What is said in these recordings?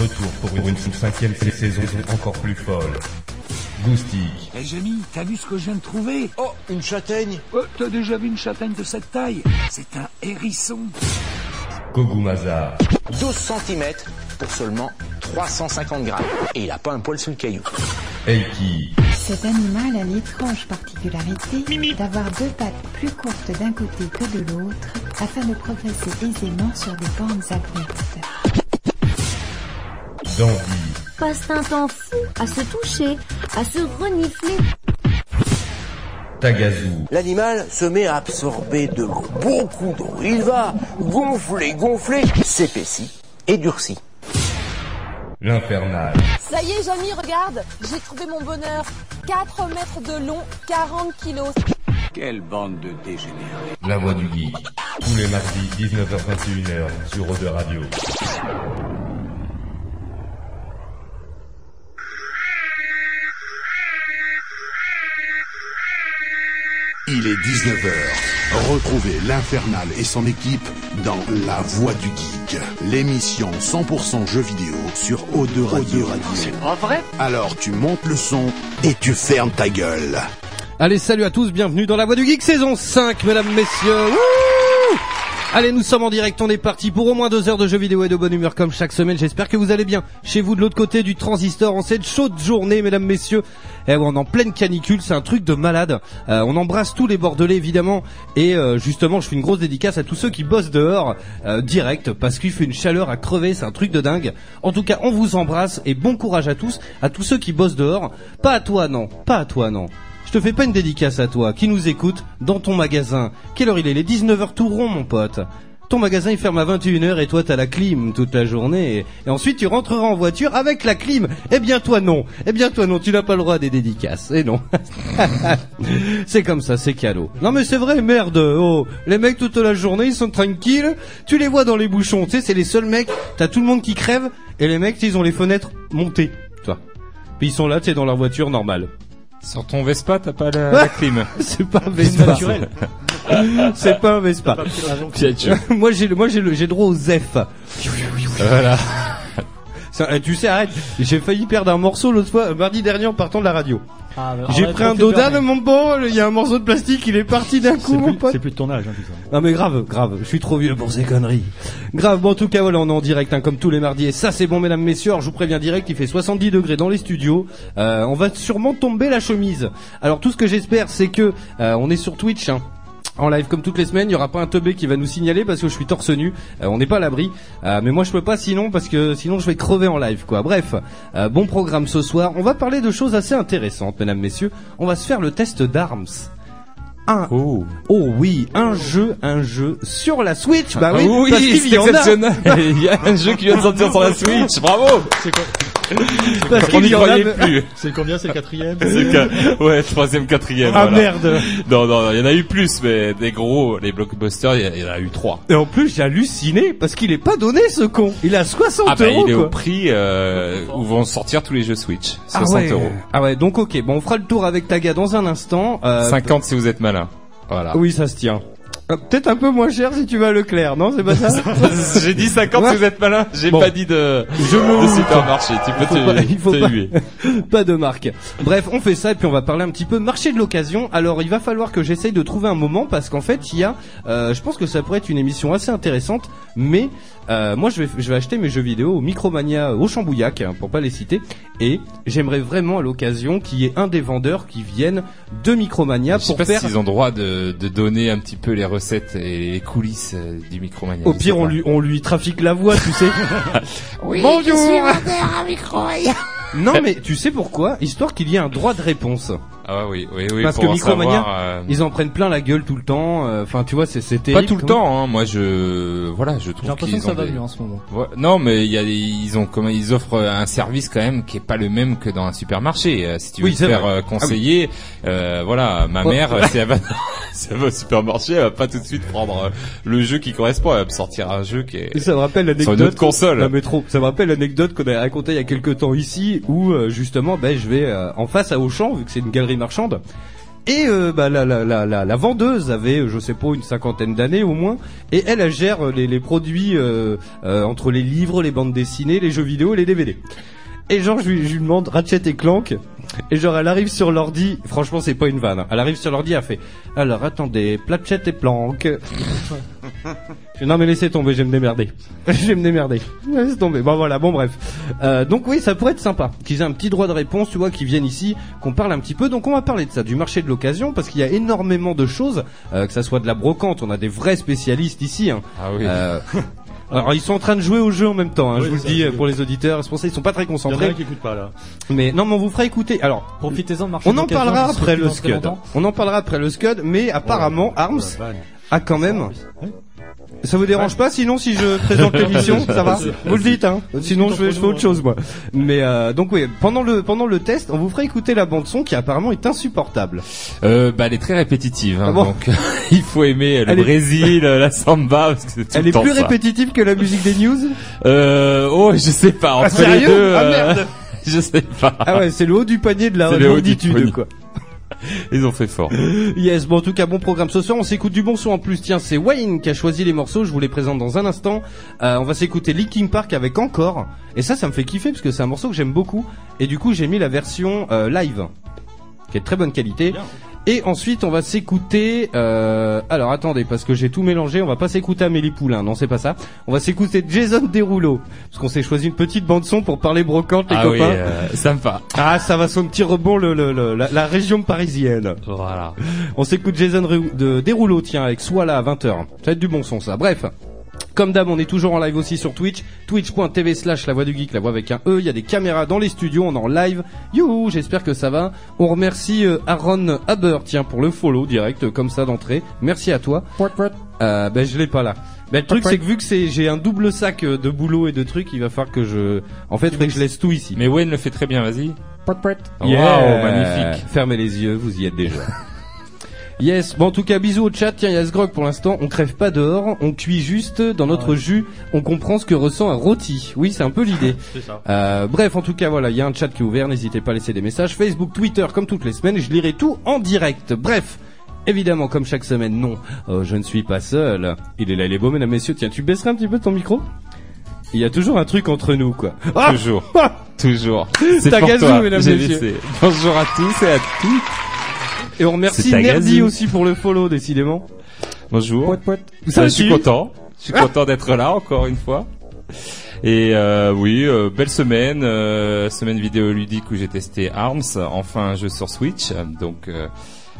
retour pour une cinquième saison encore plus folle. Goustique. Eh Jamie, t'as vu ce que je viens de trouver? Oh, une châtaigne Oh, T'as déjà vu une châtaigne de cette taille? C'est un hérisson. Kogumaza. 12 cm pour seulement 350 grammes. Et il a pas un poil sous le caillou. Eiki. Cet animal a l'étrange particularité d'avoir deux pattes plus courtes d'un côté que de l'autre afin de progresser aisément sur des pentes abruptes. Passe un temps fou à se toucher, à se renifler. Tagazu. L'animal se met à absorber de l'eau, beaucoup d'eau. Il va gonfler, gonfler, s'épaissit et durcit. L'Infernal. Ça y est, Jamy, regarde, j'ai trouvé mon bonheur. 4 mètres de long, 40 kilos. Quelle bande de dégénérés. La Voix du Geek. Tous les mardis, 19h21h sur Eau de Radio. Il est 19h. Retrouvez l'Infernal et son équipe dans La Voix du Geek, l'émission 100% jeux vidéo sur O2 Radio. C'est pas vrai? Alors tu montes le son et tu fermes ta gueule. Allez, salut à tous, bienvenue dans la Voix du Geek saison 5, mesdames, messieurs. Wouh Allez, nous sommes en direct, on est parti pour au moins deux heures de jeux vidéo et de bonne humeur comme chaque semaine. J'espère que vous allez bien chez vous de l'autre côté du transistor en cette chaude journée, mesdames, messieurs. Eh, on est en pleine canicule, c'est un truc de malade. Euh, on embrasse tous les Bordelais évidemment et euh, justement, je fais une grosse dédicace à tous ceux qui bossent dehors euh, direct parce qu'il fait une chaleur à crever, c'est un truc de dingue. En tout cas, on vous embrasse et bon courage à tous, à tous ceux qui bossent dehors. Pas à toi, non, pas à toi, non. Je te fais pas une dédicace à toi, qui nous écoute, dans ton magasin. Quelle heure il est? Les 19h tout rond, mon pote. Ton magasin il ferme à 21h et toi t'as la clim toute la journée et, ensuite tu rentreras en voiture avec la clim. Eh bien toi non. Eh bien toi non, tu n'as pas le droit des dédicaces. Et non. c'est comme ça, c'est cadeau. Non mais c'est vrai, merde. Oh, les mecs toute la journée ils sont tranquilles. Tu les vois dans les bouchons. Tu sais, c'est les seuls mecs. T'as tout le monde qui crève et les mecs ils ont les fenêtres montées. Toi. Puis ils sont là, tu sais, dans leur voiture normale. Sur ton Vespa, t'as pas la, la clim. c'est pas un Vespa. c'est pas un Vespa. Moi j'ai le- moi j'ai le j'ai droit au Zef. Voilà. Ça, eh, tu sais arrête, j'ai failli perdre un morceau l'autre fois mardi dernier en partant de la radio. Ah, bah, J'ai pris un dodan peur, mon bon, il y a un morceau de plastique, il est parti d'un coup C'est mon plus, pote. c'est plus de ton âge, hein, tout ça. Non mais grave, grave, je suis trop vieux pour ces conneries. Grave, bon en tout cas voilà, on est en direct hein, comme tous les mardis et ça c'est bon mesdames messieurs, Alors, je vous préviens direct, il fait 70 degrés dans les studios. Euh, on va sûrement tomber la chemise. Alors tout ce que j'espère c'est que euh, on est sur Twitch hein. En live comme toutes les semaines, il y aura pas un teubé qui va nous signaler parce que je suis torse nu. Euh, on n'est pas à l'abri, Euh, mais moi je peux pas sinon parce que sinon je vais crever en live quoi. Bref, euh, bon programme ce soir. On va parler de choses assez intéressantes, mesdames messieurs. On va se faire le test d'armes. Un, Oh. Oh oui, un jeu, un jeu sur la Switch. Bah oui, Ah oui, c'est exceptionnel. Il y a un jeu qui vient de sortir sur la Switch. Bravo. C'est quoi Parce On qu'il n'y y en a. croyait plus. C'est combien C'est le quatrième que- ouais, troisième, quatrième. Ah voilà. merde. Non, non, il y en a eu plus, mais des gros, les blockbusters, il y a- il y en a eu trois. Et en plus, j'ai halluciné parce qu'il est pas donné ce con. Il a 60 Ah bah, euros il est quoi. au prix euh, où vont sortir tous les jeux Switch. 60 ah ouais. euros. Ah ouais, donc ok, bon, on fera le tour avec Taga dans un instant. Euh, 50 si vous êtes malin. Voilà. Oui, ça se tient. Euh, Peut-être un peu moins cher si tu vas à Leclerc, non C'est pas ça J'ai dit 50 Ouais. si vous êtes malin. J'ai Bon. pas dit de, Je me de doute. supermarché. Tu peux te, pas- il faut te pas- huer. pas de marque. Bref, on fait ça et puis on va parler un petit peu marché de l'occasion. Alors, il va falloir que j'essaye de trouver un moment parce qu'en fait, il y a, euh, je pense que ça pourrait être une émission assez intéressante, mais euh, moi, je vais, je vais acheter mes jeux vidéo au Micromania au Chambouillac, hein, pour pas les citer, et j'aimerais vraiment à l'occasion qu'il y ait un des vendeurs qui vienne de Micromania Je sais pour pas faire. s'ils ont droit de, de donner un petit peu les recettes et les coulisses euh, du Micromania. Au pire, on lui, on lui trafique la voix, tu sais. Bonjour. Non, mais tu sais pourquoi? Histoire qu'il y ait un droit de réponse. Ah oui, oui, oui. Parce que Micromania, savoir, euh, Ils en prennent plein la gueule tout le temps. euh, Enfin, tu vois, c'est c'est Pas tout le temps, hein. Moi, je, voilà, je J'ai trouve l'impression qu'ils que ça va des- mieux en ce moment. Ouais, Non, mais il y a, des- ils ont comme ils offrent un service quand même qui est pas le même que dans un supermarché. Euh, Si tu veux Oui, te c'est faire vrai. conseiller, euh, voilà, ma mère, si elle va, si elle va au supermarché, elle va pas tout de suite prendre euh, le jeu qui correspond. Elle va me sortir un jeu qui est ça me rappelle sur l'anecdote. une autre console. Non, mais trop. Ça me rappelle l'anecdote qu'on a racontée il y a quelques temps ici, où euh, justement, ben, je vais euh, en face à Auchan, vu que c'est une galerie marchande. Et euh, bah, la, la, la, la, la vendeuse avait, je sais pas, une cinquantaine d'années au moins, et elle, elle gère les, les produits euh, euh, entre les livres, les bandes dessinées, les jeux vidéo et les DVD. Et genre, je lui, je lui demande Ratchet et Clank, et genre, elle arrive sur l'ordi, franchement, c'est pas une vanne, hein. elle arrive sur l'ordi, elle fait, alors attendez, Platchet et Planck. Je non mais laissez tomber, je vais me démerder. je vais me démerder. Laissez tomber. Bon voilà, bon bref. Euh, donc oui, ça pourrait être sympa qu'ils aient un petit droit de réponse, tu vois, qu'ils viennent ici, qu'on parle un petit peu. Donc on va parler de ça, du marché de l'occasion, parce qu'il y a énormément de choses, euh, que ça soit de la brocante, on a des vrais spécialistes ici. Hein. Ah oui. Euh, alors ils sont en train de jouer au jeu en même temps, hein, Oui, je vous le dis euh, pour les auditeurs, c'est pour ça ils sont pas très Il y en a concentrés. qui écoute pas là. Mais non, mais on vous fera écouter. Alors, Profitez-en de marcher on en parlera après le Scud. On en parlera après le Scud, mais apparemment Arms Oh, la vanne. a quand même. Ça vous dérange pas sinon si je présente l'émission, ça va Vous le dites hein Sinon je fais, je fais autre chose moi. Mais euh, donc oui, pendant le pendant le test, on vous fera écouter la bande son qui apparemment est insupportable. Euh, bah, elle est très répétitive, hein, Ah bon donc il faut aimer le Elle est- Brésil, la samba, parce que c'est tout Elle le est temps plus ça. répétitive que la musique des news Euh, oh, je sais pas, entre les sérieux deux, Ah, euh, merde. je sais pas. Ah ouais, c'est le haut du panier de la C'est le haut du longitude panier. quoi. Ils ont fait fort. Yes, bon en tout cas bon programme ce soir, on s'écoute du bon son en plus. Tiens, c'est Wayne qui a choisi les morceaux, je vous les présente dans un instant. Euh, on va s'écouter Linkin Park avec Encore et ça ça me fait kiffer parce que c'est un morceau que j'aime beaucoup et du coup j'ai mis la version euh, live qui est de très bonne qualité. Et ensuite, on va s'écouter. Euh, alors, attendez, parce que j'ai tout mélangé. On va pas s'écouter Amélie Poulain. Non, c'est pas ça. On va s'écouter Jason Derulo, parce qu'on s'est choisi une petite bande son pour parler brocante, les ah oui, copains. euh, sympa. Ah, ça va son petit rebond le, le- le- la, la région parisienne. Voilà. On s'écoute Jason de Derulo, tiens, avec Swala à 20h. Ça va être du bon son, ça. Bref. Comme d'hab, on est toujours en live aussi sur Twitch, twitch.tv slash la voix du geek, la voix avec un E. Il y a des caméras dans les studios, on est en live. Youhou, j'espère que ça va. On remercie euh, Aaron Haber, tiens, pour le follow direct, euh, comme ça d'entrée. Merci à toi. Euh, ben, je l'ai pas là. Ben, le truc, c'est que vu que c'est, j'ai un double sac euh, de boulot et de trucs, il va falloir que je, en fait, faudrait que je laisse tout ici. Mais Wayne le fait très bien, vas-y. Yeah. Waouh, magnifique. Fermez les yeux, vous y êtes déjà. Yes, bon en tout cas bisous au chat, tiens il y a ce grog pour l'instant, on crève pas dehors, on cuit juste dans notre jus, on comprend ce que ressent un rôti. Oui c'est un peu l'idée. Euh, bref en tout cas voilà, il y a un chat qui est ouvert, n'hésitez pas à laisser des messages, Facebook, Twitter comme toutes les semaines, je lirai tout en direct. Bref, évidemment comme chaque semaine, non, euh, je ne suis pas seul. Il est là il est beau mesdames messieurs, tiens tu baisserais un petit peu ton micro? Il y a toujours un truc entre nous quoi. Ah Toujours. Toujours. C'est pour toi. mesdames, messieurs. Bonjour à tous et à toutes. Et on remercie Nerdy aussi pour le follow décidément. Bonjour. Ça Euh, je suis content. Je suis content d'être là encore une fois. Et euh, oui, euh, belle semaine, euh, semaine vidéoludique où j'ai testé Arms, enfin un jeu sur Switch. Donc euh,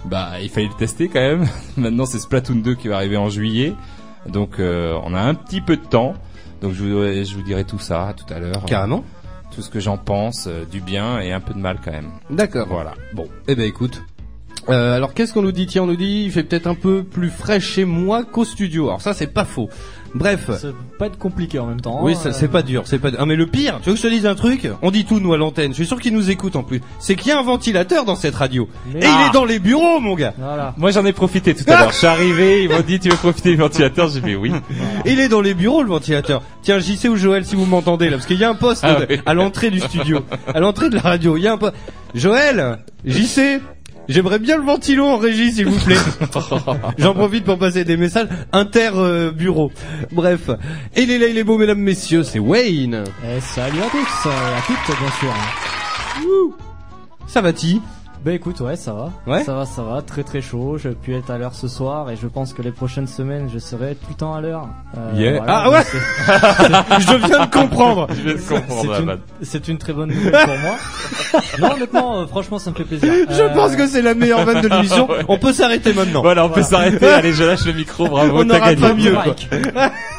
bah il fallait le tester quand même. Maintenant c'est Splatoon 2 qui va arriver en juillet. Donc euh, on a un petit peu de temps. Donc je vous, je vous dirai tout ça tout à l'heure. Carrément. Tout ce que j'en pense, euh, du bien et un peu de mal quand même. D'accord. Voilà. Bon. Eh ben écoute. Euh, alors qu'est-ce qu'on nous dit? Tiens, on nous dit il fait peut-être un peu plus frais chez moi qu'au studio. Alors ça c'est pas faux. Bref. Ça peut pas être compliqué en même temps. Oui, hein, ça, euh, c'est pas dur, c'est pas. Ah mais le pire, tu veux que je te dise un truc? On dit tout nous à l'antenne. Je suis sûr qu'ils nous écoutent en plus. C'est qu'il y a un ventilateur dans cette radio. Mais- Et il Ah. est dans les bureaux, mon gars. Voilà. Moi j'en ai profité tout à l'heure. Je suis arrivé, ils m'ont dit tu veux profiter du ventilateur, j'ai fait oui. Il est dans les bureaux, le ventilateur. Tiens, JC ou Joël, si vous m'entendez là, parce qu'il y a un poste Ah oui. à l'entrée du studio, à l'entrée de la radio. Il y a un poste. Joël, JC. J'aimerais bien le ventilo en régie, s'il vous plaît. J'en profite pour passer des messages inter euh, bureau. Bref, et il est là, il est beau, mesdames, messieurs, c'est Wayne. Eh, salut à tous, euh, à toutes bien sûr. Ça va-t-il? Bah écoute, ouais, ça va. Ouais Ça va, ça va, très très chaud. Je pu être à l'heure ce soir et je pense que les prochaines semaines, je serai tout le temps à l'heure. Euh, Yeah. voilà, Ah ouais Je viens de comprendre. Je vais te comprendre c'est la une, une très bonne nouvelle pour moi. non, honnêtement, euh, franchement, ça me fait plaisir. Je Euh, pense que c'est la meilleure vanne de l'émission. On peut s'arrêter maintenant. Voilà, on peut s'arrêter. Allez, je lâche le micro. Bravo, On t'as n'aura gagné. pas mieux.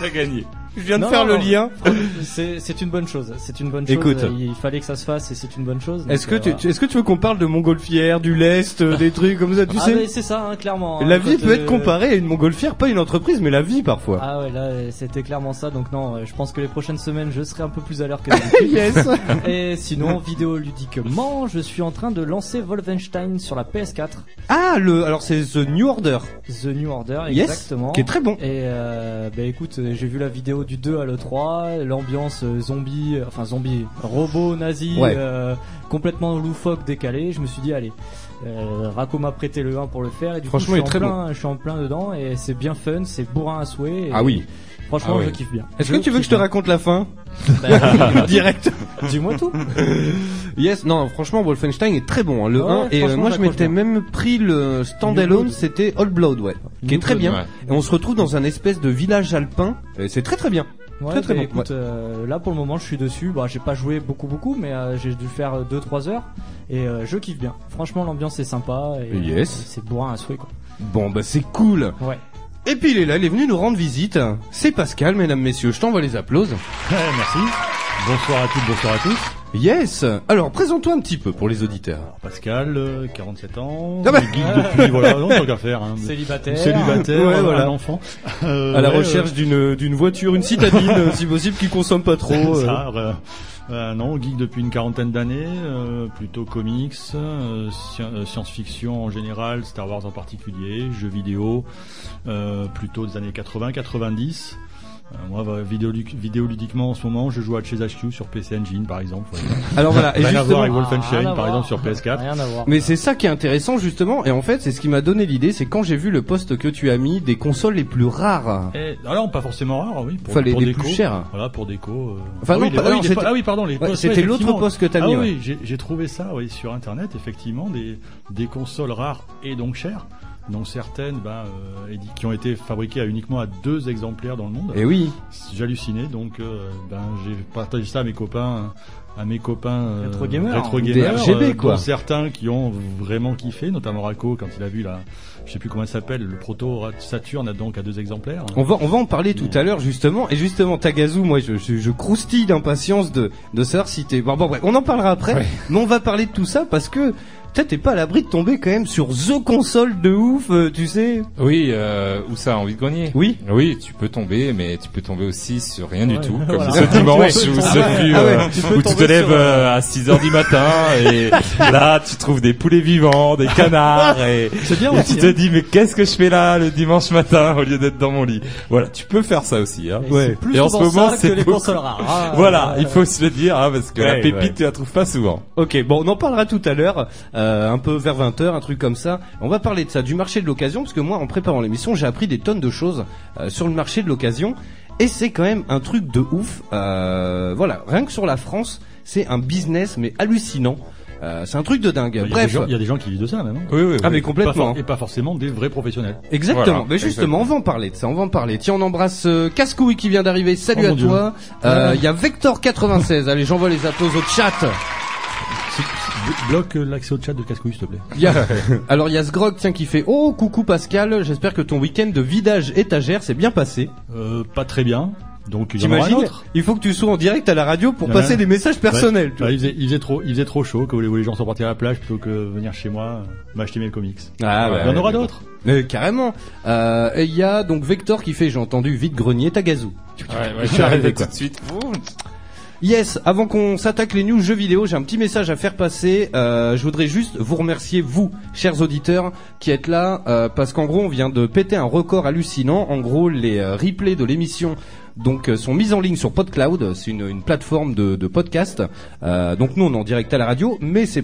T'as gagné. Je viens de faire non, le lien. C'est une bonne chose. C'est une bonne chose. Écoute. Euh, il fallait que ça se fasse et c'est une bonne chose. Est-ce que euh, tu, est-ce que tu veux qu'on parle de montgolfière, du lest, euh, des trucs comme ça, tu ah sais c'est ça, hein, clairement. La hein, vie quand, peut euh, être comparée à une montgolfière, pas une entreprise, mais la vie parfois. Ah ouais, là, euh, c'était clairement ça. Donc non, euh, je pense que les prochaines semaines, je serai un peu plus à l'heure que d'habitude. yes. Et sinon, vidéoludiquement, je suis en train de lancer Wolfenstein sur la PS4. Ah le, alors c'est The New Order, The New Order, Yes, exactement. qui est très bon. Et euh, bah écoute, euh, j'ai vu la vidéo du 2 à l'E3, l'ambiance euh, zombie, euh, enfin zombie, robot nazi, Ouais. euh, complètement loufoque, décalé. Je me suis dit allez, euh, Rako m'a prêté le 1 pour le faire et du Franchement, coup il je est suis, très en plein, je suis en plein dedans et c'est bien fun, c'est bourrin à souhait. et Ah oui. Franchement, Ah oui. je kiffe bien. Est-ce que tu veux que je te raconte la fin Bah, Direct. Dis-moi tout. Yes, non, franchement, Wolfenstein est très bon, hein, le Ouais, 1. Et euh, franchement, moi, je j'accroche m'étais bien. même pris le standalone, c'était Old Blood, ouais, qui est très Blood, bien. ouais. Et on se retrouve dans un espèce de village alpin. Et c'est très très bien. Ouais, Très, très bah, bon, écoute, euh, là pour le moment je suis dessus. Bah, j'ai pas joué beaucoup beaucoup, mais euh, j'ai dû faire 2-3 heures et euh, je kiffe bien. Franchement, l'ambiance est sympa et Yes. euh, c'est bourrin à souhait quoi. Bon, bah c'est cool. Ouais. Et puis il est là, il est venu nous rendre visite. C'est Pascal, mesdames, messieurs. Je t'envoie les applauses. merci. Bonsoir à toutes, bonsoir à tous. Yes. Alors, présente-toi un petit peu pour les auditeurs. Alors, Pascal, euh, 47 ans. Ah bah. geek depuis, voilà, non, tant qu'à faire. Hein. Célibataire. Célibataire, Ouais, voilà, voilà. un enfant. Euh, à la ouais, recherche d'une d'une voiture, une citadine, euh, si possible, qui consomme pas trop. euh, euh. ça, euh, euh, non, geek depuis une quarantaine d'années, euh, plutôt comics, euh, sci- science-fiction en général, Star Wars en particulier, jeux vidéo, plutôt des années 80-90. Euh, moi, bah, vidéolu- vidéoludiquement en ce moment, je joue à Chase HQ sur PC Engine par exemple. Alors voilà, et Rien à voir justement, avec Wolfenstein par exemple sur PS4. Rien à voir. Mais c'est ça qui est intéressant justement, et en fait c'est ce qui m'a donné l'idée, c'est quand j'ai vu le post que tu as mis des consoles les plus rares. Et, alors pas forcément rare, oui. Pour, Enfin, les- pour les déco. plus chers. Voilà pour déco. euh. Enfin, ah, non, oui, pas- ah, oui, non, ah oui, pardon, les Ouais, posts, c'était ouais, l'autre effectivement. post que t'as ah mis, oui, ouais. j'ai j'ai trouvé ça, oui, sur internet, effectivement, des des consoles rares et donc chères, dont certaines, bah, euh, qui ont été fabriquées à uniquement à deux exemplaires dans le monde. Et oui. J'hallucinais, donc euh, ben j'ai partagé ça à mes copains, à mes copains euh, Rétro gamers. rétro Des gamers, RGB, euh, quoi. dont certains qui ont vraiment kiffé, notamment Rako quand il a vu la, je sais plus comment elle s'appelle, le proto Saturn a donc à deux exemplaires. On va, on va en parler tout à l'heure justement, et justement Tagazu, moi je, je, je croustille d'impatience de, de savoir si t'es... Bon, bon bref, on en parlera après, mais on va parler de tout ça parce que peut-être t'es pas à l'abri de tomber quand même sur The Console de ouf, euh, tu sais Oui, euh, où ça, en vide-grenier Oui. Oui, tu peux tomber, mais tu peux tomber aussi sur rien du Ouais, tout, comme ce dimanche Ouais. où, ce ouais. fut, Ah ouais, euh, tu où tu te lèves sur, euh, à 6 heures du matin et là tu trouves des poulets vivants, des canards et, bien et tu te hein. dis mais qu'est-ce que je fais là le dimanche matin au lieu d'être dans mon lit? Voilà, tu peux faire ça aussi. Hein. Et c'est plus Et en ce moment c'est les consoles rares. Ah, voilà, il faut se le dire hein, parce que la Ouais, pépite ouais. tu la trouves pas souvent. Ok, bon, on en parlera tout à l'heure, euh, un peu vers 20h, un truc comme ça. On va parler de ça, du marché de l'occasion, parce que moi, en préparant l'émission, j'ai appris des tonnes de choses euh, sur le marché de l'occasion, et c'est quand même un truc de ouf. Euh, voilà, rien que sur la France, c'est un business, mais hallucinant. Euh, c'est un truc de dingue. Il y a des Bref, gens- il y a des gens qui vivent de ça maintenant. Oui, oui, ah mais Pas complètement. for- et pas forcément des vrais professionnels. Exactement. Voilà, mais justement, on va en parler de ça. On va en parler. Tiens, on embrasse euh, Cascouille qui vient d'arriver. Salut Oh, à mon Dieu. toi. Euh, Il y a Vector 96. Allez, j'envoie les applaudissements au chat. Bloque l'accès au chat de Cascouille, s'il te plaît. Il y a- Alors il y a Sgrog tiens qui fait oh coucou Pascal, j'espère que ton week-end de vidage étagère s'est bien passé. Euh, pas très bien. Donc il y en aura un T'imagines autre. Il faut que tu sois en direct à la radio pour passer des messages personnels. Ouais. tu Ouais, il, faisait, il faisait trop, il faisait trop chaud. Que voulez-vous, les gens sont partis à la plage plutôt que venir chez moi euh, m'acheter mes comics. Ah, il y en aura d'autres. Euh, carrément. Euh, et il y a donc Vector qui fait j'ai entendu vite grenier Tagazu. Ouais, ouais, Je suis arrivé, tout de suite. Yes, avant qu'on s'attaque les news jeux vidéo, j'ai un petit message à faire passer. Euh, je voudrais juste vous remercier, vous, chers auditeurs, qui êtes là, euh, parce qu'en gros, on vient de péter un record hallucinant. En gros, les euh, replays de l'émission donc euh, sont mis en ligne sur PodCloud, c'est une, une plateforme de, de podcast. Euh, donc nous, on en direct à la radio, mais c'est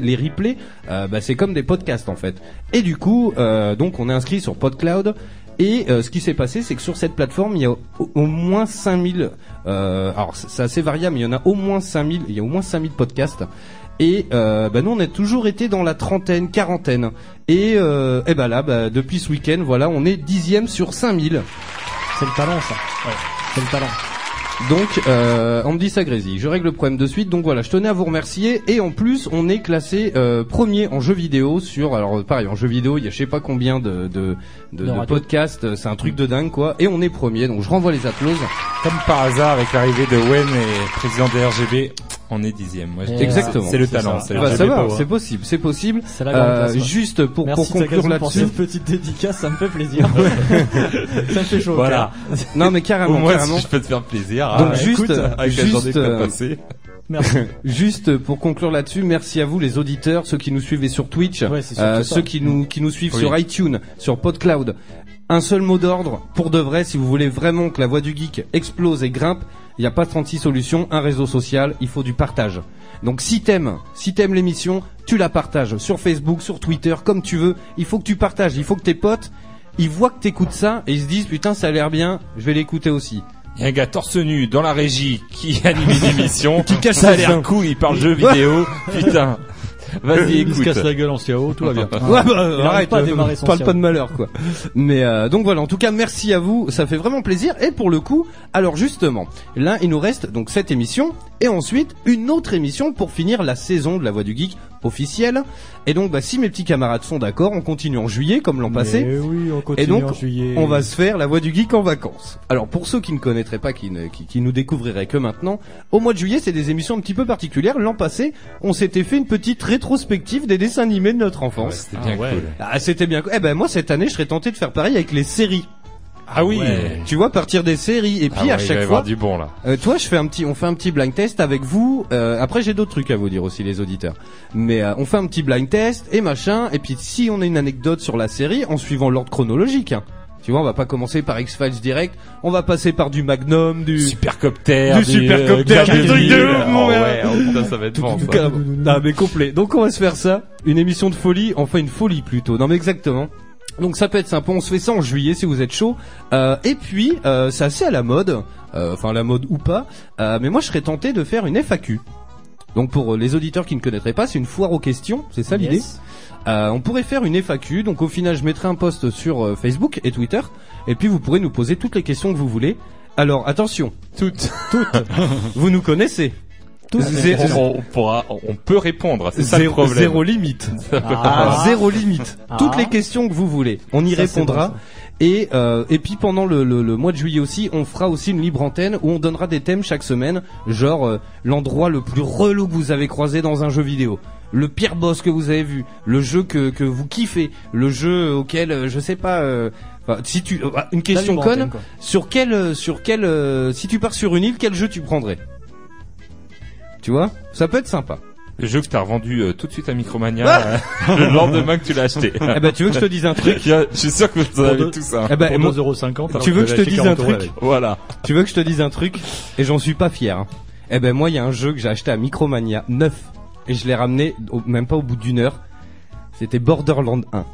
les replays, euh, bah, c'est comme des podcasts en fait. Et du coup, euh, donc on est inscrit sur PodCloud. Et euh, ce qui s'est passé, c'est que sur cette plateforme, il y a au, au moins 5000. Euh, alors c'est assez variable, mais il y en a au moins 5000. Il y a au moins 5000 podcasts. Et euh, bah, nous, on a toujours été dans la trentaine, quarantaine. Et, euh, et bah là, bah, depuis ce week-end, voilà, on est dixième sur 5000. C'est le talent ça. C'est le talent. Donc, euh, on me dit ça grésille. Je règle le problème de suite. Donc voilà, je tenais à vous remercier. Et en plus, on est classé euh, premier en jeu vidéo sur. Alors pareil, en jeu vidéo, il y a je sais pas combien de de, de, podcasts. C'est un truc de dingue quoi. Et on est premier. Donc je renvoie les applauses. Comme par hasard, avec l'arrivée de Wen et président des RGB, on est dixième. Exactement. C'est le talent. ça. c'est le Bah, RGB ça va, Power. c'est possible, c'est possible. La Euh, juste pour, Merci pour conclure pour là-dessus. cette petite dédicace, ça me fait plaisir. ça me fait chaud. au Voilà. Non mais Au carrément, moins, carrément. si je peux te faire plaisir. Donc hein, juste, écoute, avec la journée juste, euh, passée. Merci. Juste pour conclure là-dessus, merci à vous les auditeurs, ceux qui nous suivent sur Twitch, Ouais, euh, ceux qui nous qui nous suivent Oui. sur iTunes, sur PodCloud Un seul mot d'ordre, pour de vrai, si vous voulez vraiment que la voix du geek explose et grimpe, il n'y a pas 36 solutions, un réseau social, il faut du partage. Donc si t'aimes, si t'aimes l'émission, tu la partages sur Facebook, sur Twitter, comme tu veux. Il faut que tu partages, il faut que tes potes, ils voient que t'écoutes ça et ils se disent putain ça a l'air bien, je vais l'écouter aussi. Il y a un gars torse nu dans la régie qui anime une émission. Qui cache ça a l'air cool, il parle jeux vidéo. Putain. Vas-y, Il se écoute. casse la gueule en CAO, tout va bien. Ouais, bah, Il arrête, pas euh, démarrer son parle pas de malheur quoi. Mais euh, donc voilà, en tout cas merci à vous, ça fait vraiment plaisir. Et pour le coup, alors justement, là il nous reste donc cette émission et ensuite une autre émission pour finir la saison de la Voix du Geek officielle. Et donc bah, si mes petits camarades sont d'accord, on continue en juillet comme l'an passé. Mais oui, on continue Et donc, en juillet. on va se faire la voix du geek en vacances. Alors, pour ceux qui ne connaîtraient pas, qui, ne- qui, qui nous découvriraient que maintenant, au mois de juillet, c'est des émissions un petit peu particulières. L'an passé, on s'était fait une petite rétrospective des dessins animés de notre Ouais, enfance. C'était bien Ah ouais. cool. Ah, c'était bien. Eh ben, moi, cette année, je serais tenté de faire pareil avec les séries. Ah oui. Tu vois, partir des séries. Et Ah puis, ouais, à il va y chaque avoir du bon là. euh, toi, je fais un petit, on fait un petit blind test avec vous. Euh, après, j'ai d'autres trucs à vous dire aussi, les auditeurs. Mais euh, on fait un petit blind test et machin. Et puis, si on a une anecdote sur la série, en suivant l'ordre chronologique. hein. Tu vois, on va pas commencer par X Files direct. On va passer par du Magnum, du Supercopter, du Supercopter, euh, du truc de Gabby. ouf, mon gars. ouais, oh ça va être bon. tout ça. cas, ah, mais complet. Donc on va se faire ça, une émission de folie, enfin une folie plutôt. Non mais exactement. Donc ça peut être sympa, on se fait ça en juillet si vous êtes chaud. Euh, et puis euh, c'est assez à la mode, euh, enfin la mode ou pas. Euh, mais moi je serais tenté de faire une FAQ. Donc pour les auditeurs qui ne connaîtraient pas, c'est une foire aux questions, c'est ça l'idée. Yes. Euh, on pourrait faire une FAQ, donc au final je mettrai un post sur euh, Facebook et Twitter, et puis vous pourrez nous poser toutes les questions que vous voulez. Alors attention, Toutes. vous nous connaissez. On, on pourra, on peut répondre. C'est ça le zéro, problème. zéro limite. Ah. Zéro limite. Ah. Toutes les questions que vous voulez, on y Ça, répondra. et euh, et puis pendant le, le, le mois de juillet aussi, on fera aussi une libre antenne où on donnera des thèmes chaque semaine, genre euh, l'endroit le plus relou que vous avez croisé dans un jeu vidéo, le pire boss que vous avez vu, le jeu que que vous kiffez, le jeu auquel euh, je sais pas. euh, si tu euh, une question conne, antenne, sur quel sur quel euh, si tu pars sur une île, quel jeu tu prendrais? Tu vois Ça peut être sympa. Le jeu que t'as revendu euh, tout de suite à Micromania euh, le lendemain que tu l'as acheté. Eh ben tu veux que je te dise un truc Je suis sûr que vous en avez tous un. Eh ben, Pour moi- 2,50€. alors Tu veux que je te dise un 40 euros truc avec. Voilà. Tu veux que je te dise un truc Et j'en suis pas fier. hein. Eh ben moi, il y a un jeu que j'ai acheté à Micromania, neuf, et je l'ai ramené au- même pas au bout d'une heure. C'était Borderland 1.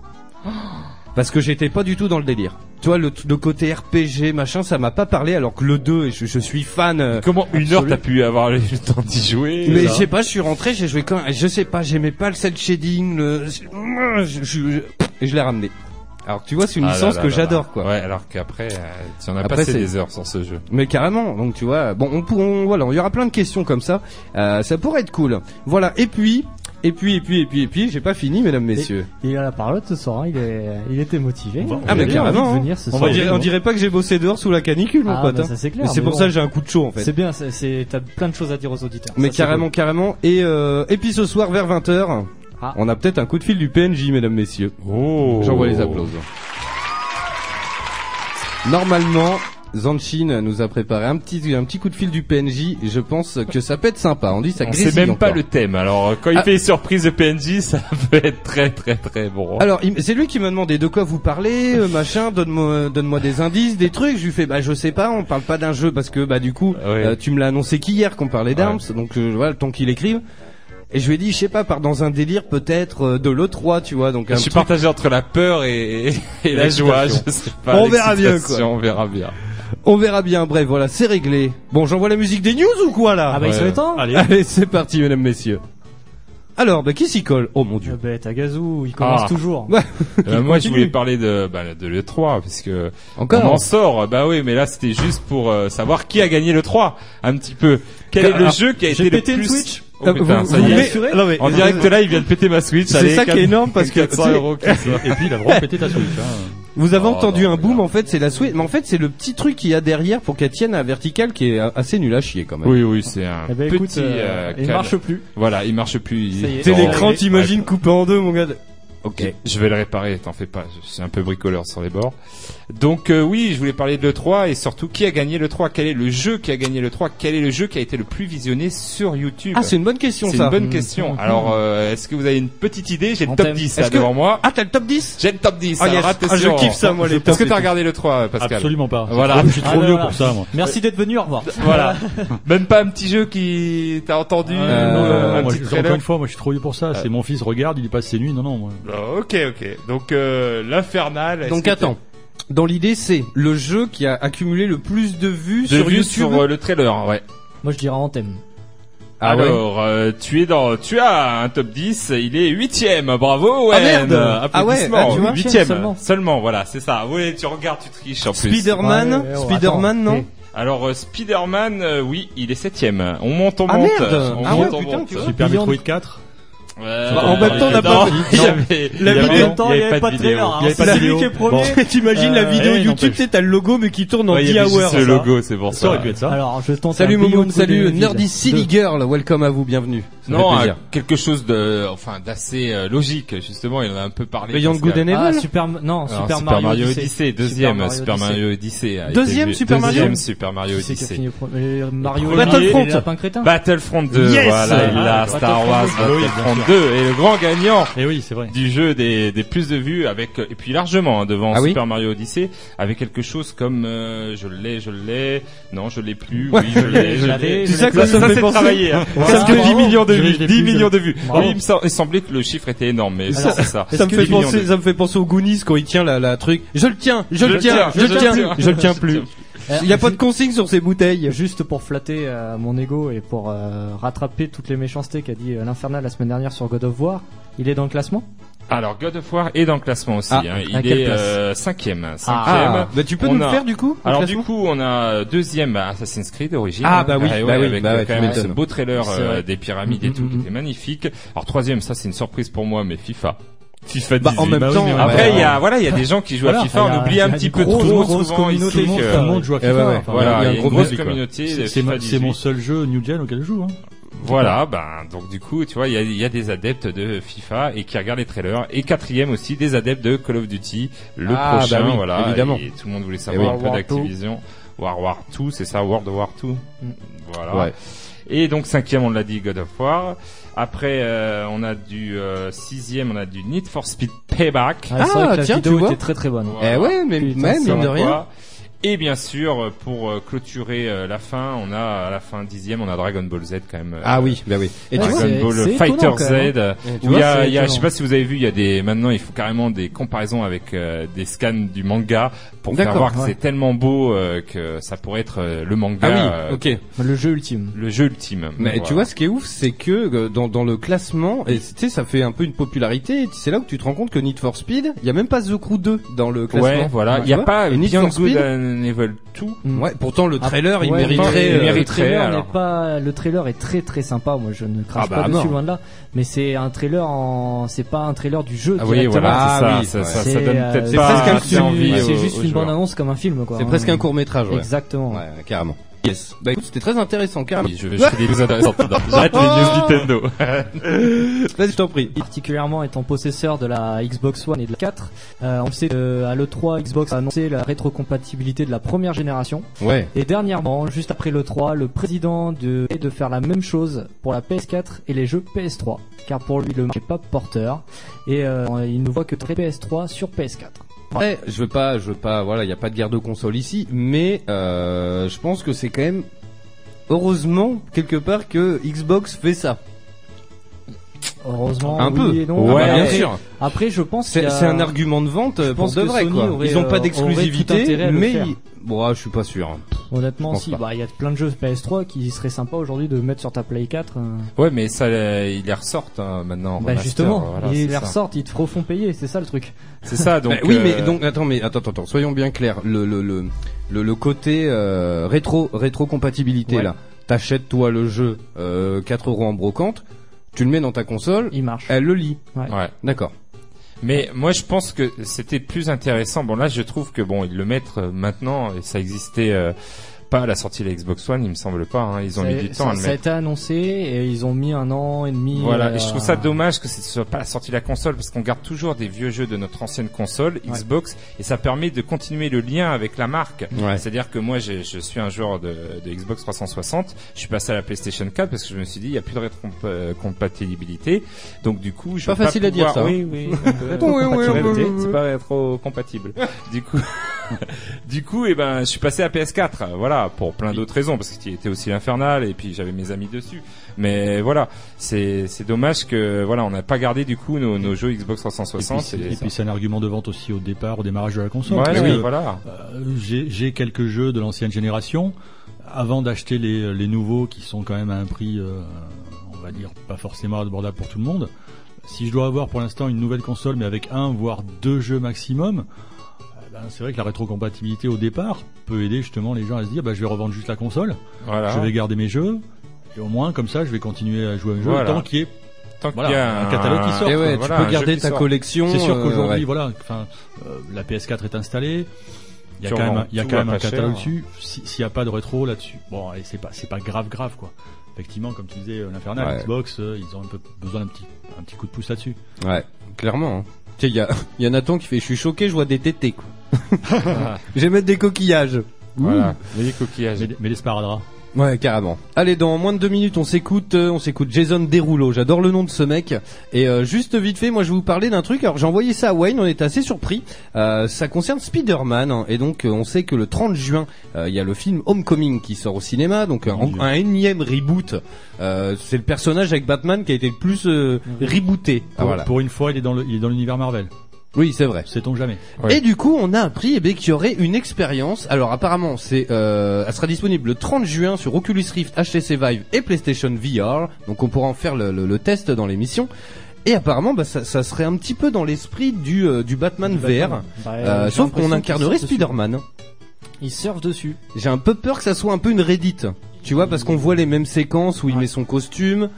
Parce que j'étais pas du tout dans le délire. Tu vois, le, le côté RPG, machin, ça m'a pas parlé, alors que le 2, et je, je suis fan. euh, Comment une heure t'as pu avoir le temps d'y jouer mais je sais pas, je suis rentré, j'ai joué quand je sais pas, j'aimais pas le cel shading, le, je, je- je- et je l'ai ramené. Alors tu vois, c'est une Ah là licence là que j'adore, quoi. Ouais, alors qu'après, euh, tu en as Après, passé c'est- des heures sur ce jeu. Mais carrément, donc tu vois, bon, on, pour- on- voilà, il y aura plein de questions comme ça, euh, ça pourrait être cool. Voilà, et puis, et puis, et puis, et puis, et puis, j'ai pas fini, mesdames, messieurs. Il a la parole ce soir, hein, il, est, il était motivé. Ah, mais carrément, hein. venir ce On soir. va on, dirait, on dirait pas que j'ai bossé dehors sous la canicule, mon Ah, pote. bah, hein. ça, c'est clair, Mais c'est pour bon. ça que j'ai un coup de chaud, en fait. C'est bien, c'est- t'as plein de choses à dire aux auditeurs. Mais Ça, carrément, carrément. Et, euh, et puis ce soir, vers 20h, Ah. on a peut-être un coup de fil du PNJ, mesdames, messieurs. Oh. J'envoie les applaudissements. Normalement, Zanchin nous a préparé un petit, un petit coup de fil du PNJ. Je pense que ça peut être sympa. On dit ça grésille sait même pas le thème. Alors, quand il Ah. fait les surprises de PNJ, ça peut être très très très bon. Alors, c'est lui qui m'a demandé de quoi vous parlez, euh, machin, donne-moi, donne-moi des indices, des trucs. Je lui fais, bah, je sais pas, on parle pas d'un jeu parce que, bah, du coup, euh, tu me l'as annoncé qu'hier qu'on parlait d'Arms, donc euh, voilà, le temps qu'il écrive. Et je lui ai dit, je sais pas, part dans un délire peut-être euh, de l'E3, tu vois, donc je un suis truc- partagé entre la peur et, et la joie. Je sais pas. On verra bien, l'excitation, On verra bien. On verra bien, bref, voilà, c'est réglé. Bon, j'envoie la musique des news ou quoi là Ah bah il serait temps Allez. Allez, c'est parti, mesdames, messieurs. Alors, bah, qui s'y colle Oh mon Ah dieu. bah Tagazu, il commence Ah. toujours. Ouais. Euh, moi, je voulais parler de bah, de l'E3 parce que Encore on en sort. Bah oui, mais là c'était juste pour euh, savoir qui a gagné le 3 un petit peu. Quel est le jeu qui a été le une plus Switch. Oh, putain, Vous- ça vous y est. mettez- non, mais- En direct là, il vient de péter ma Switch. C'est ça qui est énorme parce que 400 tu sais- euros. Et puis il a vraiment pété ta Switch. Hein. Vous avez Oh, entendu non, un boom, en fait, c'est la Switch. Mais en fait, c'est le petit truc qu'il y a derrière pour qu'elle tienne à verticale qui est assez nul à chier quand même. Oui, oui, c'est un Eh ben petit. écoute, euh, euh, il marche plus. Voilà, il marche plus. il-. C'est l'écran, t'imagines, coupé en deux, mon gars. Ok. Je vais le réparer, t'en fais pas, je suis un peu bricoleur sur les bords. Donc euh, oui, je voulais parler de l'E3 et surtout qui a gagné l'E3, quel est le jeu qui a gagné l'E3, quel est le jeu qui a été le plus visionné sur YouTube? Ah, c'est une bonne question C'est ça. une bonne question. Alors, euh, est-ce que vous avez une petite idée? J'ai le top Anthem. 10 Est-ce là que- devant moi. Ah, t'as le top 10 J'ai le top 10. Ah, yes. Ah, je kiffe ça, moi, les Est-ce que t'as 10. regardé le 3, Pascal Absolument pas. Voilà. Je suis trop vieux pour ça, moi. Merci d'être venu, au revoir. Voilà. Même pas un petit jeu qui t'a entendu Euh, non, non, un moi, petit je- trailer encore une fois, moi je suis trop vieux pour ça. C'est mon fils regarde, il y passe ses nuits. Non, non, moi. Ah, Ok, ok. Donc euh, l'infernal. Donc attends. Dans l'idée, c'est le jeu qui a accumulé le plus de vues de sur vues YouTube. sur euh, le trailer, ouais. Moi, je dirais Anthem. Ah ouais. Alors, euh, tu es dans, tu as un top 10, il est huitième, bravo, Ah, Owen. merde. Ah ouais, Applaudissements. ah, tu vois. huitième Seulement. seulement. voilà, c'est ça. Oui, tu regardes, tu triches en plus. Spider-Man, Ouais, ouais, ouais, Spider-Man, attends. non Alors euh, Spider-Man, euh, oui, il est septième. On monte, on Ah, monte. merde. On Ah monte, ouais, on putain, monte. tu vois. Super Beyond- Metroid 4. Ouais, Bah, en même temps, on n'a pas- La vidéo- il y avait pas de trailer, hein. Il y avait pas C'est de lui vidéo. qui est premier. T'imagines la vidéo YouTube, tu sais, t'as le logo mais qui tourne en Ouais, il 10 y avait hours. juste le logo, c'est pour Ça ça. aurait pu être ça. Alors, je tente Salut Momo, salut Nerdy Silly 2. Girl, welcome à vous, bienvenue. Non, euh, quelque chose de, enfin, d'assez euh, logique. Justement, il en a un peu parlé. Beyond. Good and Ah, Evil Super, non, Alors, Super, Mario, Odyssey. deuxième, Super Super Mario Mario Odyssey. a Deuxième. Super Mario Deuxième Super Mario c'est qui a Odyssey. premier Euh, Mario Battlefront. Battlefront 2, Yes voilà, il Ah, a Star Battlefront Wars 2. Ah oui, Battlefront bien 2 et le grand gagnant Et oui, c'est vrai. du jeu des, des plus de vues avec et puis largement hein, devant Ah oui? Super Mario Odyssey avec quelque chose comme euh, je l'ai je l'ai non je l'ai plus oui je l'ai Je l'ai ça l'ai que ça, me fait c'est penser. travaillé hein. Voilà. parce que 10 Bravo. millions de Je l'ai- vues je l'ai 10 plus, millions de vues. Oui il me, sem- il semblait que le chiffre était énorme mais Alors, c'est ça. Ça me fait que 10 millions penser, ça me fait penser aux Goonies quand il tient la, la truc. Je le tiens, je, le tiens, je le tiens, je le tiens plus. Il y a pas de consigne sur ces bouteilles. Juste pour flatter euh, mon ego et pour euh, rattraper toutes les méchancetés qu'a dit euh, l'Infernal la semaine dernière sur God of War, il est dans le classement? Alors God of War est dans le classement aussi Ah, hein. il est euh, cinquième Ah, cinquième bah tu peux On nous le faire du coup Alors du coup, on a deuxième Assassin's Creed Origins. Ah, bah oui, ouais, bah oui, avec bah euh, ouais, quand même ce beau trailer euh, des pyramides et Mm, tout mm, qui mm. était magnifique. Alors troisième, ça c'est une surprise pour moi, mais FIFA. FIFA 18. Bah, en même Bah temps, Après, ouais. il y a voilà, il y a des gens qui jouent Voilà, à FIFA, on oublie un petit peu trop souvent. Tout le monde joue à Eh FIFA. Voilà, il y a une gros grosse communauté. C'est c'est mon 18. seul jeu New Gen auquel je joue. Voilà, ben donc du coup, tu vois, il y a, il y a des adeptes de FIFA et qui regardent les trailers. Et quatrième aussi, des adeptes de Call of Duty, le Ah, prochain, bah oui, voilà. évidemment. Et tout le monde voulait savoir oui. un peu War d'Activision. War War 2, c'est ça, World War 2. Mm. Voilà. Ouais. Et donc cinquième, on l'a dit, God of War. Après, euh, on a du euh, sixième, on a du Need for Speed Payback. Ah, c'est vrai que la tiens, vidéo tu vois. était très très bonne. Eh ouais, mais Putain, même, mine de rien. Quoi. Et bien sûr, pour euh, clôturer euh, la fin, on a à la fin dixième, on a Dragon Ball Z quand même. euh, Ah oui, bah oui. Et tu Ouais, vois, Dragon Ball Fighter quand Z. où vois, il y a, il y a- je sais pas si vous avez vu, il y a des maintenant il faut carrément des comparaisons avec euh, des scans du manga pour faire voir que ouais. c'est tellement beau euh, que ça pourrait être euh, le manga, ah euh, oui, ok. Le jeu ultime. le jeu ultime. Mais Voilà. tu vois, ce qui est ouf, c'est que dans, dans le classement, et tu sais, ça fait un peu une popularité. C'est là où tu te rends compte que Need for Speed, il y a même pas The Crew 2 dans le classement. Ouais, voilà, il Tu y a pas Need for Good Speed. Evil 2. Mm. Ouais, pourtant le trailer, il Ouais, mériterait. mais euh, il mériterait, le trailer alors. pas le trailer est très très sympa moi je ne crache Ah bah, pas à dessus loin de là mais c'est un trailer en c'est pas un trailer du jeu Ah oui, voilà, Ah c'est ça, oui, ça, ouais. ça, ça C'est, donne euh, peut-être c'est presque un envie c'est aux- juste une bande annonce comme un film quoi C'est presque un court métrage. Exactement Ouais, carrément. Yes. Bah écoute, c'était très intéressant, carrément. Oui, Je vais je fais des news intéressantes. J'arrête les news Nintendo. Vas-y, je t'en prie. particulièrement étant possesseur de la Xbox One et de la 4 euh, on sait que à l'E3 Xbox a annoncé la rétrocompatibilité de la première génération Ouais. et dernièrement juste après l'E3 le président de est de faire la même chose pour la PS4 et les jeux PS3 car pour lui le marché n'est pas porteur et euh, il ne voit que très PS3 sur PS4 Ouais, je veux pas, je veux pas, voilà, il y a pas de guerre de console ici, mais euh, je pense que c'est quand même heureusement quelque part que Xbox fait ça. Heureusement Un oui peu. et non. Ouais, bien sûr. après je pense C'est a- c'est un argument de vente euh, Je pour pense de vrai quoi. aurait, Ils ont euh, pas tout d'exclusivité, mais bon, je suis pas sûr. honnêtement si pas. bah il y a plein de jeux PS3 qui seraient sympas aujourd'hui de mettre sur ta Play 4 euh. Ouais, mais ça, euh, ils les ressortent hein, maintenant. en Bah remaster, justement, voilà, ils les ressortent, ils te refont payer, c'est ça le truc. C'est ça, donc. Bah oui, euh, mais donc attends, mais attends, attends, attends, soyons bien clairs. Le le le le, le côté euh, rétro rétro compatibilité Ouais. là. T'achètes toi le jeu euh, 4 euros en brocante, tu le mets dans ta console, Il marche. elle le lit. Ouais. Ouais. D'accord. Mais moi, je pense que c'était plus intéressant. Bon, là, je trouve que bon, ils le mettent euh, maintenant et ça existait. euh, pas à la sortie de la Xbox One, il me semble pas. Hein. Ils ont Ça- mis du temps ça, à le ça a mettre. été annoncé et ils ont mis un an et demi. Voilà, euh, et je trouve ça dommage que ce soit pas la sortie de la console parce qu'on garde toujours des vieux jeux de notre ancienne console Xbox et ça permet de continuer le lien avec la marque. Ouais. C'est-à-dire que moi je suis un joueur de, de Xbox 360, je suis passé à la PlayStation 4 parce que je me suis dit il y a plus de rétrocompatibilité. Donc du coup, je Pas facile à dire, pouvoir- ça, hein. Oui, oui. Oui, oui, oui, oui, oui. C'est pas rétro-compatible. du coup, du coup, eh ben, je suis passé à PS4. Voilà, pour plein d'autres raisons, parce qu'il était aussi l'infernal et puis j'avais mes amis dessus. Mais voilà, c'est c'est dommage que voilà, on n'a pas gardé du coup nos, nos jeux Xbox Et puis, 360. c'est- et puis c'est un argument de vente aussi au départ, au démarrage de la console. Ouais, oui, que, voilà. euh, j'ai j'ai quelques jeux de l'ancienne génération. Avant d'acheter les, les nouveaux qui sont quand même à un prix, euh, on va dire, pas forcément abordable pour tout le monde. Si je dois avoir pour l'instant une nouvelle console, mais avec un voire deux jeux maximum, euh, ben, c'est vrai que la rétrocompatibilité au départ peut aider justement les gens à se dire, bah, je vais revendre juste la console, Voilà. je vais garder mes jeux, et au moins comme ça, je vais continuer à jouer à un jeu Voilà. tant qu'il y ait Tant qu'il voilà, y a un catalogue qui sort. Et ouais, quoi. tu peux garder ta sort. collection. C'est sûr euh, qu'aujourd'hui, ouais. voilà, enfin, euh, la PS4 est installée. Il y a quand même, un- il y a tout quand à même un pas cher. catalogue dessus. Si- S'il n'y a pas de rétro là-dessus, bon, allez, c'est pas, c'est pas grave, grave, quoi. Effectivement, comme tu disais, euh, l'Infernal, Ouais. Xbox, euh, ils ont un peu besoin d'un petit, un petit coup de pouce là-dessus. Ouais, clairement. hein. Tu sais, il y a, y a Nathan qui fait, je suis choqué, je vois des tétés, quoi. je vais mettre des coquillages. Voilà, les coquillages. Mais, mais les sparadraps. Ouais, carrément. Allez, dans moins de deux minutes, on s'écoute, euh, on s'écoute Jason Derulo. J'adore le nom de ce mec. Et euh, juste vite fait, moi, je vais vous parler d'un truc. Alors, j'ai envoyé ça à Wayne, on est assez surpris. Euh, ça concerne Spider-Man, hein. et donc euh, on sait que le 30 juin, euh, il y a le film Homecoming qui sort au cinéma, donc un, un énième reboot. Euh, c'est le personnage avec Batman qui a été le plus euh, rebooté. Ah, Pour, voilà. pour une fois, il est dans le, il est dans l'univers Marvel. Oui, c'est vrai. Sait-on jamais. Ouais. Et du coup, on a appris eh bien, qu'il y aurait une expérience. Alors apparemment, c'est, euh, elle sera disponible le 30 juin sur Oculus Rift, HTC Vive et PlayStation VR. Donc on pourra en faire le, le- le test dans l'émission. Et apparemment, bah, ça, ça serait un petit peu dans l'esprit du, euh, du Batman Du VR, Batman. Bah, Euh, sauf qu'on incarnerait. Spider-Man. Ils surfent dessus. J'ai un peu peur que ça soit un peu une Reddit. Tu vois, parce qu'on voit les mêmes séquences où il Ouais. met son costume.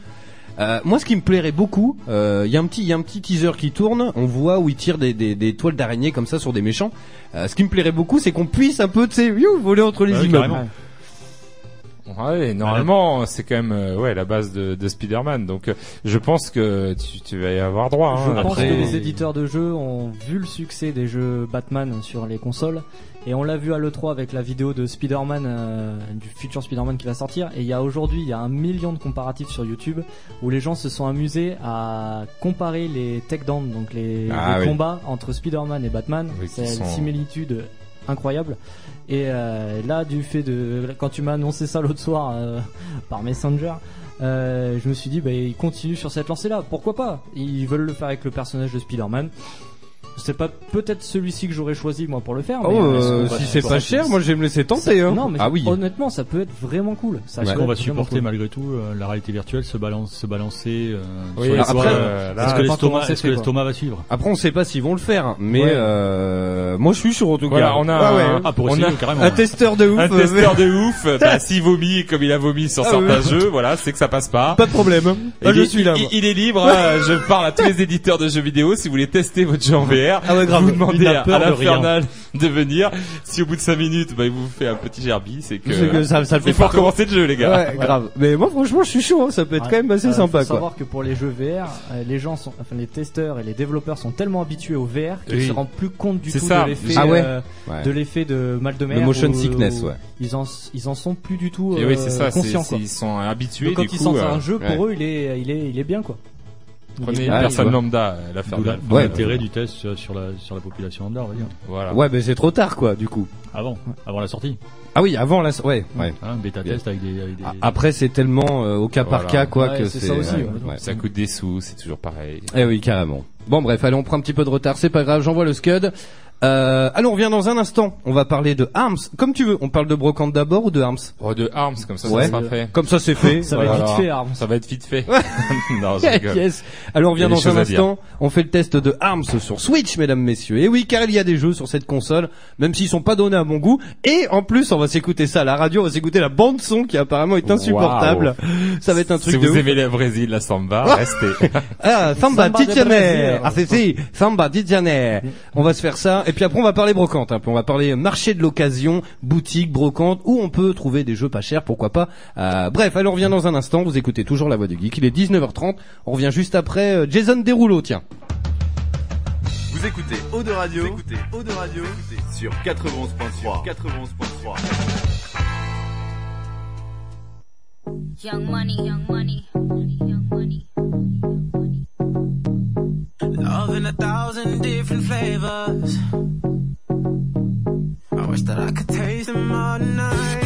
Euh, moi, ce qui me plairait beaucoup, euh, il y a un petit, il y a un petit teaser qui tourne. On voit où il tire des, des, des toiles d'araignée comme ça sur des méchants. Euh, ce qui me plairait beaucoup, c'est qu'on puisse un peu, tu sais, voler entre les Bah oui, immeubles. carrément. Ouais, normalement, c'est quand même euh, ouais la base de, de Spider-Man. Donc, euh, je pense que tu, tu vas y avoir droit. Je hein. pense que les éditeurs de jeux ont vu le succès des jeux Batman sur les consoles et on l'a vu à l'E3 avec la vidéo de Spider-Man, euh, du futur Spider-Man qui va sortir et il y a aujourd'hui il y a un million de comparatifs sur YouTube où les gens se sont amusés à comparer les takedowns, donc les, Ah les oui. combats entre Spider-Man et Batman. Oui, C'est sont- une similitude incroyable. Et euh, là, du fait de quand tu m'as annoncé ça l'autre soir euh, par Messenger, je me suis dit, bah, ils continuent sur cette lancée-là. Pourquoi pas? Ils veulent le faire avec le personnage de Spider-Man. C'est pas peut-être celui-ci que j'aurais choisi moi pour le faire. Oh, mais euh, euh, si c'est pas cher, moi je vais me laisser tenter. Hein. Non, mais ah oui. honnêtement, ça peut être vraiment cool. Ça Est-ce peut qu'on va supporter cool. malgré tout euh, la réalité virtuelle se, balance, se balancer euh, Oui, sur les après, euh, Est-ce que l'estomac va suivre Après, on sait pas s'ils vont le faire, mais Ouais. euh, moi je suis sûr en tout Voilà, cas. on a Ah ouais. un- Ah, pour on essayer, a carrément. un testeur de ouf. un testeur de ouf. bah, s'il vomit comme il a vomi sur Ah certains jeux, voilà, c'est que ça passe pas. Pas de problème. Ah, je il, suis là. il est libre. hein. je parle à tous les éditeurs de jeux vidéo. Si vous voulez tester votre jeu en VR, Ah ouais, grave. vous Il demandez à, à l'infernal de venir. Si au bout de 5 minutes, bah, il vous fait un petit gerbi, c'est que, C'est que ça, ça le fait il faut pas. recommencer le jeu, les gars. Ouais, grave. Mais moi franchement, je suis chaud. hein. Ça peut être Ouais. quand même assez Euh, sympa, faut quoi. savoir que pour les jeux VR, euh, les gens sont, enfin les testeurs et les développeurs sont tellement habitués au VR qu'ils Oui. se rendent plus compte du tout ça. de l'effet, Ah ouais. euh, Ouais. de l'effet de mal de mer. Le motion ou- sickness, ouais. Ils en, ils en sont plus du tout euh, conscients. ils sont habitués. Donc quand ils sentent un jeu, pour eux, il est, il est, il est bien quoi. Prenez une Ah, personne lambda, D'où la- l'infernal. d'où Ouais. l'intérêt du test sur, la, sur la population lambda, on va dire. Voilà. Ouais, mais c'est trop tard, quoi, du coup. Avant, avant la sortie. Ah oui, avant la, ouais, ouais. Hein, bêta test avec des, avec des- Après, c'est tellement euh, au cas par cas, quoi, Ouais, que c'est c'est. ça aussi, ouais, ouais. ouais. Ça coûte des sous, c'est toujours pareil. Eh oui, carrément. Bon, bref, allez, on prend un petit peu de retard, c'est pas grave, j'envoie le scud. Euh, allons, on revient dans un instant. On va parler de Arms. Comme tu veux, on parle de Brocante d'abord ou de Arms? Oh, de Arms, comme ça, Ouais. ça sera fait. Comme ça, c'est fait. Ça va être vite fait, Arms. Ça va être vite fait. non, je rigole. yes. Alors on Il y vient a des dans un choses à dire. instant, on fait le test de Arms sur Switch, mesdames, messieurs. Et oui, car il y a des jeux sur cette console, même s'ils sont pas donnés à mon goût. Et en plus, on va s'écouter ça à la radio, on va s'écouter la bande son qui apparemment est insupportable. Ça va être un truc si de vous ouf. aimez le Brésil, la samba, restez. Ah, Samba Samba de Titiane Brésil. Ah, c'est si, Samba Titiane On va se faire ça. Et puis après, on va parler brocante. hein. Puis on va parler marché de l'occasion, boutique, brocante, où on peut trouver des jeux pas chers, pourquoi pas. Euh, bref, alors on revient dans un instant. Vous écoutez toujours la voix du geek. Il est 19h30. On revient juste après euh, Jason Derulo, tiens. Vous écoutez Eau de Radio, vous écoutez Eau de Radio sur 91.3. 91.3. Young money, young money, young money. A thousand different flavors. I wish that I could taste them all night.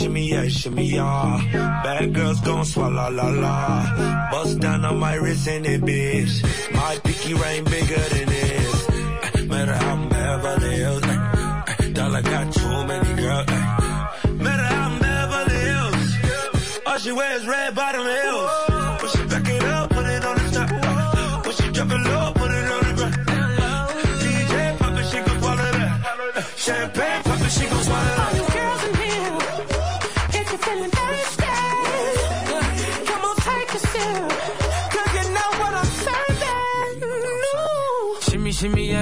Shimmy, yeah, shimmy, yeah. Bad girls gon' swallow la la. Bust down on my wrist and it, bitch. My pinky ring bigger than this. Eh, Matter how I'm Beverly Hills. eh, Dollar got too many girls. Matter how I'm Beverly Hills. All she wears red bottom heels. When she back it up, put it on the top. When she drop it low, put it on the ground. DJ pop it, she gon' swallow that. Champagne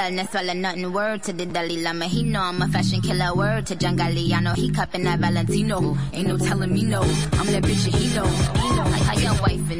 Girl, no swallow nothing. Word to the Dalai Lama, he know I'm a fashion killer. Word to John Galliano, he cupping that Valentino. Ain't no telling me no, I'm that bitch and he know. Know. Like how your wife these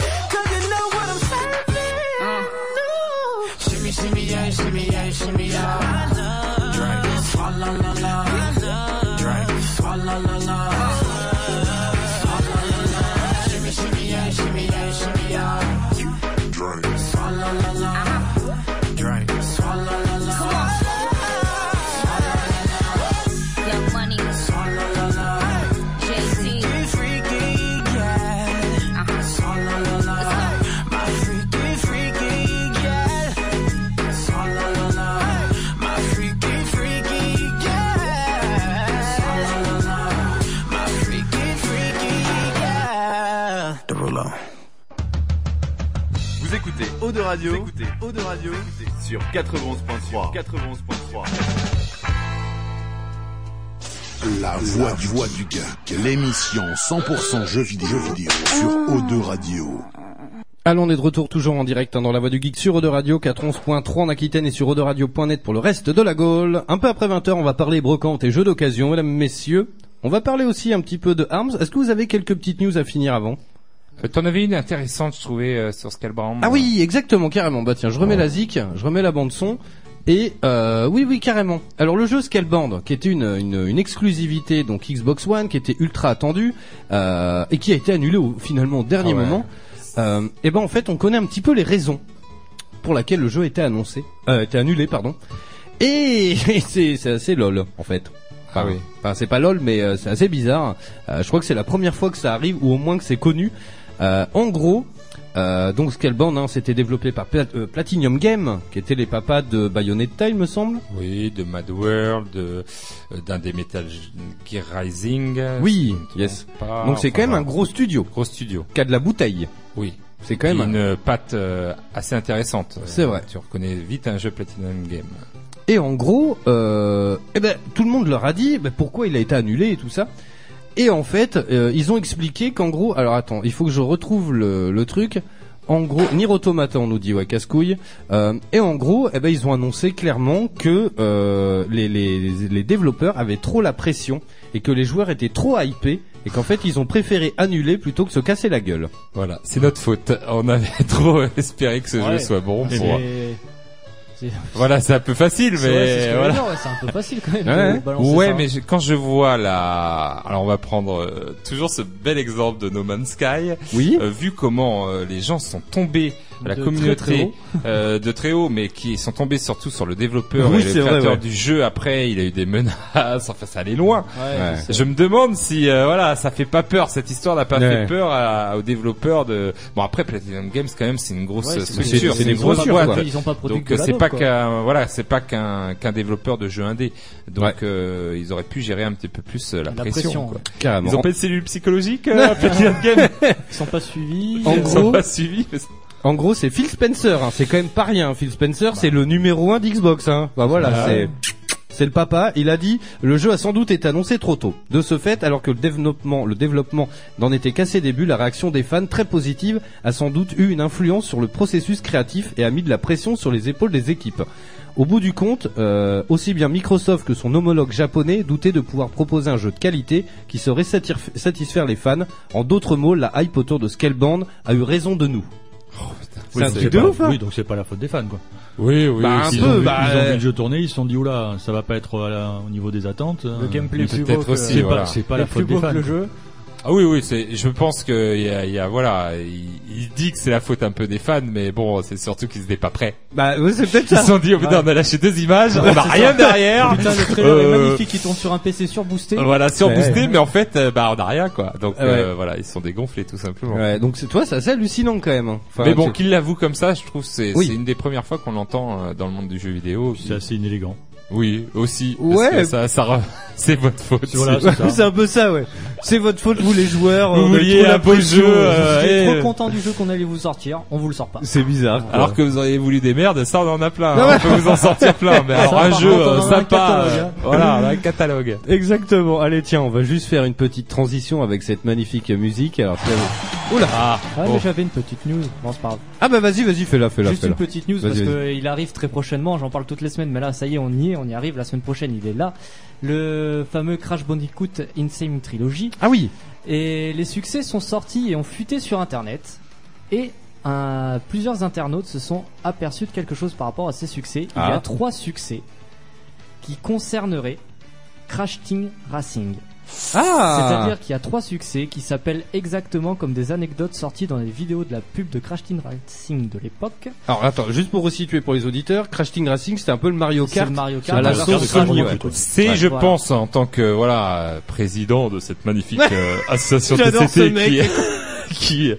shimmy, shimmy, yeah. Shimmy, yeah, shimmy, yeah, shimmy, yeah. Drink, de Radio, vous écoutez Eau de Radio sur 91.3. 91.3. La voix du, voix du geek, l'émission 100% jeux vidéo, jeux vidéo sur O2 Radio. Allons, on est de retour toujours en direct hein, dans la voix du geek sur Eau de Radio 411.3 en Aquitaine et sur Radio.net pour le reste de la Gaule. Un peu après 20h, on va parler brocante et jeux d'occasion, mesdames, messieurs. On va parler aussi un petit peu de Arms. Est-ce que vous avez quelques petites news à finir avant? T'en avais une intéressante, je trouvais, euh, sur Scalbrand. Ah oui, exactement, carrément. Bah tiens, je remets la zik, je remets la bande son. Et euh, oui, oui, carrément. Alors le jeu Scaleband, qui était une, une, une exclusivité donc Xbox One, qui était ultra attendu euh, et qui a été annulé au, finalement au dernier Ah ouais. moment. Euh, et ben en fait, on connaît un petit peu les raisons pour lesquelles le jeu était annoncé, euh, était annulé, pardon. Et, c'est c'est assez lol en fait. Ah oui. Enfin, c'est pas lol, mais euh, c'est assez bizarre. Euh, je crois que c'est la première fois que ça arrive, ou au moins que c'est connu. Euh, en gros, Euh, donc Scalebound, hein, c'était développé par Pla- euh, Platinum Game, qui étaient les papas de Bayonetta, il me semble. Oui, de Mad World, de- d'un des Metal Gear Rising. Oui, yes. pas. Donc c'est Enfin, quand même un gros studio. Gros studio. Qui a de la bouteille. Oui. C'est quand même un- une patte euh, assez intéressante. C'est vrai. Tu reconnais vite un jeu Platinum Game. Et en gros, eh ben, tout le monde leur a dit ben, pourquoi il a été annulé et tout ça. Et en fait, euh, ils ont expliqué qu'en gros, alors attends, il faut que je retrouve le, le truc. En gros, Nier Automata, on nous dit ouais casse-couille. Euh, et en gros, eh ben ils ont annoncé clairement que euh, les, les, les développeurs avaient trop la pression et que les joueurs étaient trop hypés et qu'en fait ils ont préféré annuler plutôt que se casser la gueule. Voilà, c'est notre faute. On avait trop espéré que ce Ouais. jeu soit bon. Mais- pour- c'est- Voilà, c'est un peu facile, ouais, mais voilà. ouais, c'est un peu facile quand même Ouais, balancer ouais ça. mais je- quand je vois la, alors on va prendre euh, toujours ce bel exemple de No Man's Sky. Oui. Euh, vu comment euh, les gens sont tombés, la De communauté très, très haut. euh, de très haut, mais qui sont tombés surtout sur le développeur Oui, et le vrai, créateur ouais. du jeu. Après, il a eu des menaces. Enfin, ça allait loin. Ouais, je me demande si euh, voilà, ça fait pas peur. Cette histoire n'a pas Ouais. fait peur à- aux développeurs de. Bon après, Platinum Games quand même, c'est une grosse structure, c'est une grosse boîte. quoi. Ils ont pas produit Donc que euh, c'est pas qu'un voilà, c'est pas qu'un qu'un développeur de jeux indé. Donc Ouais. euh, ils auraient pu gérer un petit peu plus euh, la, La pression. pression, quoi. ouais. Carrément. Ils ont pas une cellule psychologique euh, Platinum Games Ils sont pas suivis. En euh, Ils gros- sont pas suivis. mais En gros, c'est Phil Spencer. Hein. C'est quand même pas rien. Phil Spencer, c'est le numéro un d'Xbox. Hein. Bah voilà, Ah c'est c'est le papa. Il a dit le jeu a sans doute été annoncé trop tôt. De ce fait, alors que le développement, le développement n'en était qu'à ses débuts, la réaction des fans très positive a sans doute eu une influence sur le processus créatif et a mis de la pression sur les épaules des équipes. Au bout du compte, euh, aussi bien Microsoft que son homologue japonais doutaient de pouvoir proposer un jeu de qualité qui saurait satisfaire les fans. En d'autres mots, la hype autour de Scalebound a eu raison de nous. C'est Oui, un donc truc de pas- ouf, hein Oui, donc c'est pas la faute des fans, quoi. Oui, oui. Bah, aussi. Ils, un ont peu, vu, bah, ils ont vu euh, le jeu tourner, ils se sont dit oula, ça va pas être à la- au niveau des attentes. Le euh, gameplay plus peut-être beau que- aussi, C'est voilà. pas, c'est pas la faute des fans. le quoi. Ah oui, oui, c'est. Je pense que il y a, il y a- voilà, il, il dit que c'est la faute un peu des fans, mais bon, c'est surtout qu'ils étaient pas prêts. Bah ouais, c'est peut-être Ils ça. se sont dit, oh putain, on a lâché deux images, on a rien ça. derrière. Putain, le trailer est Euh, magnifique, il tombe sur un PC surboosté. Voilà, surboosté, Ouais. mais en fait, euh, bah, on a rien, quoi. Donc, Ouais. euh, voilà, ils sont dégonflés, tout simplement. Ouais, donc c'est toi, c'est assez hallucinant quand même. hein. Enfin, mais bon, tu- qu'il l'avoue comme ça, je trouve que c'est Oui. c'est une des premières fois qu'on l'entend euh, dans le monde du jeu vidéo. C'est assez inélégant. Oui, aussi. parce Ouais. que ça, ça, re- c'est votre faute. Voilà, c'est un peu ça, ouais. C'est votre faute, vous les joueurs. Vous on a vouliez un beau pression. jeu, euh, J'étais et- trop content du jeu qu'on allait vous sortir, on vous le sort pas. C'est bizarre. quoi. Alors que vous auriez voulu des merdes, ça on en a plein. Hein. On peut vous en sortir plein. Mais alors Ça, un jeu contre, on euh, un sympa, euh, hein. voilà, un catalogue. Exactement. Allez, tiens, on va juste faire une petite transition avec cette magnifique musique. Alors, Oula. Ah, Ah, bon. mais j'avais une petite news. Bon, c'est pas grave. Ah bah vas-y, vas-y, fais-la, fais-la, Juste fais-la. une petite news parce vas-y. qu'il arrive très prochainement. J'en parle toutes les semaines, mais là, ça y est, on y est, on y arrive. La semaine prochaine, il est là. Le fameux Crash Bandicoot Insane Trilogy. Ah oui. Et les succès sont sortis et ont fuité sur Internet. Et plusieurs internautes se sont aperçus de quelque chose par rapport à ces succès. Il y Ah. a trois succès qui concerneraient Crash Team Racing. Ah. C'est-à-dire qu'il y a trois succès qui s'appellent exactement comme des anecdotes sorties dans les vidéos de la pub de Crash Team Racing de l'époque. Alors attends, juste pour resituer pour les auditeurs, Crash Team Racing, c'était un peu le Mario Kart. le Mario Kart à la sauce Sony, ouais. C'est, Ouais, je voilà. pense, en tant que voilà président de cette magnifique euh, association TCT qui, qui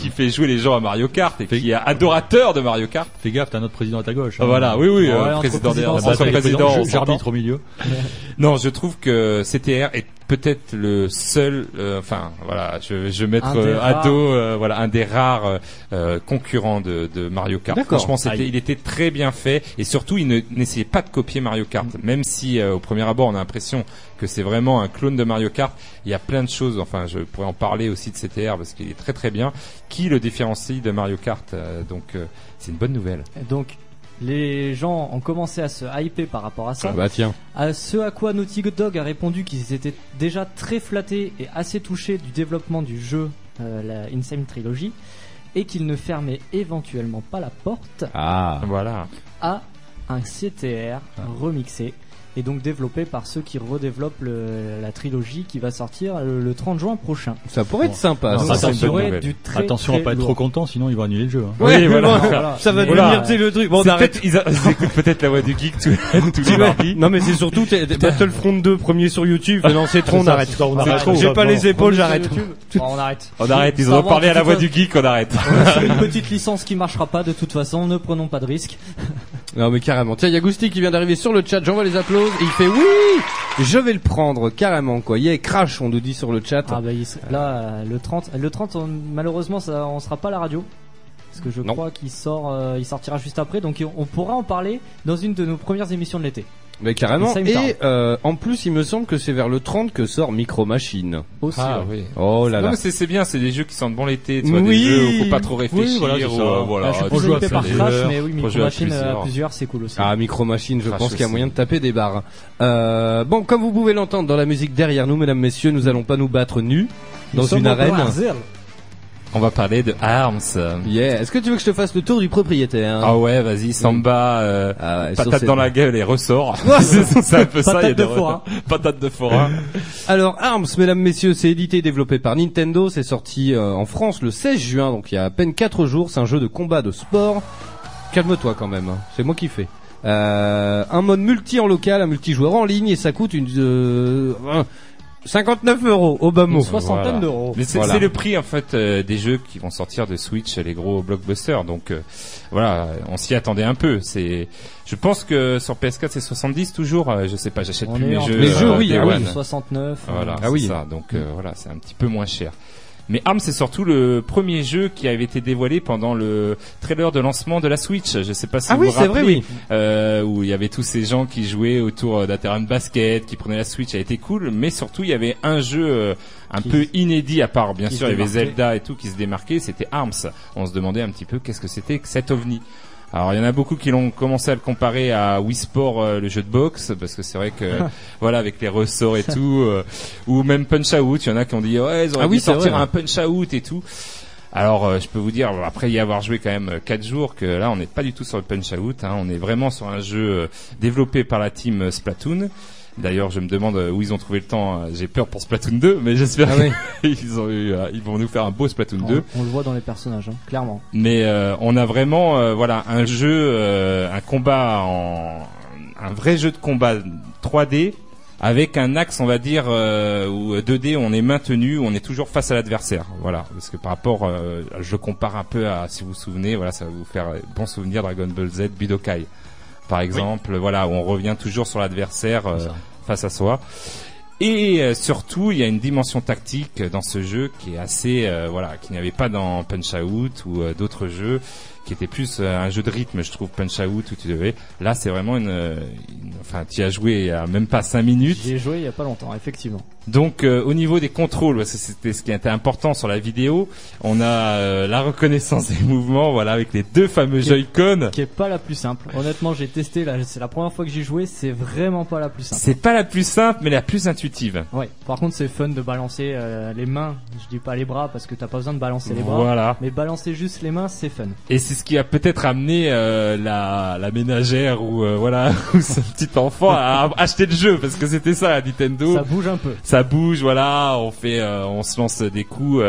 qui fait jouer les gens à Mario Kart et qui est adorateur de Mario Kart. Fais gaffe, t'as notre président à ta gauche. Ah, voilà, oui, oui, Ouais, euh, entre président président. président, on J'arbitre au milieu. Non, je trouve que CTR est peut-être le seul, euh, enfin voilà, je, je vais mettre Un euh, à dos, euh, voilà, un des rares euh, euh, concurrents de, de Mario Kart. D'accord. Franchement, c'était, il était très bien fait et surtout, il ne n'essayait pas de copier Mario Kart, même si euh, au premier abord, on a l'impression que c'est vraiment un clone de Mario Kart. Il y a plein de choses, enfin, je pourrais en parler aussi de CTR parce qu'il est très très bien, qui le différencie de Mario Kart. euh, donc, euh, c'est une bonne nouvelle. Et Donc, les gens ont commencé à se hyper par rapport à ça. Ah bah tiens. À ce à quoi Naughty Dog a répondu qu'ils étaient déjà très flattés et assez touchés du développement du jeu, euh, la Insane Trilogy, et qu'ils ne fermaient éventuellement pas la porte Ah. Voilà. à un CTR remixé et donc développé par ceux qui redéveloppent le- la trilogie qui va sortir le, le 30 juin prochain. Ça pourrait être sympa. Donc, ça. nouvelle. du très, Attention à très pas être trop content, sinon ils vont annuler le jeu. hein. Ouais, Oui, voilà. voilà. Ça va Voilà. devenir, le truc. Bon, on C'est arrête. peut-être- ils, a- ils écoutent peut-être la voix du geek tous, tous les Ouais. mardis. Non mais c'est surtout Battlefront 2 premier sur YouTube. Non c'est trop, on arrête. J'ai pas les épaules, j'arrête. On arrête. On arrête, ils ont parlé à la voix du geek, on arrête. C'est une petite licence qui marchera pas de toute façon, ne prenons pas de risques. Non mais carrément. Tiens, il y a Gusti qui vient d'arriver sur le chat. J'envoie les applauses et il fait oui. Je vais le prendre carrément quoi. Yeah, crash, on nous dit sur le chat. Ah bah il là le 30 le 30 on- malheureusement ça on sera pas à la radio parce que je Non. crois qu'il sort euh, il sortira juste après donc on, on pourra en parler dans une de nos premières émissions de l'été. Mais carrément. Et ça, euh, en plus, il me semble que c'est vers le 30 que sort Micro Machine. Aussi. Ah ouais. oui. Oh là là. c'est bien, c'est des jeux qui sentent bon l'été, tu vois, Oui. des jeux où faut pas trop réfléchir. Oui, voilà, ou, euh, voilà, Ah, je suis hypé par plusieurs, Crash mais oui Micro jouer à Machine euh, à plusieurs. c'est cool aussi. Ah, Micro Machine, je Crash pense qu'il y a moyen de taper des barres. Euh, bon, comme vous pouvez l'entendre dans la musique derrière nous, mesdames, messieurs, nous allons pas nous battre nus dans Nous une arène. On va parler de Arms. Yeah. Est-ce que tu veux que je te fasse le tour du propriétaire Ah ouais, vas-y, Samba, euh, Ah ouais, patate dans la gueule et ressort. c'est un peu ça. Patate il y a des de forain. Patate de forain. Alors Arms, mesdames, messieurs, c'est édité et développé par Nintendo. C'est sorti euh, en France le 16 juin, donc il y a à peine 4 jours. C'est un jeu de combat de sport. Calme-toi quand même, hein. c'est moi qui fais. Euh, un mode multi en local, un multijoueur en ligne et ça coûte une euh, 59 euros au bas mot. Une soixantaine Voilà. d'euros. Mais c'est Voilà. le prix en fait euh, des jeux qui vont sortir de Switch, les gros blockbusters. Donc euh, voilà, on s'y attendait un peu. C'est, je pense que sur PS4 c'est 70 toujours. euh, je sais pas, j'achète plus mes jeux. Les jeux, euh, oui, ah oui. One. 69. Voilà, Ah oui. ça. Donc euh, voilà, c'est un petit peu moins cher. Mais Arms c'est surtout le premier jeu qui avait été dévoilé pendant le trailer de lancement de la Switch. Je sais pas si Ah vous oui, vous c'est vrai, rappelez, oui. euh, où il y avait tous ces gens qui jouaient autour d'un terrain de basket, qui prenaient la Switch, ça a été cool. Mais surtout, il y avait un jeu euh, un Qui peu inédit à part, bien sûr, il y avait. Zelda et tout qui se démarquait. C'était Arms. On se demandait un petit peu qu'est-ce que c'était que cet ovni. Alors il y en a beaucoup qui l'ont commencé à le comparer à Wii Sport, euh, le jeu de boxe, parce que c'est vrai que voilà avec les ressorts et tout, euh, ou même Punch Out, il y en a qui ont dit ouais ils auraient Ah dû sortir vrai. un Punch Out et tout. Alors euh, je peux vous dire après y avoir joué quand même 4 jours que là on n'est pas du tout sur le Punch Out, hein, on est vraiment sur un jeu développé par la team Splatoon. D'ailleurs, je me demande euh, où ils ont trouvé le temps. euh, J'ai peur pour Splatoon 2, mais j'espère Ah oui. qu'ils ont eu, euh, ils vont nous faire un beau Splatoon 2. On, on le voit dans les personnages hein, clairement. Mais euh, on a vraiment euh, voilà un jeu, euh, un combat en un vrai jeu de combat 3D avec un axe on va dire euh, où 2D on est maintenu, on est toujours face à l'adversaire. Voilà, parce que par rapport, euh, je compare un peu à si vous vous souvenez, voilà ça va vous faire bon souvenir Dragon Ball Z Budokai par exemple, voilà où on revient toujours sur l'adversaire euh, face à soi. Et euh, surtout, il y a une dimension tactique dans ce jeu qui est assez, euh, voilà, qu'il n'y avait pas dans Punch Out ou d'autres jeux, qui étaient plus euh, un jeu de rythme, je trouve, Punch Out où tu devais. Là, c'est vraiment une, euh, une- enfin, tu as joué il y a même pas cinq minutes. J'y ai joué il y a pas longtemps effectivement. Donc euh, au niveau des contrôles, parce que c'était ce qui était important sur la vidéo, on a euh, la reconnaissance des mouvements, voilà, avec les deux fameux Joy-Con. Qui est pas la plus simple. Honnêtement, j'ai testé là, c'est la première fois que j'ai joué, c'est vraiment pas la plus simple. C'est pas la plus simple, mais la plus intuitive. Ouais. Par contre, c'est fun de balancer euh, les mains. Je dis pas les bras parce que t'as pas besoin de balancer les bras. Voilà. Mais balancer juste les mains, c'est fun. Et c'est ce qui a peut-être amené euh, la, la ménagère ou euh, voilà ou ce petit enfant à acheter le jeu parce que c'était ça Nintendo. Ça bouge un peu. Ça bouge, voilà, on fait, euh, on se lance des coups,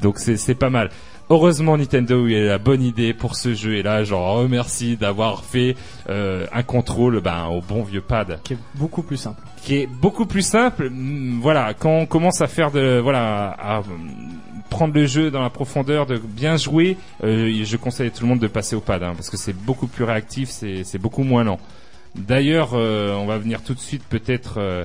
donc c'est c'est pas mal. Heureusement Nintendo a eu la bonne idée pour ce jeu et là j'en remercie d'avoir fait euh, un contrôle ben, au bon vieux pad Qui est beaucoup plus simple. qui est beaucoup plus simple. Voilà, quand on commence à faire de voilà à prendre le jeu dans la profondeur, de bien jouer, euh, je conseille à tout le monde de passer au pad hein, parce que c'est beaucoup plus réactif, c'est beaucoup moins lent. D'ailleurs, euh, on va venir tout de suite peut-être euh,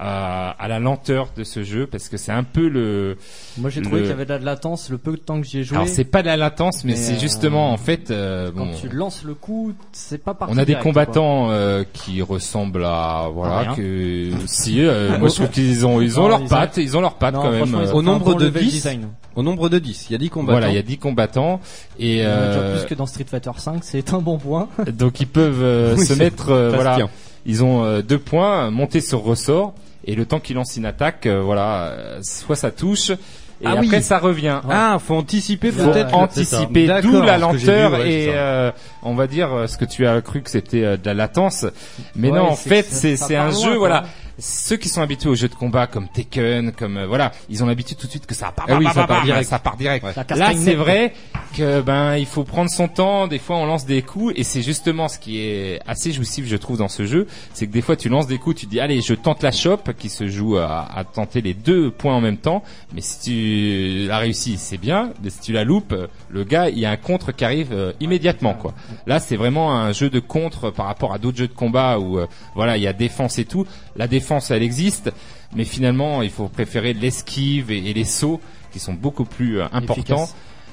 à, à la lenteur de ce jeu parce que c'est un peu le. Moi, j'ai trouvé le- qu'il y avait de la latence le peu de temps que j'y ai joué. Alors c'est pas de la latence, mais, Mais, c'est euh, justement en fait. euh, Quand bon, tu lances le coup, c'est pas parti on a des direct, combattants euh, qui ressemblent à voilà que si euh, moi je trouve qu'ils ont ils ont Non, leurs ils ont- pattes ils ont leurs pattes Non, quand même euh, Au nombre de level 10. design. Au nombre de 10, il y a 10 combattants. voilà il y a 10 combattants et euh, plus que dans Street Fighter 5, c'est un bon point. donc ils peuvent euh, Oui, se mettre euh, voilà ils ont euh, deux points monter sur ressort et le temps qu'ils lancent une attaque euh, voilà euh, soit ça touche et Ah après oui. ça revient. Ah, faut anticiper Faut peut-être. anticiper, d'où la lenteur vu, ouais, et euh, on va dire euh, ce que tu as cru que c'était euh, de la latence, mais Ouais, non en fait c'est c'est un jeu quoi. voilà. Ceux qui sont habitués aux jeux de combat comme Tekken, comme euh, voilà, ils ont l'habitude tout de suite que ça part, Ah oui, ça part direct. ça part direct. Ouais. Ça Là c'est vrai que ben il faut prendre son temps. Des fois on lance des coups et c'est justement ce qui est assez jouissif je trouve dans ce jeu, c'est que des fois tu lances des coups, tu dis allez je tente la chope qui se joue à, à tenter les deux points en même temps, mais si tu la réussis c'est bien, mais si tu la loupes, le gars il y a un contre qui arrive euh, immédiatement quoi. Là c'est vraiment un jeu de contre par rapport à d'autres jeux de combat où euh, voilà il y a défense et tout. La défense elle existe, mais finalement il faut préférer l'esquive et, et les sauts qui sont beaucoup plus euh, importants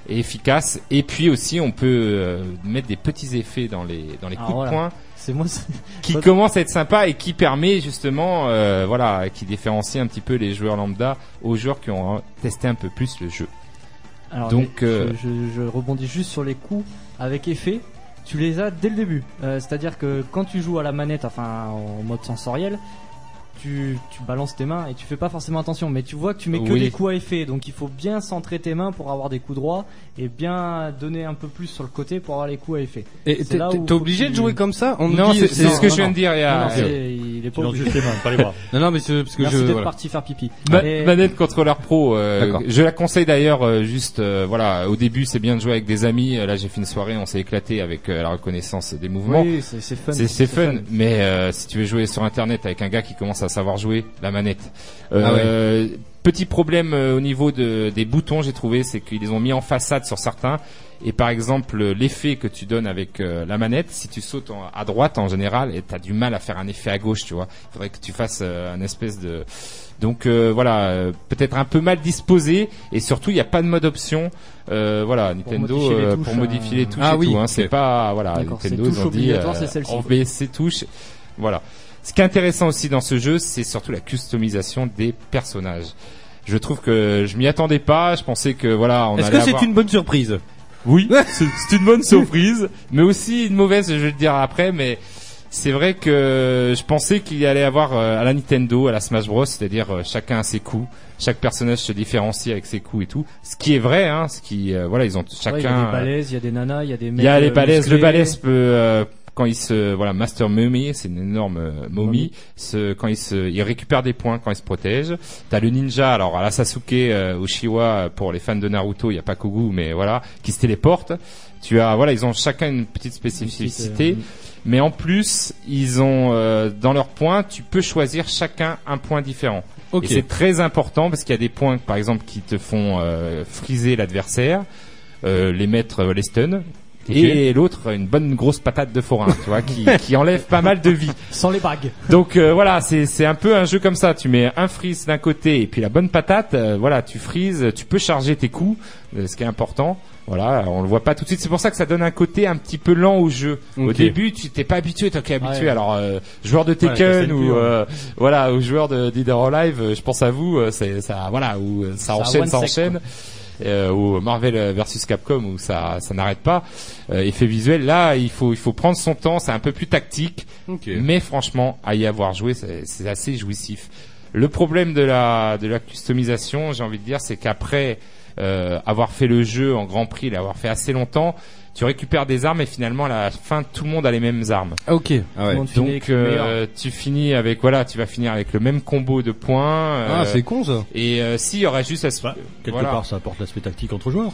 et efficaces. Et puis aussi on peut euh, mettre des petits effets dans les dans les Alors coups voilà. de poing C'est moi. c'est- qui commence à être sympa et qui permet justement euh, voilà qui différencie un petit peu les joueurs lambda aux joueurs qui ont testé un peu plus le jeu. Alors, Donc, euh, je, je- je rebondis juste sur les coups avec effet. Tu les as dès le début. Euh, C'est-à-dire que quand tu joues à la manette, enfin en mode sensoriel, tu, tu balances tes mains et tu fais pas forcément attention. Mais tu vois que tu mets que Oui. des coups à effet. Donc il faut bien centrer tes mains pour avoir des coups droits et bien donner un peu plus sur le côté pour avoir les coups à effet. Et t'es là t'es- où t'es faut obligé de jouer comme ça On Non, dit- c'est- ce que je viens de dire, il y a- Non, non, c'est- il est pas Tu lances obligé. juste les mains, pas les bras. Non, non, mais c'est parce que Merci je. voilà. parti faire pipi. Ma- Et- Manette contrôleur pro, euh, je la conseille d'ailleurs euh, juste euh, voilà au début c'est bien de jouer avec des amis. Euh, Là j'ai fait une soirée, on s'est éclaté avec euh, la reconnaissance des mouvements. Oui, c'est c'est fun. C'est c'est fun, mais si tu veux jouer sur internet avec un gars qui commence à savoir jouer la manette. Euh, Petit problème euh, au niveau de, des boutons, j'ai trouvé, c'est qu'ils les ont mis en façade sur certains. Et par exemple, l'effet que tu donnes avec euh, la manette, si tu sautes en- à droite en général, et t'as du mal à faire un effet à gauche, tu vois. Il faudrait que tu fasses euh, un espèce de. Donc euh, voilà, peut-être un peu mal disposé, et surtout il n'y a pas de mode option. Voilà, Nintendo modifier les touches, pour modifier les touches Ah et oui, tout. Hein. C'est pas voilà, Nintendo ils ont dit on baisse ses touches. Voilà. Ce qui est intéressant aussi dans ce jeu, c'est surtout la customisation des personnages. Je trouve que je m'y attendais pas. Je pensais que voilà, on Est-ce que c'est avoir- une bonne surprise? Oui, c'est une bonne surprise, mais aussi une mauvaise, je vais le dire après, mais c'est vrai que je pensais qu'il y allait avoir euh, à la Nintendo, à la Smash Bros, c'est-à-dire euh, chacun a ses coups, chaque personnage se différencie avec ses coups et tout, ce qui est vrai, hein, ce qui, euh, voilà, ils ont Ouais, il y a chacun. des balaises, il y a des nanas, il y a des Il y a les balaises, le balèze peut euh, quand il se voilà Master Mummy, c'est une énorme euh, momie, quand il se il récupère des points quand il se protège. T'as le ninja alors à la Sasuke euh, Uchiwa pour les fans de Naruto, il y a pas Kogu mais voilà, qui se téléporte. Tu as voilà, ils ont chacun une petite spécificité. Une petite, Mais en plus, ils ont euh, dans leurs points, tu peux choisir chacun un point différent. Ok. Et c'est très important parce qu'il y a des points, par exemple, qui te font euh, friser l'adversaire, euh, les mettre euh, les stuns. Et l'autre, une bonne grosse patate de forain, tu vois, qui, qui enlève pas mal de vie. Sans les bagues. Donc euh, voilà, c'est c'est un peu un jeu comme ça. Tu mets un freeze d'un côté et puis la bonne patate. euh, voilà, tu frises, tu peux charger tes coups, euh, ce qui est important. Voilà, on le voit pas tout de suite. C'est pour ça que ça donne un côté un petit peu lent au jeu. Au début, tu t'es pas habitué, toi qui es habitué. Ouais. Alors, euh, joueur de Tekken ou plus, euh, voilà, ou joueur de Dead or Alive, euh, je pense à vous. euh, C'est ça, voilà, où ça Ça enchaîne, ça sec, enchaîne. Euh, ou Marvel versus Capcom où ça ça n'arrête pas. Euh, effet visuel, là, il faut il faut prendre son temps. C'est un peu plus tactique. Ok. Mais franchement, à y avoir joué, c'est c'est assez jouissif. Le problème de la de la customisation, j'ai envie de dire, c'est qu'après euh, avoir fait le jeu en Grand Prix, l'avoir fait assez longtemps, tu récupères des armes et finalement à la fin tout le monde a les mêmes armes. Ah, ok. Ah ouais. Donc euh, tu finis avec voilà, tu vas finir avec le même combo de points. euh, Ah, c'est con ça. et euh, si il y aurait juste à se Bah, quelque voilà. part, ça apporte l'aspect tactique entre joueurs.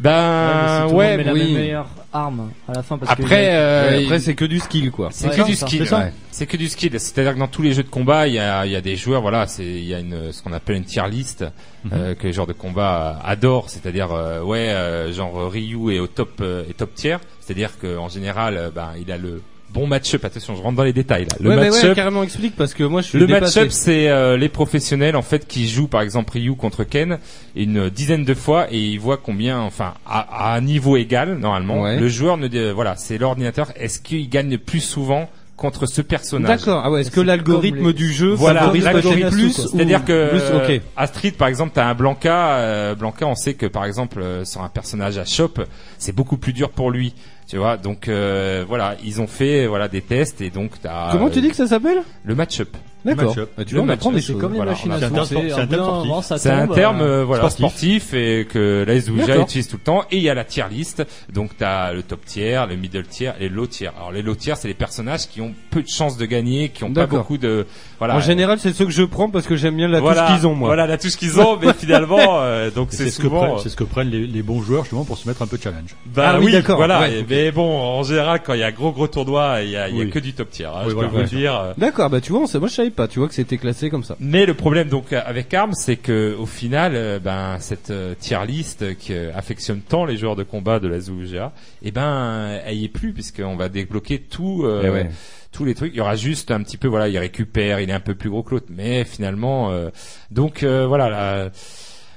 Mais Ben ouais, monde met la oui. même meilleure arme à la fin parce que après euh, Après, c'est que du skill quoi. C'est Ouais, que du skill. C'est que du skill. C'est-à-dire que dans tous les jeux de combat, il y a, il y a des joueurs, voilà, c'est il y a une ce qu'on appelle une tier list euh, que les joueurs de combat adorent. C'est-à-dire euh, ouais, euh, genre Ryu est au top euh, est top tier. C'est-à-dire qu'en général, euh, ben il a le bon match-up. Attention, je rentre dans les détails là. Le ouais, mais ouais, match-up. carrément explique parce que moi je suis Le dépassé. match-up, c'est euh, les professionnels en fait qui jouent par exemple Ryu contre Ken une dizaine de fois et ils voient combien, enfin à, à un niveau égal normalement, Ouais. le joueur ne, dé- voilà, c'est l'ordinateur. Est-ce qu'il gagne plus souvent contre ce personnage D'accord. Ah ouais, est-ce que C'est l'algorithme les- du jeu voilà, favorise l'algorithme plus ou C'est-à-dire que plus, ok. euh, à Street, par exemple, t'as un Blanca. euh, Blanca, on sait que par exemple euh, sur un personnage à Shop, c'est beaucoup plus dur pour lui. Tu vois, donc euh, voilà, ils ont fait voilà des tests et donc t'as Comment tu euh, dis que ça s'appelle? Le match-up D'accord. Bah, tu vois, on Le apprend des choses. C'est comme les Voilà, machines à C'est un terme sportif. C'est un tombe, terme euh, euh, voilà sportif. et que la SWJ utilise tout le temps. Et il y a la tier list. Donc t'as le top tier, le middle tier et le low tier. Alors les low tier, c'est les personnages qui ont peu de chances de gagner, qui ont pas beaucoup de voilà. En général, c'est ceux que je prends parce que j'aime bien la voilà, touche qu'ils ont, moi. Voilà la touche qu'ils ont, mais finalement, euh, donc c'est ce, que souvent. prennent- c'est ce que prennent les, les bons joueurs justement pour se mettre un peu de challenge. Bah Ah oui, d'accord. Voilà. Ouais, Et- ok. Mais bon, en général, quand il y a gros gros tournoi, il y a, il y a Oui. que du top tier. hein, Oui, je voilà, peux vous dire. euh. D'accord, bah tu vois, on sait- moi je savais pas, tu vois que c'était classé comme ça. Mais le problème donc avec Arms, c'est que au final, euh, ben cette euh, tier list qui euh, affectionne tant les joueurs de combat de la ZUGA, eh ben elle y est plus puisqu'on va débloquer tout. euh, Eh ouais. Tous les trucs, il y aura juste un petit peu, voilà, il récupère, il est un peu plus gros que l'autre, mais finalement, euh, donc euh, voilà, là,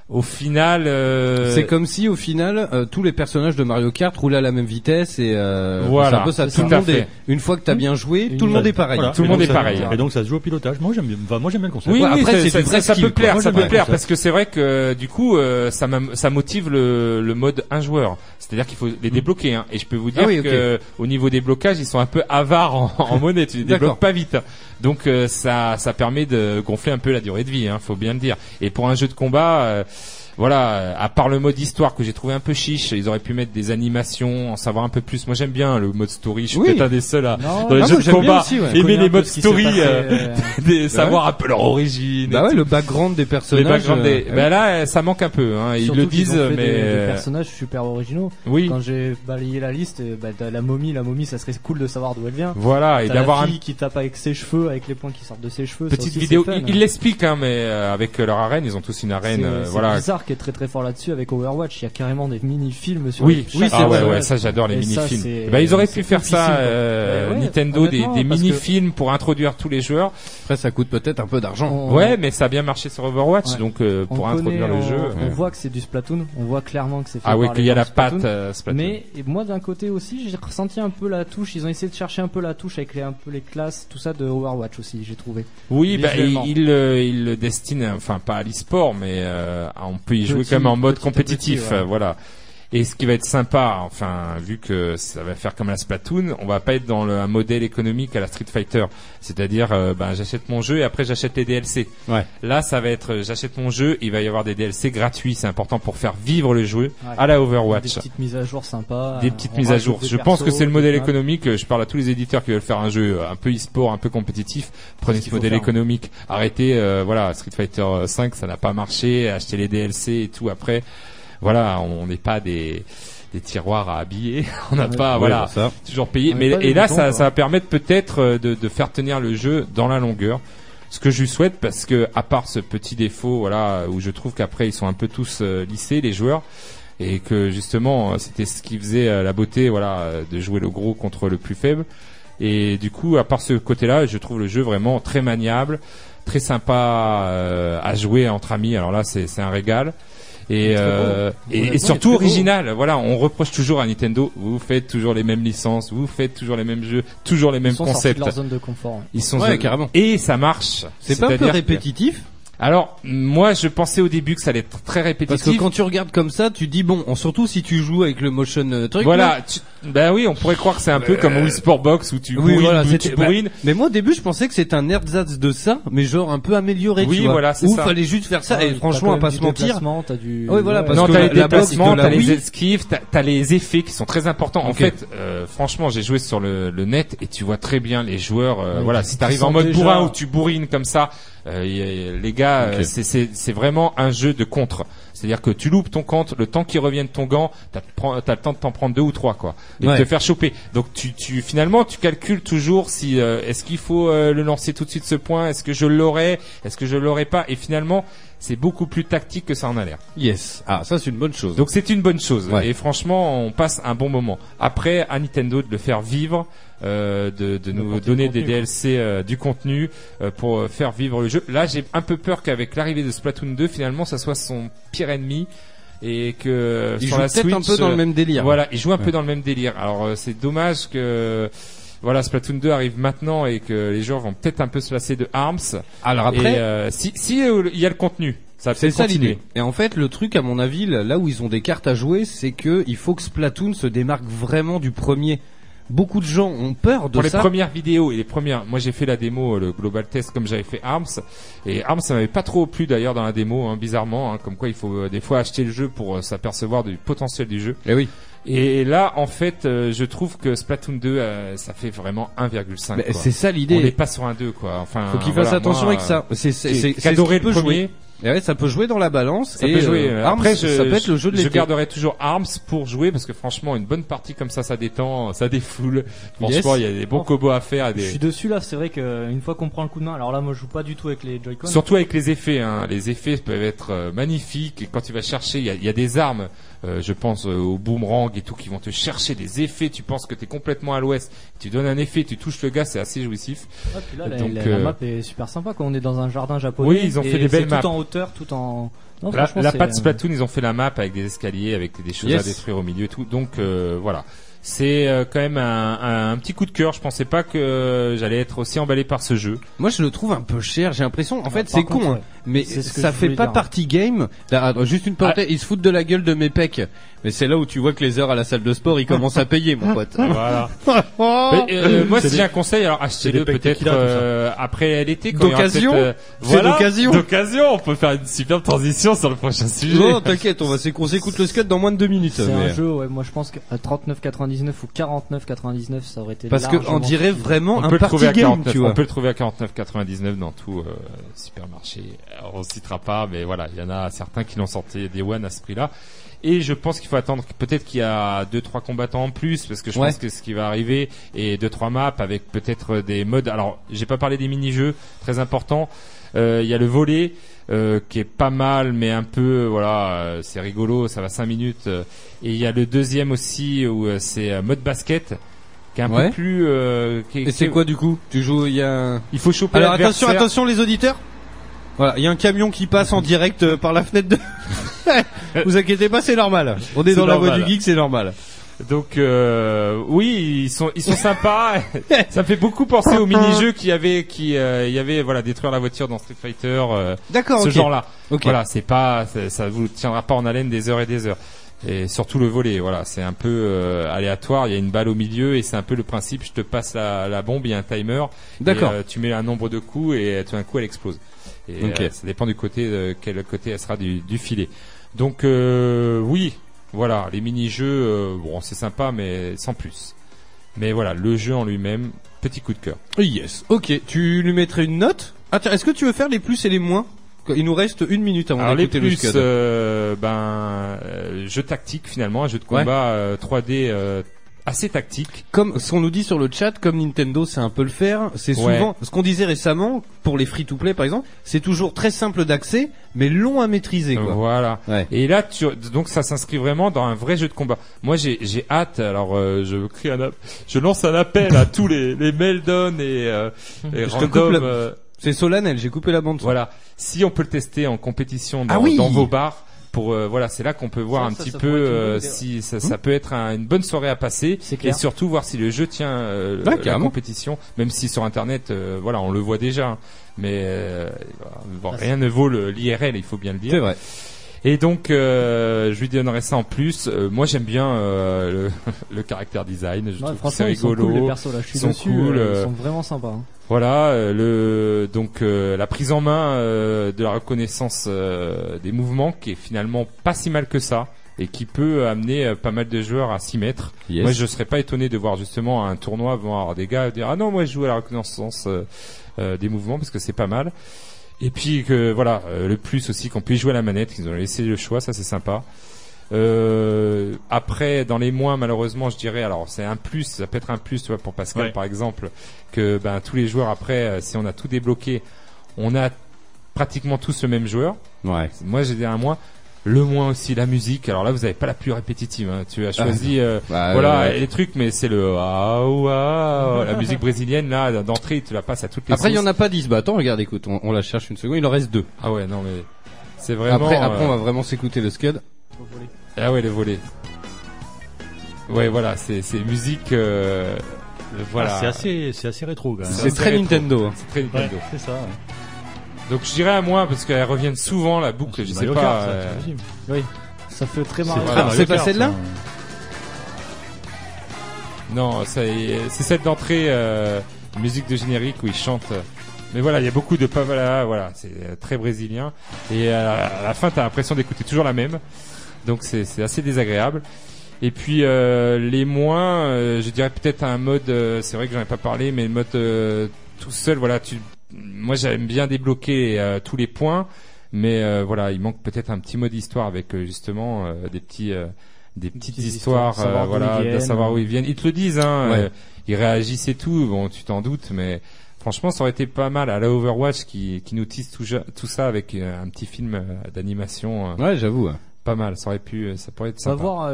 au final, euh, C'est comme si au final euh, tous les personnages de Mario Kart roulaient à la même vitesse et euh, Voilà, c'est un peu ça. Tout le tout à monde est, une fois que t'as bien joué, tout le Ça- monde est pareil. voilà. Tout le Et monde donc est ça- pareil. Et donc ça se joue au pilotage. Moi j'aime bien, enfin, moi j'aime bien le concept. Oui, Ouais, oui, après, ça, c'est ça- du vrai ça peut plaire, ça peut plaire parce que c'est vrai que du coup, euh, ça, m'a- ça motive le, le mode un joueur. C'est-à-dire qu'il faut les débloquer. Hein. Et je peux vous dire Ah oui, ok. que au niveau des blocages, ils sont un peu avares en, en monnaie. Tu les débloques pas vite. Donc euh, ça, ça permet de gonfler un peu la durée de vie. Hein, faut bien le dire. Et pour un jeu de combat. Euh, voilà, euh, à part le mode histoire que j'ai trouvé un peu chiche, ils auraient pu mettre des animations, en savoir un peu plus. Moi j'aime bien le mode story, je suis Oui. peut-être un des seuls à, Non, dans les ah, jeux de combat, aussi, ouais. aimer les modes story, passé, euh, euh, des- savoir un peu leur origine. Bah ouais, le background des Les personnages. backgrounds des- euh, bah là, ça manque un peu. Hein. Ils le disent, ont fait mais des, des euh, personnages super originaux. oui, Quand j'ai balayé la liste, euh, bah, la momie, la momie, ça serait cool de savoir d'où elle vient. voilà, et d'avoir la un qui tape avec ses cheveux, avec les points qui sortent de ses cheveux. petite vidéo. Ils ils l'expliquent, hein, mais euh, avec leur arène, ils ont tous une arène. Euh, voilà. Qui est très très fort là-dessus avec Overwatch. Il y a carrément des mini-films sur Oui, oui, ah ouais, personnage. ouais, ça j'adore les Et ça, mini-films. c'est- Eh ben, ils auraient c'est pu faire ça, euh, Ouais, ouais, Nintendo, des, honnêtement, des parce que mini-films pour introduire tous les joueurs. Après, ça coûte peut-être un peu d'argent. on- Ouais, mais ça a bien marché sur Overwatch, Ouais. donc euh, pour introduire le on- jeu. On voit que c'est du Splatoon. On voit clairement que c'est fait Ah oui, par qu'il y a gens la de Splatoon. patte euh, Splatoon. Mais et moi d'un côté aussi, j'ai ressenti un peu la touche. Ils ont essayé de chercher un peu la touche avec les, un peu les classes, tout ça de Overwatch aussi. J'ai trouvé. Oui, bah, il, visuellement. il, euh, il le destine, enfin pas à l'e-sport, mais euh, on peut y jouer Petit- quand même en mode compétitif, ouais. voilà. Et ce qui va être sympa, enfin vu que ça va faire comme la Splatoon, on va pas être dans le, un modèle économique à la Street Fighter, c'est-à-dire euh, ben j'achète mon jeu et après j'achète les DLC. Ouais. Là, ça va être euh, j'achète mon jeu, il va y avoir des DLC gratuits, c'est important pour faire vivre le jeu Ouais. à la Des Overwatch. petites mises à jour sympas. Des euh, petites mises à jour. des Je pense que c'est le modèle des économique. Je parle à tous les éditeurs qui veulent faire un jeu un peu e-sport, un peu compétitif. Prenez ce modèle faire. économique. Arrêtez, euh, voilà, Street Fighter 5, ça n'a pas marché. Achetez les DLC et tout après. Voilà, on n'est pas des des tiroirs à habiller. on n'a Ouais. pas, Ouais, voilà, ça. toujours payé. On Mais et là, boutons, ça, ça va permettre peut-être euh, de, de faire tenir le jeu dans la longueur. Ce que je lui souhaite, parce que à part ce petit défaut, voilà, où je trouve qu'après ils sont un peu tous euh, lissés les joueurs, et que justement euh, c'était ce qui faisait euh, la beauté, voilà, de jouer le gros contre le plus faible. Et du coup, à part ce côté-là, je trouve le jeu vraiment très maniable, très sympa euh, à jouer entre amis. Alors là, c'est c'est un régal. Et, euh, et, surtout original. Voilà, on reproche toujours à Nintendo, vous faites toujours les mêmes licences, vous faites toujours les mêmes jeux, toujours les mêmes Ils sont sortis concepts. de leur zone de confort. Ils sont Ouais, carrément. et ça marche. C'est pas un peu que- répétitif Alors moi, je pensais au début que ça allait être très répétitif. Parce que quand tu regardes comme ça, tu dis bon, en- surtout si tu joues avec le motion euh, truc. voilà, là. tu- bah oui, on pourrait croire que c'est un peu comme Wii Sport Box où tu Oui, bourrines, voilà, tu bah, bourrines. mais moi au début, je pensais que c'était un ersatz de ça, mais genre un peu amélioré. Oui, tu vois. voilà, c'est Où ça. fallait juste faire ça. Ouais, et franchement, à pas se mentir. déplacement, t'as du- Oui, voilà, parce non, que t'as la- les déplacements, t'as les esquives, t'as t'as les effets qui sont très importants. En fait, euh, franchement, j'ai joué sur le, le net et tu vois très bien les joueurs. euh, voilà, si t'arrives en mode bourrin où tu bourrines comme ça, euh, les gars, euh, c'est- c'est c'est vraiment un jeu de contre. C'est-à-dire que tu loupes ton compte, le temps qu'il revienne ton gant, t'as le temps de t'en prendre deux ou trois quoi, et Ouais. de te faire choper. Donc tu, tu finalement tu calcules toujours si euh, est-ce qu'il faut euh, le lancer tout de suite ce point, est-ce que je l'aurai, est-ce que je l'aurai pas, et finalement c'est beaucoup plus tactique que ça en a l'air. Yes. Ah, ça c'est une bonne chose. Donc c'est une bonne chose. Ouais. Et franchement, on passe un bon moment. Après, à Nintendo de le faire vivre, de, de nous donner des DLC, euh, du contenu euh, pour euh, faire vivre le jeu. Là, j'ai un peu peur qu'avec l'arrivée de Splatoon 2, finalement, ça soit son pire ennemi et que Il sur joue la peut-être un Switch, peu dans euh, le même délire. Voilà, il joue un peu dans le même délire. Alors euh, c'est dommage que voilà Splatoon 2 arrive maintenant et que les joueurs vont peut-être un peu se lasser de Arms. Alors après, Et, euh, si si euh, il y a le contenu, ça C'est ça l'idée. Et en fait, le truc, à mon avis, là où ils ont des cartes à jouer, c'est que il faut que Splatoon se démarque vraiment du premier. Beaucoup de gens ont peur de Pour les premières vidéos et les premières, moi j'ai fait la démo, euh, le global test comme j'avais fait Arms et Arms ça m'avait pas trop plu d'ailleurs dans la démo, hein, bizarrement, hein, comme quoi il faut euh, des fois acheter le jeu pour euh, s'apercevoir du potentiel du jeu. Et oui. Et là, en fait, euh, je trouve que Splatoon 2, euh, ça fait vraiment 1,5. Mais quoi. c'est ça l'idée. On n'est pas sur un 2, quoi. Enfin, Faut qu'il voilà, fasse attention moi, avec ça. C'est c'est c'est ce peut premier. jouer. Et ouais, ça peut jouer dans la balance. Ça et, peut jouer. euh, Après, Arms, je, ça peut être le jeu de je l'été. garderai toujours Arms pour jouer parce que franchement, une bonne partie comme ça, ça détend, ça défoule. Franchement, il y a des bons combos à faire. Je Des... suis dessus là, c'est vrai qu'une fois qu'on prend le coup de main, alors là moi je joue pas du tout avec les Joy-Con. Surtout avec les effets, hein. les effets peuvent être euh, magnifiques. Et quand tu vas chercher, il y a, il y a des armes, euh, je pense euh, au boomerang et tout, qui vont te chercher des effets. Tu penses que tu es complètement à l'ouest, tu donnes un effet, tu touches le gars, c'est assez jouissif. Puis là, la, Donc, la- euh, la map est super sympa quand on est dans un jardin japonais. Oui, ils ont fait des belles c'est maps. Tout en hauteur, tout en. Non, la, la patte Splatoon, ils ont fait la map avec des escaliers, avec des choses Yes. à détruire au milieu et tout. Donc euh, voilà c'est euh, quand même un, petit coup de cœur. Je pensais pas que euh, j'allais être aussi emballé par ce jeu. Moi, je le trouve un peu cher. J'ai l'impression, en ah, fait, c'est con, hein. mais ça fait pas hein. partie game. Bah, juste une parenthèse, ah. ils se foutent de la gueule de mes pecs. Mais c'est là où tu vois que les heures à la salle de sport, ils commencent à payer, mon pote. Voilà. Euh, moi, si j'ai un conseil, alors achetez-le peut-être après l'été. D'occasion. Euh, voilà. D'occasion. On peut faire une superbe transition sur le prochain sujet. Non, t'inquiète, on va s'écouter le skate dans moins de deux minutes. C'est un jeu. Moi, je pense que 39,90 99 ou 49,99, ça aurait été. Parce qu'on dirait vraiment un party le game, 49, tu. On peut le trouver à 49,99 dans tout euh, supermarché. On ne citera pas, mais voilà, il y en a certains qui l'ont sorti des one à ce prix-là. Et je pense qu'il faut attendre peut-être qu'il y a deux trois combattants en plus parce que je ouais. pense que ce qui va arriver et deux trois maps avec peut-être des modes. Alors j'ai pas parlé des mini jeux très importants. Euh, il y a le volet euh, qui est pas mal, mais un peu voilà, euh, c'est rigolo, ça va 5 minutes. euh, et il y a le deuxième aussi où euh, c'est euh, mode basket qui est un Ouais. peu plus. euh, qui Et c'est est- quoi du coup? Tu joues, il y a. un- Il faut choper Alors attention, attention les auditeurs. Voilà, il y a un camion qui passe en direct euh, par la fenêtre de. Vous inquiétez pas, c'est normal. On est dans la voie du geek, c'est normal. Donc euh, oui, ils sont ils sont sympas. ça me fait beaucoup penser aux mini-jeux qui avait qui euh, il y avait voilà détruire la voiture dans Street Fighter. euh, D'accord, ce genre-là. Ok. Voilà, c'est pas ça, ça vous tiendra pas en haleine des heures et des heures. Et surtout le volet, voilà, c'est un peu euh, aléatoire. Il y a une balle au milieu et c'est un peu le principe. Je te passe la, la bombe, il y a un timer. D'accord. Euh, tu mets un nombre de coups et tout d'un coup elle explose. Et Ok. ça dépend du côté quel côté elle sera du, du filet. Donc euh, oui, voilà, les mini-jeux, euh, bon c'est sympa mais sans plus. Mais voilà, le jeu en lui-même, petit coup de cœur. Yes. Ok. Tu lui mettrais une note Ah tiens, est-ce que tu veux faire les plus et les moins Il nous reste une minute avant Alors les d'écouter le plus, scud. euh, ben, euh, jeu tactique finalement, un jeu de Ouais. combat euh, 3D euh, assez tactique. Comme ce qu'on nous dit sur le chat, comme Nintendo sait un peu le faire, c'est Ouais. souvent ce qu'on disait récemment pour les free-to-play par exemple, c'est toujours très simple d'accès, mais long à maîtriser. Quoi. Voilà. Ouais. Et là, tu, donc ça s'inscrit vraiment dans un vrai jeu de combat. Moi, j'ai, j'ai hâte. Alors, euh, je crie un, je lance un appel à tous les, les Meldon et, euh, et Je te random. euh, C'est solennel, j'ai coupé la bande. voilà. Si on peut le tester en compétition dans, Ah oui dans vos bars. Pour euh, voilà, c'est là qu'on peut voir Ça, un ça, petit ça peu euh, si ça, ça peut être un- une bonne soirée à passer et surtout voir si le jeu tient euh, Ouais, la carrément. compétition, même si sur internet, euh, voilà, on le voit déjà, hein. mais euh, bon, Ah, rien ne vaut l'IRL, il faut bien le dire. C'est vrai. Et donc, euh, je lui donnerai ça en plus. Euh, moi, j'aime bien euh, le, le caractère design. Je Ouais, trouve c'est ils sont rigolo. cool les persos là, je suis Ils sont dessus, cool. ils sont vraiment sympas. hein. Voilà, euh, le donc euh, la prise en main euh, de la reconnaissance euh, des mouvements qui est finalement pas si mal que ça et qui peut amener pas mal de joueurs à s'y mettre. Yes. Moi, je serais pas étonné de voir justement un tournoi voir des gars dire ah non moi je joue à la reconnaissance euh, euh, des mouvements parce que c'est pas mal. Et puis que voilà euh, le plus aussi qu'on puisse jouer à la manette, ils ont laissé le choix, ça c'est sympa. Euh, après, dans les moins, malheureusement, je dirais, alors c'est un plus, ça peut être un plus, tu vois, pour Pascal Ouais. par exemple, que ben tous les joueurs après, euh, si on a tout débloqué, on a pratiquement tous le même joueur. Ouais. Moi, j'ai dit un moins. Le moins aussi, la musique. Alors là, vous avez pas la plus répétitive. hein. Tu as choisi, euh, Bah, voilà, ouais. les trucs, mais c'est le ah ah, la musique brésilienne là d'entrée, tu la passes à toutes les. Après, il y en a pas 10. Bah attends, regarde, écoute, on, on la cherche une seconde, il en reste deux. Ah ouais, non mais c'est vraiment. après, après, on euh, va vraiment s'écouter le scud. Ah ouais, le volet. Ouais, voilà, c'est c'est musique. euh, voilà. Ah, c'est assez, c'est assez rétro quand même. C'est très. Nintendo. hein. C'est très Nintendo. Ouais, c'est ça. ouais. Donc je dirais à moi parce qu'elles reviennent souvent la boucle. Je sais Mario pas. Kart, ça, euh. Oui, ça fait très Ah, Mario c'est pas celle-là ça. Non, c'est c'est celle d'entrée, euh, musique de générique où il chante. Mais voilà, il y a beaucoup de pavala, voilà, c'est très brésilien. Et à la fin, t'as l'impression d'écouter toujours la même. Donc c'est c'est assez désagréable. Et puis euh, les moins, euh, je dirais peut-être un mode, euh, c'est vrai que j'en ai pas parlé, mais le mode euh, tout seul, voilà, tu, moi j'aime bien débloquer euh, tous les points, mais euh, voilà, il manque peut-être un petit mode histoire avec euh, justement euh, des petits, euh, des petites petites histoires, histoires, savoir euh, d'où voilà, ils de viennent. savoir où ils viennent. Ils te le disent, hein, Ouais. euh, ils réagissent et tout. Bon, tu t'en doutes, mais franchement, ça aurait été pas mal à la Overwatch qui, qui nous tisse tout, tout ça avec un petit film d'animation. euh, Ouais, j'avoue. Pas mal, ça aurait pu, ça pourrait être On va sympa. voir euh,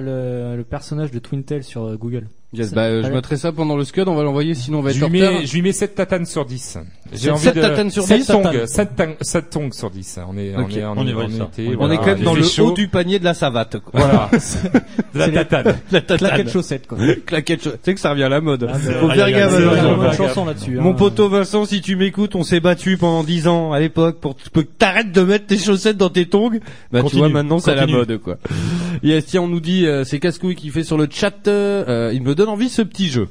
le, le personnage de Twintel sur euh, Google. Yes, Ça- bah, euh, je mettrai ça pendant le scud, on va l'envoyer, sinon on va être Je en lui, retard. mets, je lui mets 7 tatanes sur 10. J'ai Sept- envie sept de... tatanes sur 7 10? tongs, 7 tang- 7 tongs sur 10. On est, Ok. on est, on, On est, va, on ça. voilà, est quand même il dans fait le chaud. haut du panier de la savate. Quoi. Voilà. de la C'est tatane. la tatane. Claquette chaussette quoi. Claquette chaussette. Tu sais que ça revient à la mode. Ah, c'est Faut faire gaffe. c'est Il y a vrai, Vincent. une chanson là-dessus. Mon hein. poteau Vincent, si tu m'écoutes, on s'est battu pendant 10 ans à l'époque pour que t'arrêtes de mettre tes chaussettes dans tes tongs. Bah tu Continue, vois maintenant c'est à la continue. mode quoi. Yes, tiens, on nous dit euh, c'est Cascouille qui fait sur le chat. euh, il me donne envie ce petit jeu.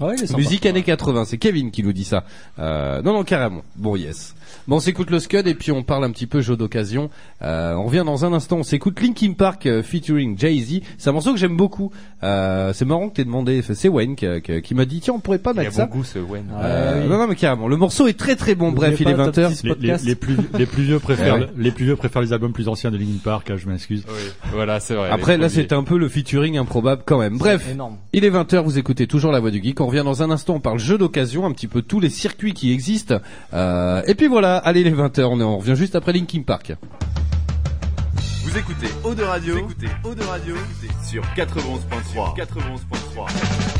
Ouais, il est sympa. Musique années 80, c'est Kevin qui nous dit ça. Euh, non, non, carrément. Bon, yes. Bon, on s'écoute le Scud et puis on parle un petit peu jeu d'occasion. Euh, on revient dans un instant. On s'écoute Linkin Park euh, featuring Jay-Z. C'est un morceau que j'aime beaucoup. Euh, c'est marrant que t'aies demandé. C'est Wayne qui, qui- qui m'a dit tiens, on pourrait pas Il a mettre bon ça. goût, ce Wayne. Euh, Ouais, oui. Non, non, mais carrément. Le morceau est très très bon. Bref, il est N'oubliez pas 20h. Top 10 Les, les, podcast. les plus, les plus vieux préfèrent, Ouais. les plus vieux préfèrent les albums plus anciens de Linkin Park, hein, je m'excuse. Oui, voilà, c'est vrai. Après, là, c'est un peu le featuring improbable quand même. Bref, il est 20h, vous écoutez toujours la voix du geek. On revient dans un instant, on parle jeu d'occasion, un petit peu tous les circuits qui existent. Euh, et puis voilà, allez les 20h, on, revient juste après Linkin Park. Vous écoutez Eau de Radio, vous écoutez Eau de Radio sur 91.3. 91.3.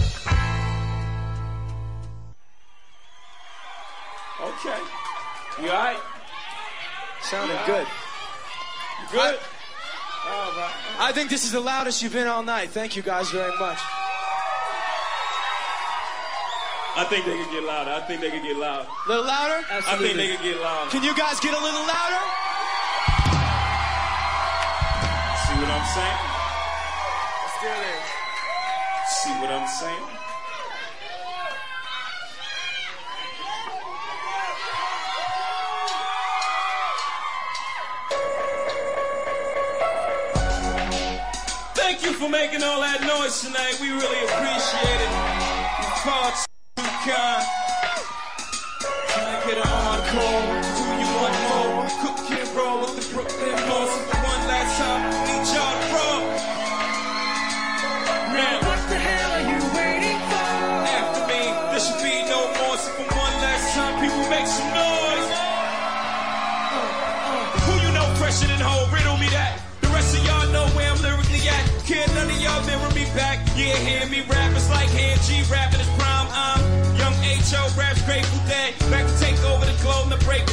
Okay. You alright? Sounded good. You good? All right? I think this is the loudest you've been all night. Thank you guys very much. I think they could get louder. I think they could get louder. A little louder? Absolutely. I think they could get louder. Can you guys get a little louder? See what I'm saying? Let's do it. See what I'm saying? Thank you for making all that noise tonight. We really appreciate it. Can I get an encore?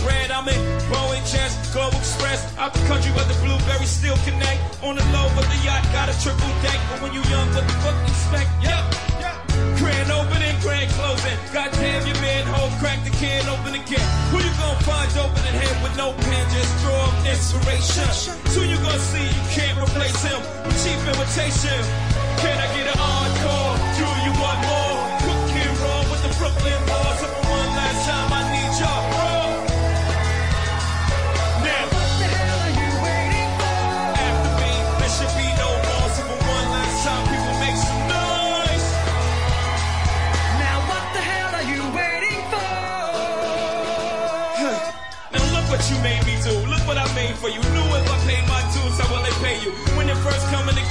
Bread. I'm in Boeing Chest, Global Express. Out the country, but the blueberries still connect. On the low, but the yacht got a triple deck. But when you young, what the fuck you expect? Yep. Grand opening, grand closing. Goddamn, your manhole crack the can open again. Who you gonna find open in hand with no pen? Just draw up inspiration. Who you gonna see? You can't replace him with cheap imitation. Can I get an encore? Do you want more?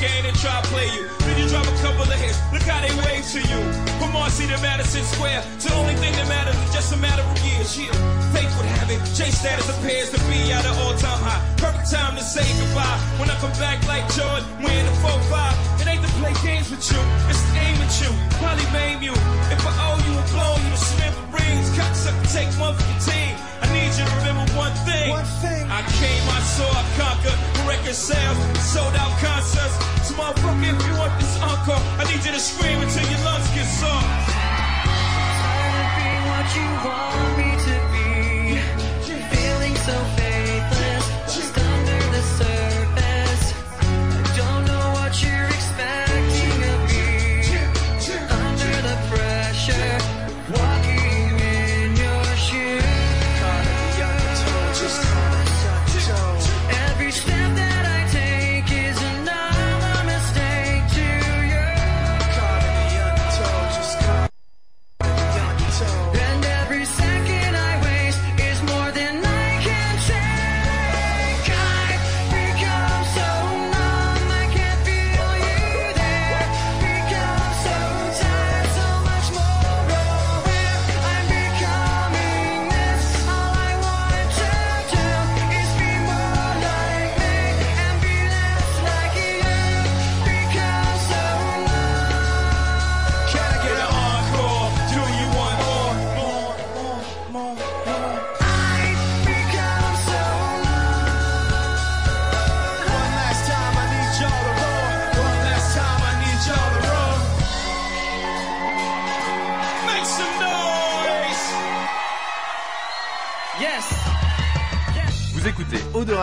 Game and try to play you, then you drop a couple of hits. Look how they wave to you. From Marcy to Madison Square, to the only thing that matters is just a matter of years. Yeah, fate would have it. J status appears to be at an all-time high. Perfect time to say goodbye. When I come back like Jordan, wearing the 4-5. It ain't to play games with you, it's to aim at you. Probably maim you. If I owe you and blow you to swim for rings, cocksucker, take one for your team. I need you to remember one thing. One thing. I came, I saw, I conquered. Record sales, sold out concerts. Motherfucker, if you want this encore, I need you to scream until your lungs get sore.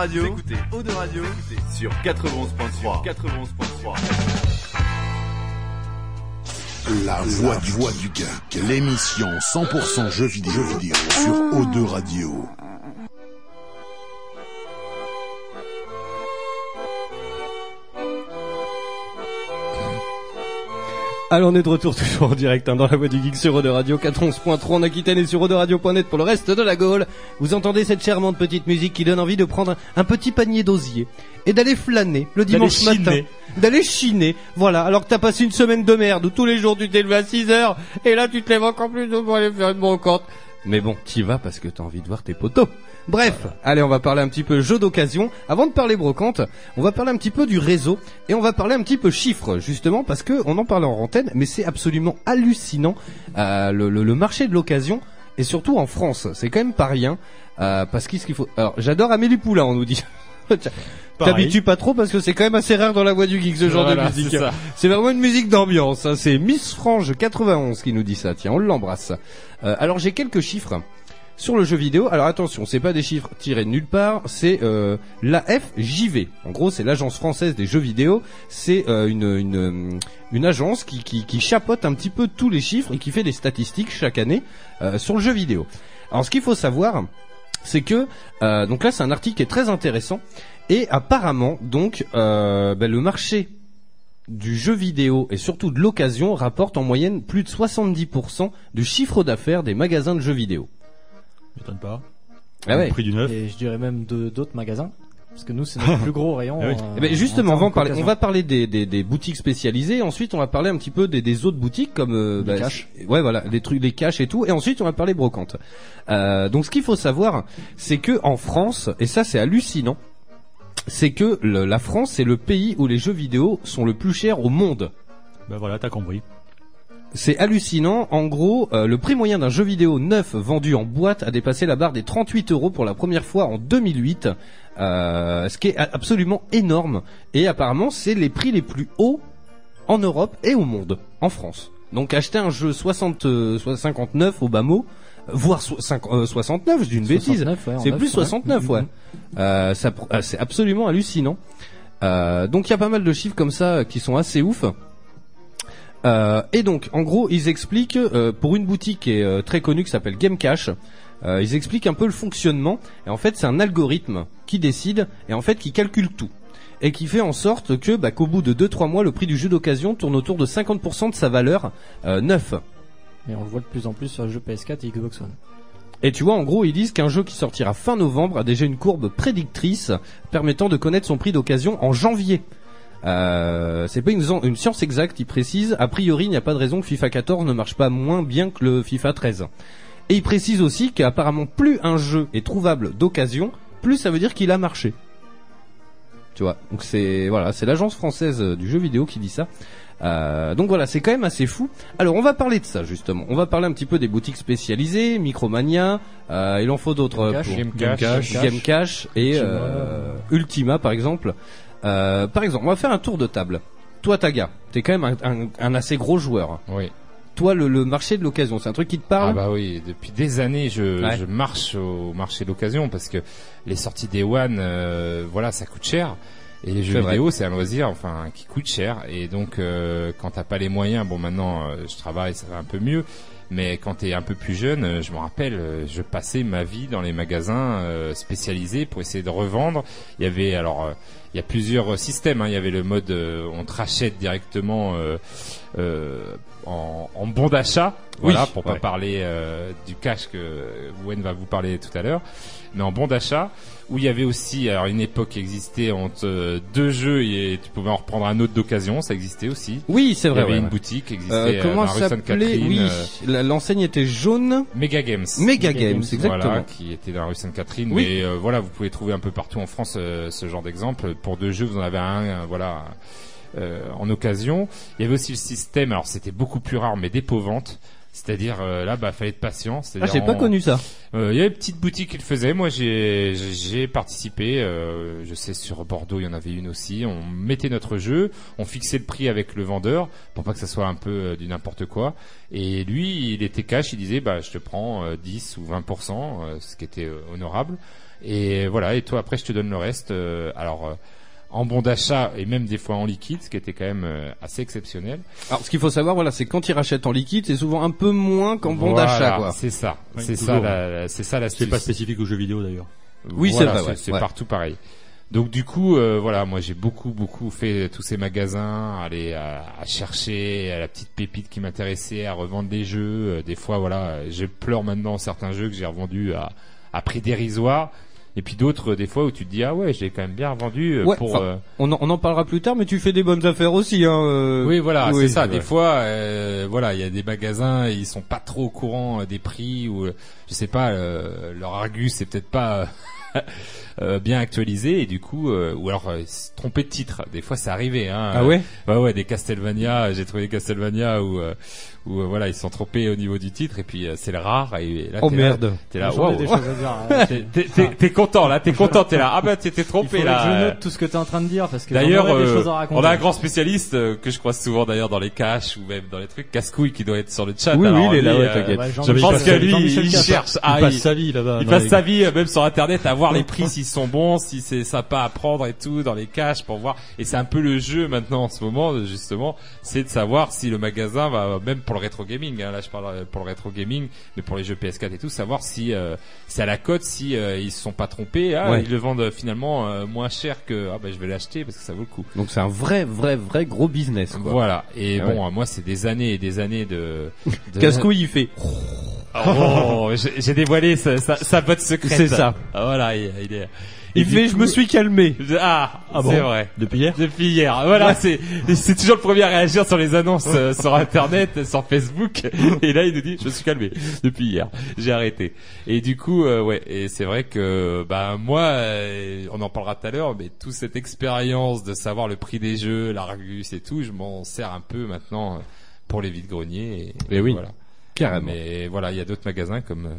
Écoutez Eau de Radio, écoutez Eau de Radio sur 91.3. 91.3. La voix du, voix du geek, l'émission 100% jeux vidéo, jeux vidéo sur O2 Radio. Alors on est de retour toujours en direct hein, dans la voix du geek sur Eau de Radio 411.3 en Aquitaine et sur Radio.net pour le reste de la Gaule. Vous entendez cette charmante petite musique qui donne envie de prendre un petit panier d'osier et d'aller flâner le dimanche matin. D'aller chiner. Voilà, alors que t'as passé une semaine de merde où tous les jours tu t'es levé à 6 heures et là tu te lèves encore plus tôt pour aller faire une brocante. Mais bon, t'y vas parce que t'as envie de voir tes potos. Bref, allez, on va parler un petit peu jeu d'occasion. Avant de parler brocante, on va parler un petit peu du réseau et on va parler un petit peu chiffres, justement, parce que on en parlait en antenne, mais c'est absolument hallucinant euh, le, le- le marché de l'occasion et surtout en France. C'est quand même pas rien euh, parce qu'est-ce qu'il faut. Alors, j'adore Amélie Poulain, on nous dit. T'habitues pas trop parce que c'est quand même assez rare dans la voix du geek ce genre Voilà, de musique. C'est vraiment une musique d'ambiance. hein. C'est Miss Frange 91 qui nous dit ça. Tiens, on l'embrasse. Euh, alors j'ai quelques chiffres sur le jeu vidéo. Alors attention, c'est pas des chiffres tirés de nulle part. C'est euh, l'AFJV. En gros, c'est l'agence française des jeux vidéo. C'est euh, une, une une agence qui, qui qui chapeaute un petit peu tous les chiffres et qui fait des statistiques chaque année euh, sur le jeu vidéo. Alors ce qu'il faut savoir, c'est que euh, donc là c'est un article qui est très intéressant et apparemment donc euh, ben, le marché du jeu vidéo et surtout de l'occasion rapporte en moyenne plus de 70% du chiffre d'affaires des magasins de jeux vidéo. M'étonne pas. Ah ouais. Le prix du neuf. Et je dirais même de d'autres magasins. Parce que nous, c'est notre plus gros rayon. Ah oui. euh, Eh ben, justement, en on va, parler, on d'occasion. va parler des, des, des boutiques spécialisées. Ensuite, on va parler un petit peu des, des autres boutiques comme euh, Les caches. Ouais, voilà, des trucs, les caches et tout. Et ensuite, on va parler brocante. Euh, donc, ce qu'il faut savoir, c'est que en France, et ça, c'est hallucinant, c'est que le- la France, c'est le pays où les jeux vidéo sont le plus chers au monde. Ben voilà, t'as compris. C'est hallucinant. En gros, euh, le prix moyen d'un jeu vidéo neuf vendu en boîte a dépassé la barre des 38 euros pour la première fois en 2008, euh, ce qui est absolument énorme. Et apparemment, c'est les prix les plus hauts en Europe et au monde, en France. Donc acheter un jeu 60, euh, soit 59 au bas mot, euh, voire so- cinq- euh, 69, je dis une bêtise. 69, ouais, en c'est plus ouais. 69, ouais. Euh, ça euh, c'est absolument hallucinant. Euh, donc il y a pas mal de chiffres comme ça euh, qui sont assez ouf. Euh, et donc, en gros, ils expliquent euh, pour une boutique qui est euh, très connue qui s'appelle Game Cash. euh, ils expliquent un peu le fonctionnement. Et en fait, c'est un algorithme qui décide et en fait qui calcule tout et qui fait en sorte que bah, qu'au bout de 2-3 mois, le prix du jeu d'occasion tourne autour de 50% de sa valeur euh, neuf. Et on le voit de plus en plus sur les jeux PS4 et Xbox One. Et tu vois, en gros, ils disent qu'un jeu qui sortira fin novembre a déjà une courbe prédictrice permettant de connaître son prix d'occasion en janvier. Euh, c'est pas une, une science exacte, ils précisent. A priori, il n'y a pas de raison que FIFA 14 ne marche pas moins bien que le FIFA 13. Et ils précisent aussi qu'apparemment, plus un jeu est trouvable d'occasion, plus ça veut dire qu'il a marché. Tu vois, donc c'est voilà, c'est l'agence française du jeu vidéo qui dit ça. Euh, donc voilà, c'est quand même assez fou. Alors on va parler de ça justement. On va parler un petit peu des boutiques spécialisées, Micromania. euh, il en faut d'autres. Game Cash. pour- Game Cash. Game Cash et euh, Ultima par exemple. Euh, par exemple, on va faire un tour de table. Toi, Taga, t'es quand même un, un- un assez gros joueur. Oui. Toi, le, le marché de l'occasion, c'est un truc qui te parle Ah bah oui, depuis des années, je, Ouais. je marche au marché d'occasion parce que les sorties des One, euh, voilà, ça coûte cher. Et les jeux vidéo, c'est un loisir, enfin, qui coûte cher. Et donc, euh, quand t'as pas les moyens, bon, maintenant, euh, je travaille, ça va un peu mieux. Mais quand t'es un peu plus jeune, euh, je me rappelle, euh, je passais ma vie dans les magasins euh, spécialisés pour essayer de revendre. Il y avait alors, il y a plusieurs systèmes. hein. Il y avait le mode, euh, on te rachète directement euh, euh, en, en bon d'achat, voilà, Oui, pour ouais. pas parler du cash que Wen va vous parler tout à l'heure, mais en bon d'achat. Où il y avait aussi, alors une époque qui existait entre euh, deux jeux et tu pouvais en reprendre un autre d'occasion, ça existait aussi. Oui, c'est vrai. Il y avait ouais, une ouais. boutique qui existait Euh, euh, comment dans la rue ça s'appelait Sainte-Catherine. Oui, euh, l'enseigne était jaune. Mega Games. Mega Games, exactement. Voilà, qui était dans la rue Sainte-Catherine. Oui. Mais euh, voilà, vous pouvez trouver un peu partout en France euh, ce genre d'exemple. Pour deux jeux, vous en avez un, euh, voilà, euh, en occasion. Il y avait aussi le système, alors c'était beaucoup plus rare, mais dépôt-vente. C'est-à-dire euh, là, bah, fallait être patient. Ah, j'ai pas connu ça. Euh, Il y avait une petite boutique qui le faisait. Moi, j'ai j'ai- participé. euh, je sais sur Bordeaux, il y en avait une aussi. On mettait notre jeu, on fixait le prix avec le vendeur pour pas que ça soit un peu euh, du n'importe quoi. Et lui, il était cash. Il disait, bah, je te prends euh, 10 ou 20% euh, ce qui était euh, honorable. Et voilà. Et toi, après, je te donne le reste. Euh, alors. Euh, en bon d'achat et même des fois en liquide, ce qui était quand même euh, assez exceptionnel. Alors, ce qu'il faut savoir, voilà, c'est quand ils rachètent en liquide, c'est souvent un peu moins qu'en bon Voilà, d'achat, quoi. C'est ça, Oui, c'est ça, la, c'est ça l'astuce. C'est pas spécifique aux jeux vidéo d'ailleurs. Oui, Voilà, c'est vrai, ouais, C'est ouais. partout pareil. Donc du coup, euh, voilà, moi j'ai beaucoup beaucoup fait tous ces magasins, aller à, à chercher à la petite pépite qui m'intéressait, à revendre des jeux. Euh, Des fois, voilà, je pleure maintenant certains jeux que j'ai revendus à, à prix dérisoire. Et puis d'autres, des fois où tu te dis ah ouais, j'ai quand même bien revendu euh, Ouais, pour. euh, on, en, on en parlera plus tard, mais tu fais des bonnes affaires aussi, hein. euh. Oui, voilà, Oui, c'est ça. ouais. Des fois, euh, voilà, il y a des magasins, ils sont pas trop au courant euh, des prix ou euh, je sais pas, euh, leur argus c'est peut-être pas euh, euh, bien actualisé et du coup, euh, ou alors euh, se tromper de titre. Des fois, c'est arrivé. Hein, Ah ouais? Ouais, ouais, des Castlevania. J'ai trouvé des Castlevania où euh, où euh, voilà, ils se sont trompés au niveau du titre et puis euh, c'est le rare. Et là, Oh, t'es merde. T'es là, dire, ouais. T'es- t'es- T'es t'es content là, t'es content, t'es là. Ah bah t'étais Il trompé là. que je euh, note tout ce que tu es en train de dire parce que D'ailleurs, euh, on a un grand spécialiste euh, que je croise souvent d'ailleurs dans les caches ou même dans les trucs, Cascouille qui doit être sur le chat. Oui, oui, il est là, ouais, euh, t'inquiète. Je pense que lui, il cherche. Il ah, passe sa vie là-bas. Il passe sa vie euh, même sur internet à voir les prix s'ils sont bons, si c'est sympa à prendre et tout dans les caches pour voir. Et c'est un peu le jeu maintenant en ce moment justement, c'est de savoir si le magasin va même pour le rétro gaming. hein, là je parle euh, pour le rétro gaming, mais pour les jeux PS4 et tout, savoir si euh, c'est à la cote, si euh, ils se sont pas trompés. Ah, Ouais. ils le vendent finalement euh, moins cher que ah bah je vais l'acheter parce que ça vaut le coup. Donc c'est un vrai, vrai, vrai gros business, quoi. Voilà. Et Ah bon, euh, moi, c'est des années et des années de. de... Casse-couille, il fait. Oh, j'ai dévoilé sa, sa, sa botte secrète. C'est ça. Ah, voilà, il, il est. Il et fait, je me suis calmé. Ah, Ah bon c'est vrai. Depuis hier Depuis hier. Voilà, c'est c'est toujours le premier à réagir sur les annonces euh, sur internet, sur Facebook. Et là, il nous dit, je me suis calmé depuis hier. J'ai arrêté. Et du coup, euh, ouais. Et c'est vrai que, bah moi, euh, on en parlera tout à l'heure, mais toute cette expérience de savoir le prix des jeux, l'Argus et tout, je m'en sers un peu maintenant euh, pour les vides greniers. Et, Et oui, voilà. Carrément. Mais voilà, il y a d'autres magasins comme euh,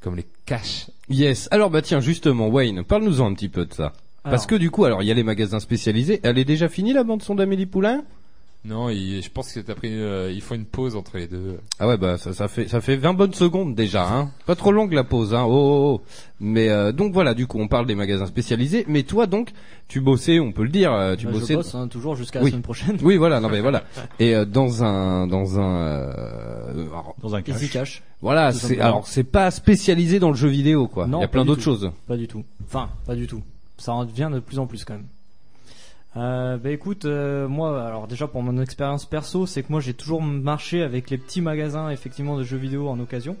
comme les caches. Yes. Alors bah tiens, justement, Wayne, parle-nous-en un petit peu de ça. Parce que du coup, alors il y a les magasins spécialisés. Elle est déjà finie la bande son d'Amélie Poulain? Non, il- je pense que t'as pris, euh, il faut une pause entre les deux. Ah ouais, bah ça, ça fait ça fait 20 bonnes secondes déjà, hein. Pas trop longue la pause, hein. Oh, oh, oh. Mais euh, donc voilà, du coup, on parle des magasins spécialisés. Mais toi, donc, tu bossais, on peut le dire, euh, tu Bah, je bossais. bosse, hein, toujours jusqu'à la semaine prochaine. Oui, voilà, non mais voilà. Et euh, dans un dans un euh, alors, Dans un. Easy Cash. voilà, c'est alors c'est pas spécialisé dans le jeu vidéo quoi. Non, Il y a pas plein d'autres choses. Pas du tout. Enfin, pas du tout. Ça en devient de plus en plus quand même. Euh, bah écoute, euh, moi, alors déjà pour mon expérience perso, c'est que moi j'ai toujours marché avec les petits magasins effectivement de jeux vidéo en occasion.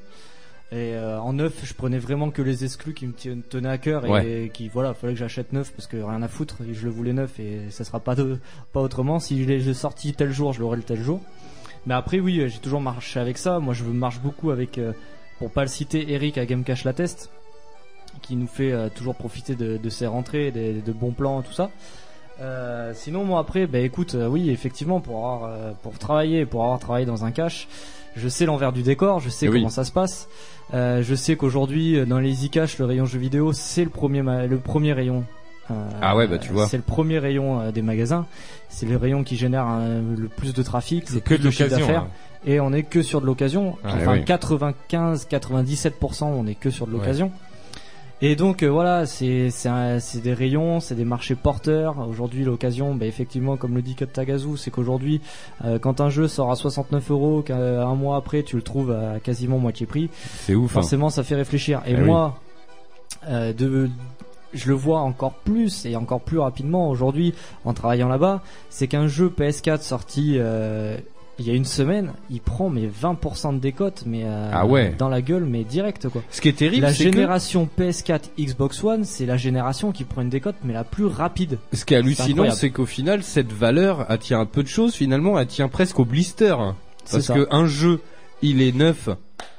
Et euh, en neuf, je prenais vraiment que les exclus qui me tenaient à cœur et Ouais. qui voilà, fallait que j'achète neuf parce que rien à foutre, je le voulais neuf et ça sera pas de, pas autrement. Si je l'ai sorti tel jour, je l'aurai le tel jour. Mais après oui, euh, j'ai toujours marché avec ça. Moi, je marche beaucoup avec, euh, pour pas le citer, Eric à Game Cash La Test qui nous fait euh, toujours profiter de, de ses rentrées, des, de bons plans, tout ça. Euh, sinon, moi après, bah écoute, euh, oui, effectivement, pour avoir, euh, pour travailler, pour avoir travaillé dans un cache, je sais l'envers du décor, je sais Eh oui. comment ça se passe. Euh, je sais qu'aujourd'hui, dans les Cash, le rayon jeux vidéo, c'est le premier, le premier rayon. Euh, Ah ouais, bah, tu vois. C'est le premier rayon des magasins. C'est le rayon qui génère le plus de trafic, le C'est plus que de chiffre l'occasion, d'affaires. hein. Et on est que sur de l'occasion. Ah, enfin, oui. 95, 97%, on est que sur de Ouais. Et donc euh, voilà, c'est des rayons, c'est des marchés porteurs. Aujourd'hui, l'occasion, bah, effectivement, comme le dit Cut Tagazu, c'est qu'aujourd'hui, euh, quand un jeu sort à 69 euros, qu'un mois après, tu le trouves à quasiment moitié prix, C'est ouf. hein. forcément, ça fait réfléchir. Et Eh oui. moi, euh, de je le vois encore plus et encore plus rapidement aujourd'hui en travaillant là-bas, c'est qu'un jeu PS4 sorti euh, il y a une semaine, il prend mais 20% de décote, mais euh, Ah ouais. dans la gueule, mais direct quoi. Ce qui est terrible, La c'est que génération PS4 Xbox One, c'est la génération qui prend une décote, mais la plus rapide. ce qui est hallucinant, c'est qu'au final, cette valeur, tient un peu de choses. Finalement, elle tient presque au blister. C'est Parce ça. que un jeu, il est neuf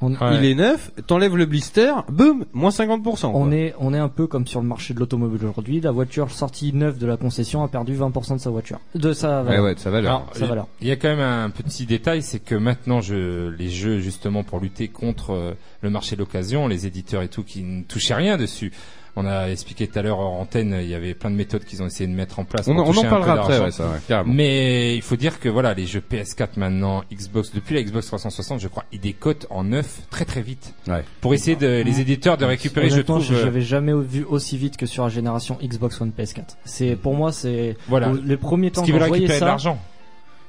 Il est neuf, t'enlèves le blister, boum, moins 50%. On quoi. est, on est un peu comme sur le marché de l'automobile aujourd'hui. La voiture sortie neuve de la concession a perdu 20% de sa voiture, de sa valeur. Alors, Sa valeur. Il y a quand même un petit détail, c'est que maintenant, je, les jeux justement pour lutter contre euh, le marché de l'occasion, les éditeurs et tout qui ne touchaient rien dessus. On a expliqué tout à l'heure en antenne, il y avait plein de méthodes qu'ils ont essayé de mettre en place. On pour en- on toucher en un peu parlera après, ouais, ça, ouais. Mais il faut dire que voilà, les jeux PS4 maintenant, Xbox, depuis la Xbox 360, je crois, ils décotent en neuf très très vite. Pour essayer de, les éditeurs de récupérer, je trouve. euh, j'avais jamais vu aussi vite que sur la génération Xbox One PS4. C'est pour moi, c'est Voilà. les premiers temps veulent je voyais récupérer de ça. l'argent.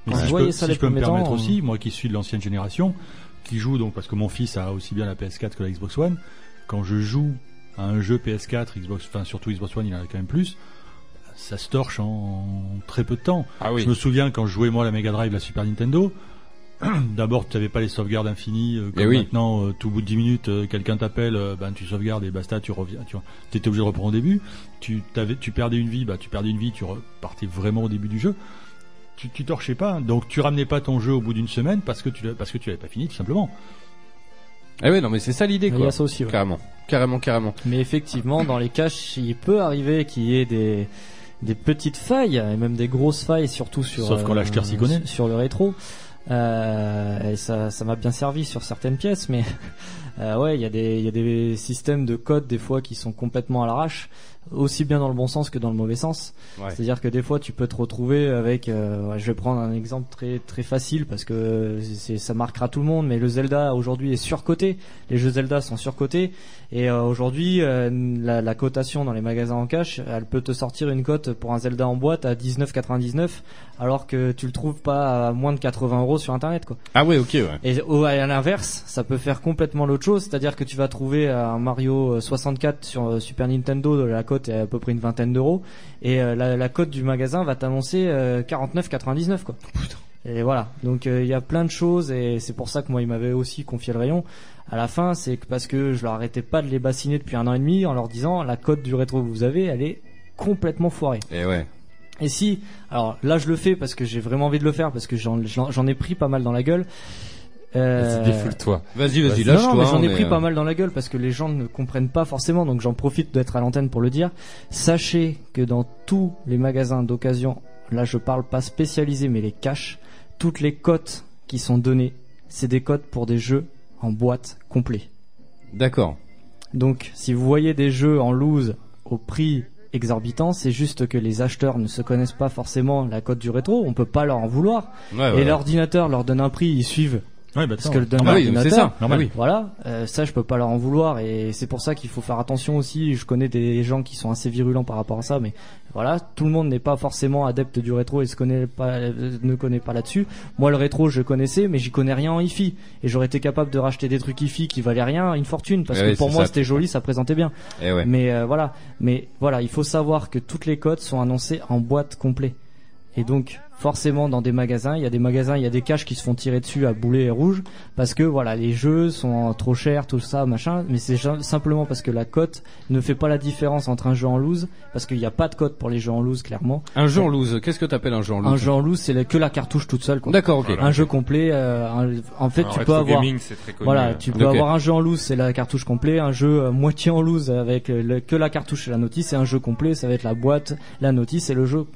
Mais si je peux, ça si je peux me permettre temps, aussi, moi qui suis de l'ancienne génération, qui joue donc parce que mon fils a aussi bien la PS4 que la Xbox One, quand je joue à un jeu PS4, Xbox, enfin surtout Xbox One, il en a quand même plus. Ça se torche en très peu de temps. Ah oui. Je me souviens quand je jouais moi la Mega Drive, la Super Nintendo. D'abord, tu n'avais pas les sauvegardes infinies. euh, Eh comme oui. maintenant, euh, tout bout de 10 minutes, euh, quelqu'un t'appelle, ben, tu sauvegardes et basta, tu reviens. Tu étais obligé de reprendre au début. Tu, perdais une vie, bah, tu perdais une vie, tu repartais vraiment au début du jeu. Tu, tu torchais pas. Donc, tu ramenais pas ton jeu au bout d'une semaine parce que tu parce que tu l'avais pas fini, tout simplement. Eh ouais, non, mais c'est ça l'idée, Il quoi. y a ça aussi, ouais. Carrément. Carrément, carrément. Mais effectivement, dans les caches, il peut arriver qu'il y ait des des petites failles et même des grosses failles, surtout sur Sauf quand euh, l'acheteur s'y connaît. sur le rétro. Euh, et ça, ça m'a bien servi sur certaines pièces, mais euh, ouais, il y a des il y a des systèmes de code des fois qui sont complètement à l'arrache, aussi bien dans le bon sens que dans le mauvais sens. Ouais. C'est-à-dire que des fois, tu peux te retrouver avec. euh, ouais, je vais prendre un exemple très très facile parce que c'est ça marquera tout le monde, mais le Zelda aujourd'hui est surcoté. Les jeux Zelda sont surcotés et euh, aujourd'hui, euh, la, la cotation dans les magasins en cash, elle peut te sortir une cote pour un Zelda en boîte à 19,99 alors que tu le trouves pas à moins de 80 euros sur internet quoi. Ah ouais, ok, ouais. Et au, à l'inverse, ça peut faire complètement l'autre chose, c'est-à-dire que tu vas trouver un Mario 64 sur euh, Super Nintendo, la cote est à peu près une vingtaine d'euros, et euh, la, la cote du magasin va t'annoncer euh, 49,99 quoi. Et voilà, donc euh, il y a plein de choses, et c'est pour ça que moi il m'avait aussi confié le rayon. À la fin, c'est que parce que je leur arrêtais pas de les bassiner depuis un an et demi en leur disant la cote du rétro que vous avez, elle est complètement foirée. Et ouais. Et si, alors là je le fais parce que j'ai vraiment envie de le faire parce que j'en ai pris pas mal dans la gueule. Euh, Vas-y, défoule-toi. Vas-y, vas-y, non, lâche-toi. non, mais j'en ai pris pas euh, mal dans la gueule parce que les gens ne comprennent pas forcément, donc j'en profite d'être à l'antenne pour le dire. Sachez que dans tous les magasins d'occasion, là je parle pas spécialisés mais les cash, toutes les cotes qui sont données, c'est des cotes pour des jeux en boîte complet. D'accord. Donc, si vous voyez des jeux en loose au prix exorbitant, c'est juste que les acheteurs ne se connaissent pas forcément la cote du rétro. On peut pas leur en vouloir. Ouais, Et ouais. l'ordinateur leur donne un prix, ils suivent. Ouais, bah, ce attends. que le donne Normal, oui, l'ordinateur. c'est ça, normal. Oui. Voilà, euh, ça je peux pas leur en vouloir et c'est pour ça qu'il faut faire attention aussi. Je connais des gens qui sont assez virulents par rapport à ça, mais voilà, tout le monde n'est pas forcément adepte du rétro et se connaît pas, euh, ne connaît pas là-dessus. Moi le rétro je connaissais, mais j'y connais rien en hi-fi et j'aurais été capable de racheter des trucs hi-fi qui valaient rien, une fortune parce que oui, pour moi c'était joli, ça présentait bien. Eh ouais. Mais euh, voilà, mais voilà, il faut savoir que toutes les codes sont annoncées en boîte complet. Et donc, forcément, dans des magasins, il y a des magasins, il y a des caches qui se font tirer dessus à boulet et rouge parce que voilà, les jeux sont trop chers, tout ça, machin. Mais c'est simplement parce que la cote ne fait pas la différence entre un jeu en loose, parce qu'il n'y a pas de cote pour les jeux en loose, clairement. Un jeu en loose, qu'est-ce que t'appelles un jeu en loose? Un jeu en loose, c'est que la cartouche toute seule. quoi. D'accord, ok. Un jeu complet. euh, un- en fait, tu peux avoir. gaming, c'est très connu, voilà, euh. tu peux avoir un jeu en loose, c'est la cartouche complet. Un jeu euh, moitié en loose avec euh, le- que la cartouche et la notice. Et un jeu complet, ça va être la boîte, la notice et le jeu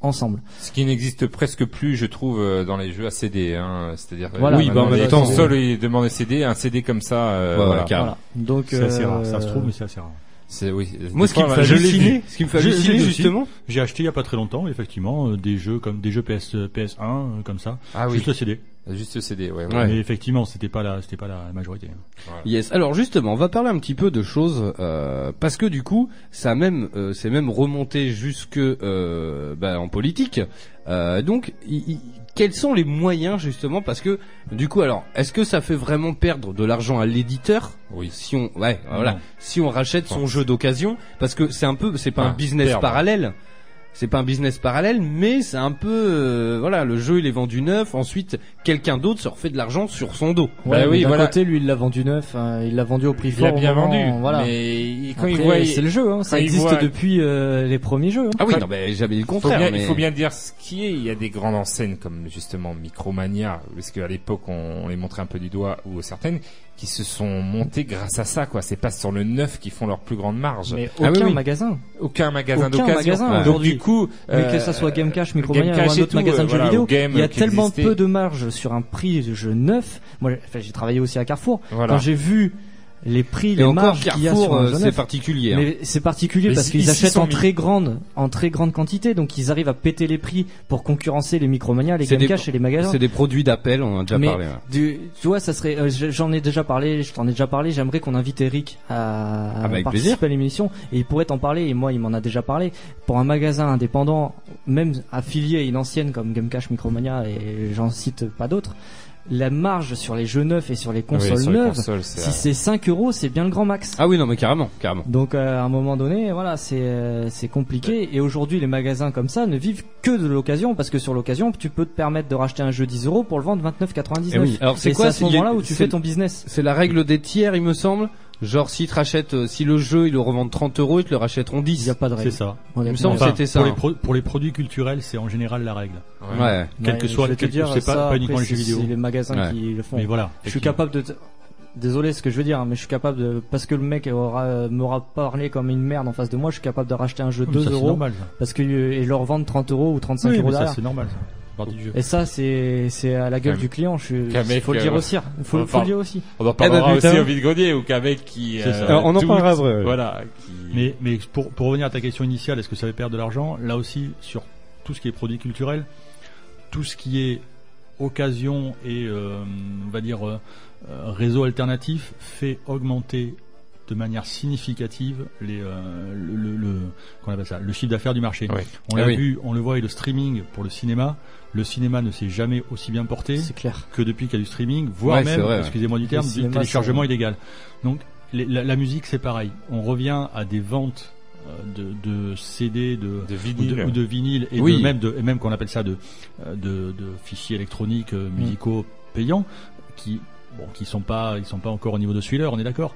ensemble. Ce qui n'existe presque plus, je trouve, euh, dans les jeux à CD. Hein. C'est-à-dire, Voilà, oui, bah, en même temps, il demande des CD, un CD comme ça. Euh, voilà. Donc, C'est assez euh, rare, ça se trouve, mais c'est assez rare. C'est oui. Moi, ce qui me fois, fait halluciner, ce qui me fait halluciner justement, J'ai acheté il y a pas très longtemps, effectivement, euh, des jeux comme des jeux PS PS1 euh, comme ça. Ah oui. Juste le CD. Juste le CD, ouais. ouais. Ouais. Mais effectivement, c'était pas la c'était pas la majorité. hein. Yes. Alors justement, on va parler un petit peu de choses euh, parce que du coup, ça a même, euh, c'est même remonté jusque euh, bah, en politique. Euh, donc, quels sont les moyens justement Parce que du coup, alors, est-ce que ça fait vraiment perdre de l'argent à l'éditeur Oui. Si on, ouais, voilà, Non. si on rachète son jeu d'occasion, parce que c'est un peu, c'est pas un Ah, business perdre. parallèle. C'est pas un business parallèle, mais c'est un peu, euh, voilà, le jeu il est vendu neuf. Ensuite, quelqu'un d'autre se refait de l'argent sur son dos. Ouais, Bah oui, d'un voilà. côté, lui, il l'a vendu neuf, hein, il l'a vendu au prix Il fort. l'a au bien moment, vendu, Voilà. mais quand il voit- c'est le jeu, hein, ça il existe voit- depuis euh, les premiers jeux. hein. Ah oui, non, mais j'avais le Faut contraire. bien- mais... Il faut bien dire ce qui est. Il y a des grandes enseignes comme justement Micromania, parce qu'à l'époque on, on les montrait un peu du doigt, ou certaines qui se sont montées grâce à ça. quoi. C'est pas sur le neuf qu'ils font leur plus grande marge. Mais Ah aucun magasin. Aucun magasin Aucun d'occasion. magasin Donc du coup, Mais que euh, ça soit Game Cash, Micromania Game ou un autre tout, magasin de jeux voilà, vidéo, il y a qui tellement existait. peu de marge sur un prix de jeu neuf. Moi, j'ai travaillé aussi à Carrefour. Voilà. Quand j'ai vu les prix, les marges qu'il y a sur un euh, jeu c'est particulier. hein. Mais c'est particulier Mais parce qu'ils achètent en très grande, en très grande quantité, donc ils arrivent à péter les prix pour concurrencer les Micromania, les C'est Game des- Cash et les magasins. C'est des produits d'appel, on en a déjà Mais parlé. ouais. du, tu vois, ça serait. euh, j'en ai déjà parlé. Je t'en ai déjà parlé. J'aimerais qu'on invite Eric à, Ah bah, participer plaisir. à l'émission et il pourrait t'en parler. Et moi, il m'en a déjà parlé. Pour un magasin indépendant, même affilié à une ancienne comme Game Cash, Micromania et j'en cite pas d'autres. La marge sur les jeux neufs et sur les consoles sur les neuves, consoles, c'est, si c'est 5 euros, c'est bien le grand max. Ah oui, non, mais carrément, carrément. Donc euh, à un moment donné, voilà, c'est euh, c'est compliqué. Et aujourd'hui, les magasins comme ça ne vivent que de l'occasion parce que sur l'occasion, tu peux te permettre de racheter un jeu 10 euros pour le vendre 29,99. Eh oui. Alors c'est quoi à ce moment-là où tu fais ton business C'est la règle des tiers, il me semble. Genre, si tu rachètes, euh, si le jeu, ils le revendent 30 euros, ils te le rachèteront 10. Il y a pas de C'est règle. ça. Il me semble que Enfin, c'était ça. Pour les, hein. pro- pour les produits culturels, c'est en général la règle. Ouais. Quel Ouais, que je soit, vais te quel que- dire, c'est pas, ça, pas uniquement les jeux c'est- vidéo. C'est les magasins Ouais. qui le font. Mais voilà. Je suis capable de. te- Désolé ce que je veux dire, hein, mais je suis capable de parce que le mec aura m'aura parlé comme une merde en face de moi, je suis capable de racheter un jeu Oui, 2 ça, c'est euros normal, ça. parce que euh, et leur vendre 30 euros ou 35 Oui, euros mais ça, derrière. c'est normal, ça. Du jeu. Et ça, c'est c'est à la gueule du client. Je mec, faut le dire euh, aussi. Il faut, le dire aussi. On en parlera Eh ben, aussi au vide-grenier ou qu'un mec qui. Euh, Alors, on en parlera après, ouais. Voilà. qui- Mais, mais pour, pour revenir à ta question initiale, est-ce que ça va perdre de l'argent? Là aussi, sur tout ce qui est produits culturels, tout ce qui est occasion et, euh, on va dire, réseau alternatif fait augmenter de manière significative les, euh, le, le, le- qu'on appelle ça, le chiffre d'affaires du marché. Ouais. On Ah l'a oui. vu, on le voit, et le streaming pour le cinéma. Le cinéma ne s'est jamais aussi bien porté C'est clair. que depuis qu'il y a du streaming, voire Ouais, même, excusez-moi du terme, Le du téléchargement illégal. Donc les- la, la musique c'est pareil. On revient à des ventes euh, de, de CD, de, De ou vinyle. de, ou de vinyle et Oui. de même de et même qu'on appelle ça de euh, de, de fichiers électroniques euh, musicaux payants qui bon qui sont pas ils sont pas encore au niveau de Thriller, on est d'accord,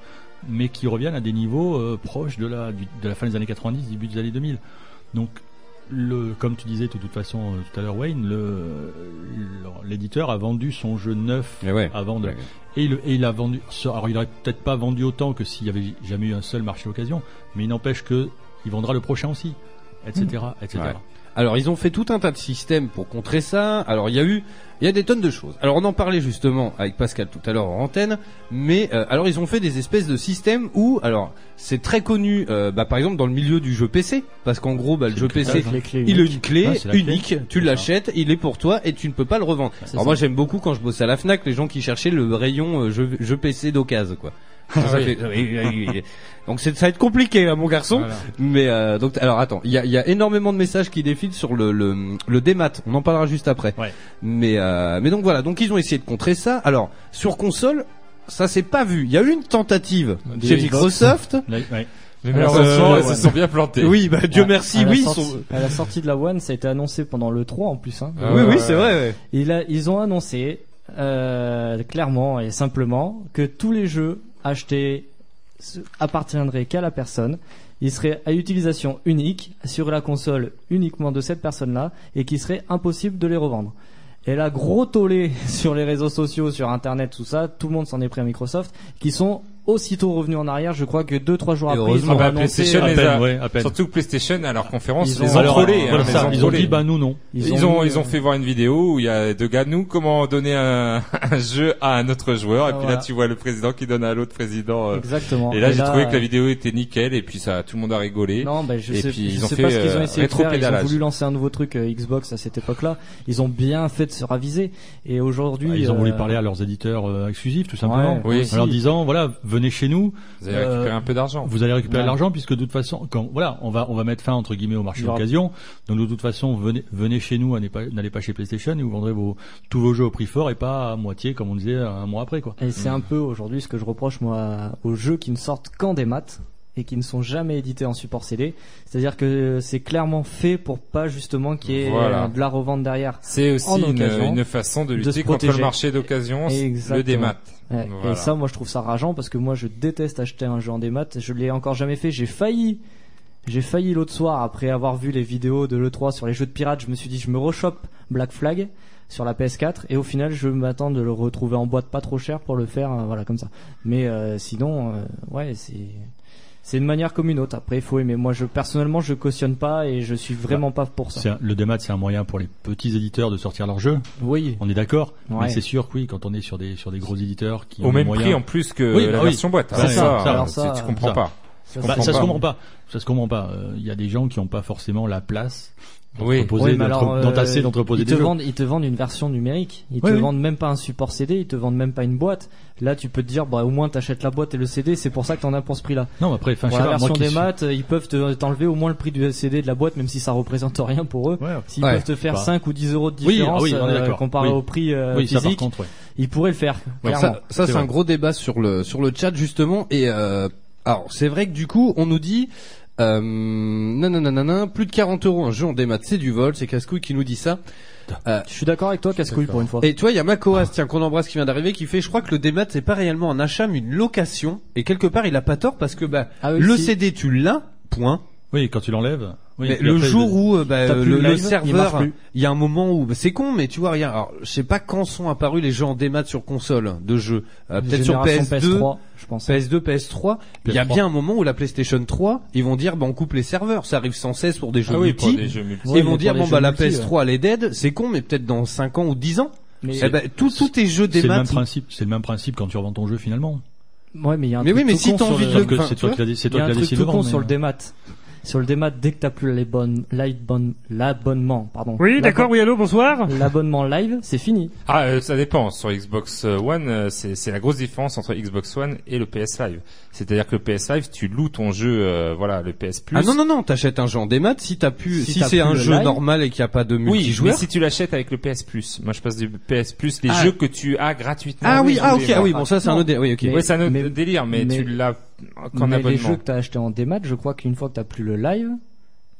mais qui reviennent à des niveaux euh, proches de la du- de la fin des années 90, début des années 2000. Donc le, comme tu disais de toute façon euh, tout à l'heure Wayne, l'éditeur a vendu son jeu neuf ouais. avant de, Ouais. et, il, et il a vendu. Alors il aurait peut-être pas vendu autant que s'il y avait jamais eu un seul marché occasion, mais il n'empêche que il vendra le prochain aussi, etc., etc. Ouais. Alors ils ont fait tout un tas de systèmes pour contrer ça. Alors il y a eu, il y a des tonnes de choses. Alors on en parlait justement avec Pascal tout à l'heure en antenne, mais euh, alors ils ont fait des espèces de systèmes où, alors c'est très connu, euh, bah, par exemple dans le milieu du jeu PC, parce qu'en gros bah, le jeu PC, il a une clé la clé. unique, tu l'achètes, il est pour toi et tu ne peux pas le revendre. Alors ça. moi j'aime beaucoup quand je bossais à la Fnac les gens qui cherchaient le rayon euh, jeu, jeu PC d'occasion quoi. Ça, ça fait- oui, oui. Donc c'est- ça va être compliqué là, mon garçon. Voilà. Mais euh, donc alors attends, il y a, il y a énormément de messages qui défilent sur le le, le démat. On en parlera juste après. Ouais. Mais euh, mais donc voilà, donc ils ont essayé de contrer ça. Alors sur console, ça s'est pas vu. Il y a eu une tentative Des chez. Microsoft. Là, ouais. Mais malheureusement, euh, elles se sont bien plantées. Oui, bah Dieu À- merci, à oui. ils sortie- sont- À la sortie de la One, ça a été annoncé pendant le 3 en plus. Hein. Ah oui, ouais, oui, ouais, c'est ouais. vrai. ouais. Il a- ils ont annoncé euh, clairement et simplement que tous les jeux achetés se- appartiendraient qu'à la personne. Ils seraient à utilisation unique sur la console uniquement de cette personne-là et qu'il serait impossible de les revendre. Et là, gros tollé sur les réseaux sociaux, sur Internet, tout ça, tout le monde s'en est pris à Microsoft, qui sont aussitôt revenus en arrière. Je crois que deux trois jours après, ils ont Ah bah, annoncé. PlayStation, à les peine, a- ouais, à peine. Surtout que PlayStation à leur conférence Ils les ont- ont trollés. hein, ça, les ils ont dit bah nous non. Ils ont, ils ont euh, fait voir une vidéo où il y a deux gars, nous, comment donner un, un jeu à un autre joueur, et puis Voilà. là, tu vois le président qui donne à l'autre président. euh, Exactement. Et là, j'ai trouvé que la euh, vidéo était nickel, et puis ça, tout le monde a rigolé. Non, ben je Et sais, puis, je ils ont sais fait, pas ce qu'ils ont euh, essayé de faire. Ils ont voulu lancer un nouveau truc euh, Xbox à cette époque-là. Ils ont bien fait de se raviser. Et aujourd'hui, Bah, ils ont voulu euh, parler à leurs éditeurs euh, exclusifs tout simplement. En leur disant voilà venez chez nous. Vous allez récupérer Euh, un peu d'argent. Vous allez récupérer Ouais. l'argent puisque de toute façon, quand voilà, on va on va mettre fin entre guillemets au marché d'occasion. Donc de toute façon, venez venez chez nous, n'allez pas n'allez pas chez PlayStation et vous vendrez vos tous vos jeux au prix fort et pas à moitié comme on disait un mois après quoi. Et c'est un peu aujourd'hui ce que je reproche moi aux jeux qui ne sortent qu'en des maths. Et qui ne sont jamais édités en support CD. C'est-à-dire que c'est clairement fait pour pas justement qu'il y ait Voilà. euh, de la revente derrière. C'est aussi une, façon de lutter contre le marché d'occasion, le démat. Ouais. Voilà. Et ça, moi, je trouve ça rageant parce que moi, je déteste acheter un jeu en démat. Je l'ai encore jamais fait. J'ai failli. J'ai failli l'autre soir après avoir vu les vidéos de l'E3 sur les jeux de pirates. Je me suis dit, je me rechoppe Black Flag sur la PS4 et au final, je m'attends de le retrouver en boîte pas trop cher pour le faire, euh, voilà comme ça. Mais euh, sinon, euh, ouais, c'est c'est une manière comme une autre. Après, il faut aimer. Moi, je personnellement, je cautionne pas et je suis vraiment pas pour ça. Un- le démat, c'est un moyen pour les petits éditeurs de sortir leurs jeux. Oui. On est d'accord. Ouais. Mais c'est sûr que oui, quand on est sur des sur des gros éditeurs qui Au ont même moyens- prix en plus que Oui, la bah oui. version boîte. Bah, C'est c'est ça, ça. alors ça, tu comprends pas. Tu Bah, ça se comprend pas. Ça se comprend pas. Euh, Il y a des gens qui n'ont pas forcément la place Oui. Oui, mais alors, euh, d'entasser, d'entreposer ils des te jeux. vendent, ils te vendent une version numérique. Ils Oui, te oui. vendent même pas un support CD. Ils te vendent même pas une boîte. Là, tu peux te dire, bah au moins t'achètes la boîte et le CD. C'est pour ça que t'en as pour ce prix-là. Non, mais après, enfin, la moi version qui des suis- maths, ils peuvent te- t'enlever au moins le prix du CD de la boîte, même si ça représente rien pour eux. S'ils Ouais. peuvent te faire Bah. 5 ou 10 euros de Oui, différence ah oui, est euh, comparé Oui. au prix euh, Oui, ça, par physique, contre, ouais. ils pourraient le faire. Ça, ça c'est un gros débat sur le sur le chat justement et euh, alors c'est vrai que du coup on nous dit euh, nananana, plus de 40 euros un jeu en démat c'est du vol c'est Cascouille qui nous dit ça. Euh, Je suis d'accord avec toi, Cascouille, pour une fois. Et tu vois, il y a Makoas, tiens, qu'on embrasse, qui vient d'arriver, qui fait, je crois que le démat, c'est pas réellement un achat, mais une location. Et quelque part, il a pas tort parce que, bah, Ah oui, le si. CD, tu l'as, point. Oui, quand tu l'enlèves. Oui, Mais le après, jour où euh, bah, euh, le, le serveur, il y a un moment où bah, c'est con, mais tu vois rien. Alors, je sais pas quand sont apparus les jeux en démat sur console de jeux. Euh, Peut-être sur Génération PS2, PS3, je pense. PS2, PS3. Il y a PS3. bien un moment où la PlayStation 3, ils vont dire, bah, on coupe les serveurs. Ça arrive sans cesse pour des jeux Ah oui, multi. pour des jeux multi. Ils vont dire, bon bah la multi, PS3 elle est dead. C'est con, mais peut-être dans 5 ans ou 10 ans. Mais- Eh ben, tous tous tes jeux C'est le démat. même principe. C'est le même principe quand tu revends ton jeu finalement. Ouais, mais il y a un Mais truc oui, mais tout si t'as envie de le- c'est tu toi qui l'as c'est Il y a un truc décidé tout de con sur le démat. Sur le démat, dès que t'as plus les bonnes, l'abonnement, l'abonnement, pardon. Oui, d'accord, oui, allô, bonsoir. L'abonnement live, c'est fini. Ah, euh, ça dépend. Sur Xbox One, euh, c'est c'est la grosse différence entre Xbox One et le PS Live. C'est-à-dire que le PS Live, tu loues ton jeu, euh, voilà, le PS Plus. Ah non non non, t'achètes un jeu en démat si t'as pu, Si si, t'as c'est un jeu live. normal et qu'il n'y a pas de Oui, mais multijoueur. si tu l'achètes avec le PS Plus, moi je passe du PS Plus, les Ah. jeux que tu as gratuitement. Ah oui, ah ok, ah oui, bon ça c'est un autre, dé- oui ok. Mais- Oui, c'est un autre mais- délire, mais, mais- tu l'as qu'en mais les abonnement. jeux que t'as achetés en démat, je crois qu'une fois que t'as plus le live,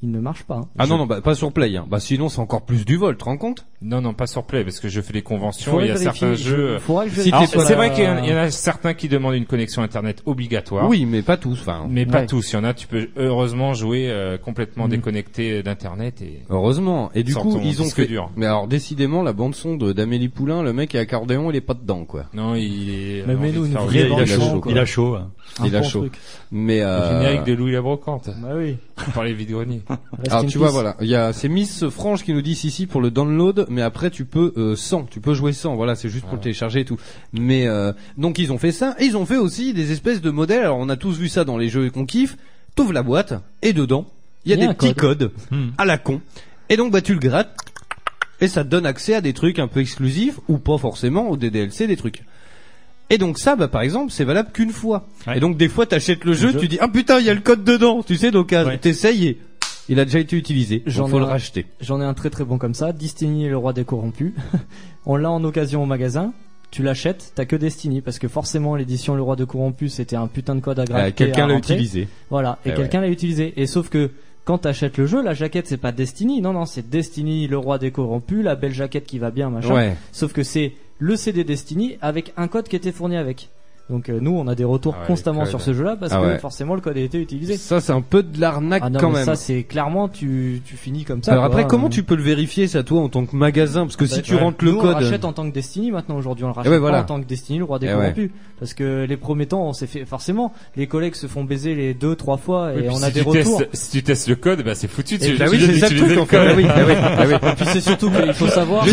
ils ne marchent pas. hein. Ah non non, bah, pas sur Play. Hein. Bah sinon c'est encore plus du vol, tu te rends compte? Non, non, pas sur Play, parce que je fais des conventions, il y a vérifier, certains je- jeux. je Si c'est la- vrai qu'il y, en- il y en a certains qui demandent une connexion internet obligatoire. Oui, mais pas tous. Enfin, Mais pas Ouais. tous. Il y en a, tu peux heureusement jouer euh, complètement Mhm. déconnecté d'internet et. heureusement. Et du coup ils ont fait. dur. Mais alors décidément la bande son de d'Amélie Poulain, le mec est accordéon, il est pas dedans quoi. Non, il est. Mais vraie Il a, le il chaud. quoi. Il a chaud. hein. Il a chaud. Mais euh... générique de Louis la Brocante. Bah oui. Par les vides-greniers. Alors tu vois voilà, il y a c'est Miss Franche qui nous dit si si pour le download, mais après tu peux euh, sans, tu peux jouer sans, voilà c'est juste pour le télécharger et tout. Mais euh, donc ils ont fait ça et ils ont fait aussi des espèces de modèles. Alors on a tous vu ça dans les jeux qu'on kiffe. T'ouvres la boîte et dedans il y a des un petits code. codes Hmm. à la con. Et donc bah tu le grattes et ça te donne accès à des trucs un peu exclusifs ou pas forcément ou des DLC des trucs. Et donc ça, bah par exemple, c'est valable qu'une fois. Ouais. Et donc des fois, t'achètes le jeu, jeu. tu dis ah putain, il y a le code dedans, tu sais, donc Ouais. t'essayes et il a déjà été utilisé. J'en Donc faut le un- racheter. J'en ai un très très bon comme ça. Destiny le roi des corrompus. On l'a en occasion au magasin. Tu l'achètes, t'as que Destiny parce que forcément l'édition le roi des corrompus c'était un putain de code à gratter. Euh, Quelqu'un l'a utilisé. Voilà, et Eh quelqu'un l'a utilisé. Et sauf que quand t'achètes le jeu, la jaquette c'est pas Destiny, non non, c'est Destiny le roi des corrompus, la belle jaquette qui va bien machin. Ouais. Sauf que c'est le CD Destiny avec un code qui était fourni avec. Donc euh, nous on a des retours Ah ouais, constamment sur ce jeu-là parce Ah que ouais. forcément le code a été utilisé. Ça, c'est un peu de l'arnaque Ah non, quand mais même. ça c'est clairement tu tu finis comme ça. Alors quoi. après, comment Euh, tu peux le vérifier ça toi en tant que magasin? Parce que si bah, tu ouais. rentres le Nous, on code. le rachète en tant que Destiny maintenant aujourd'hui on le rachète ouais, pas voilà. en tant que Destiny le roi des Eh ouais. corrompus parce que les premiers temps on s'est fait forcément les collègues se font baiser les deux trois fois et Oui, on si a des tu retours. testes- si tu testes le code, bah c'est foutu. Tu bah tu oui, c'est ça le truc. Et puis c'est surtout qu'il faut savoir-.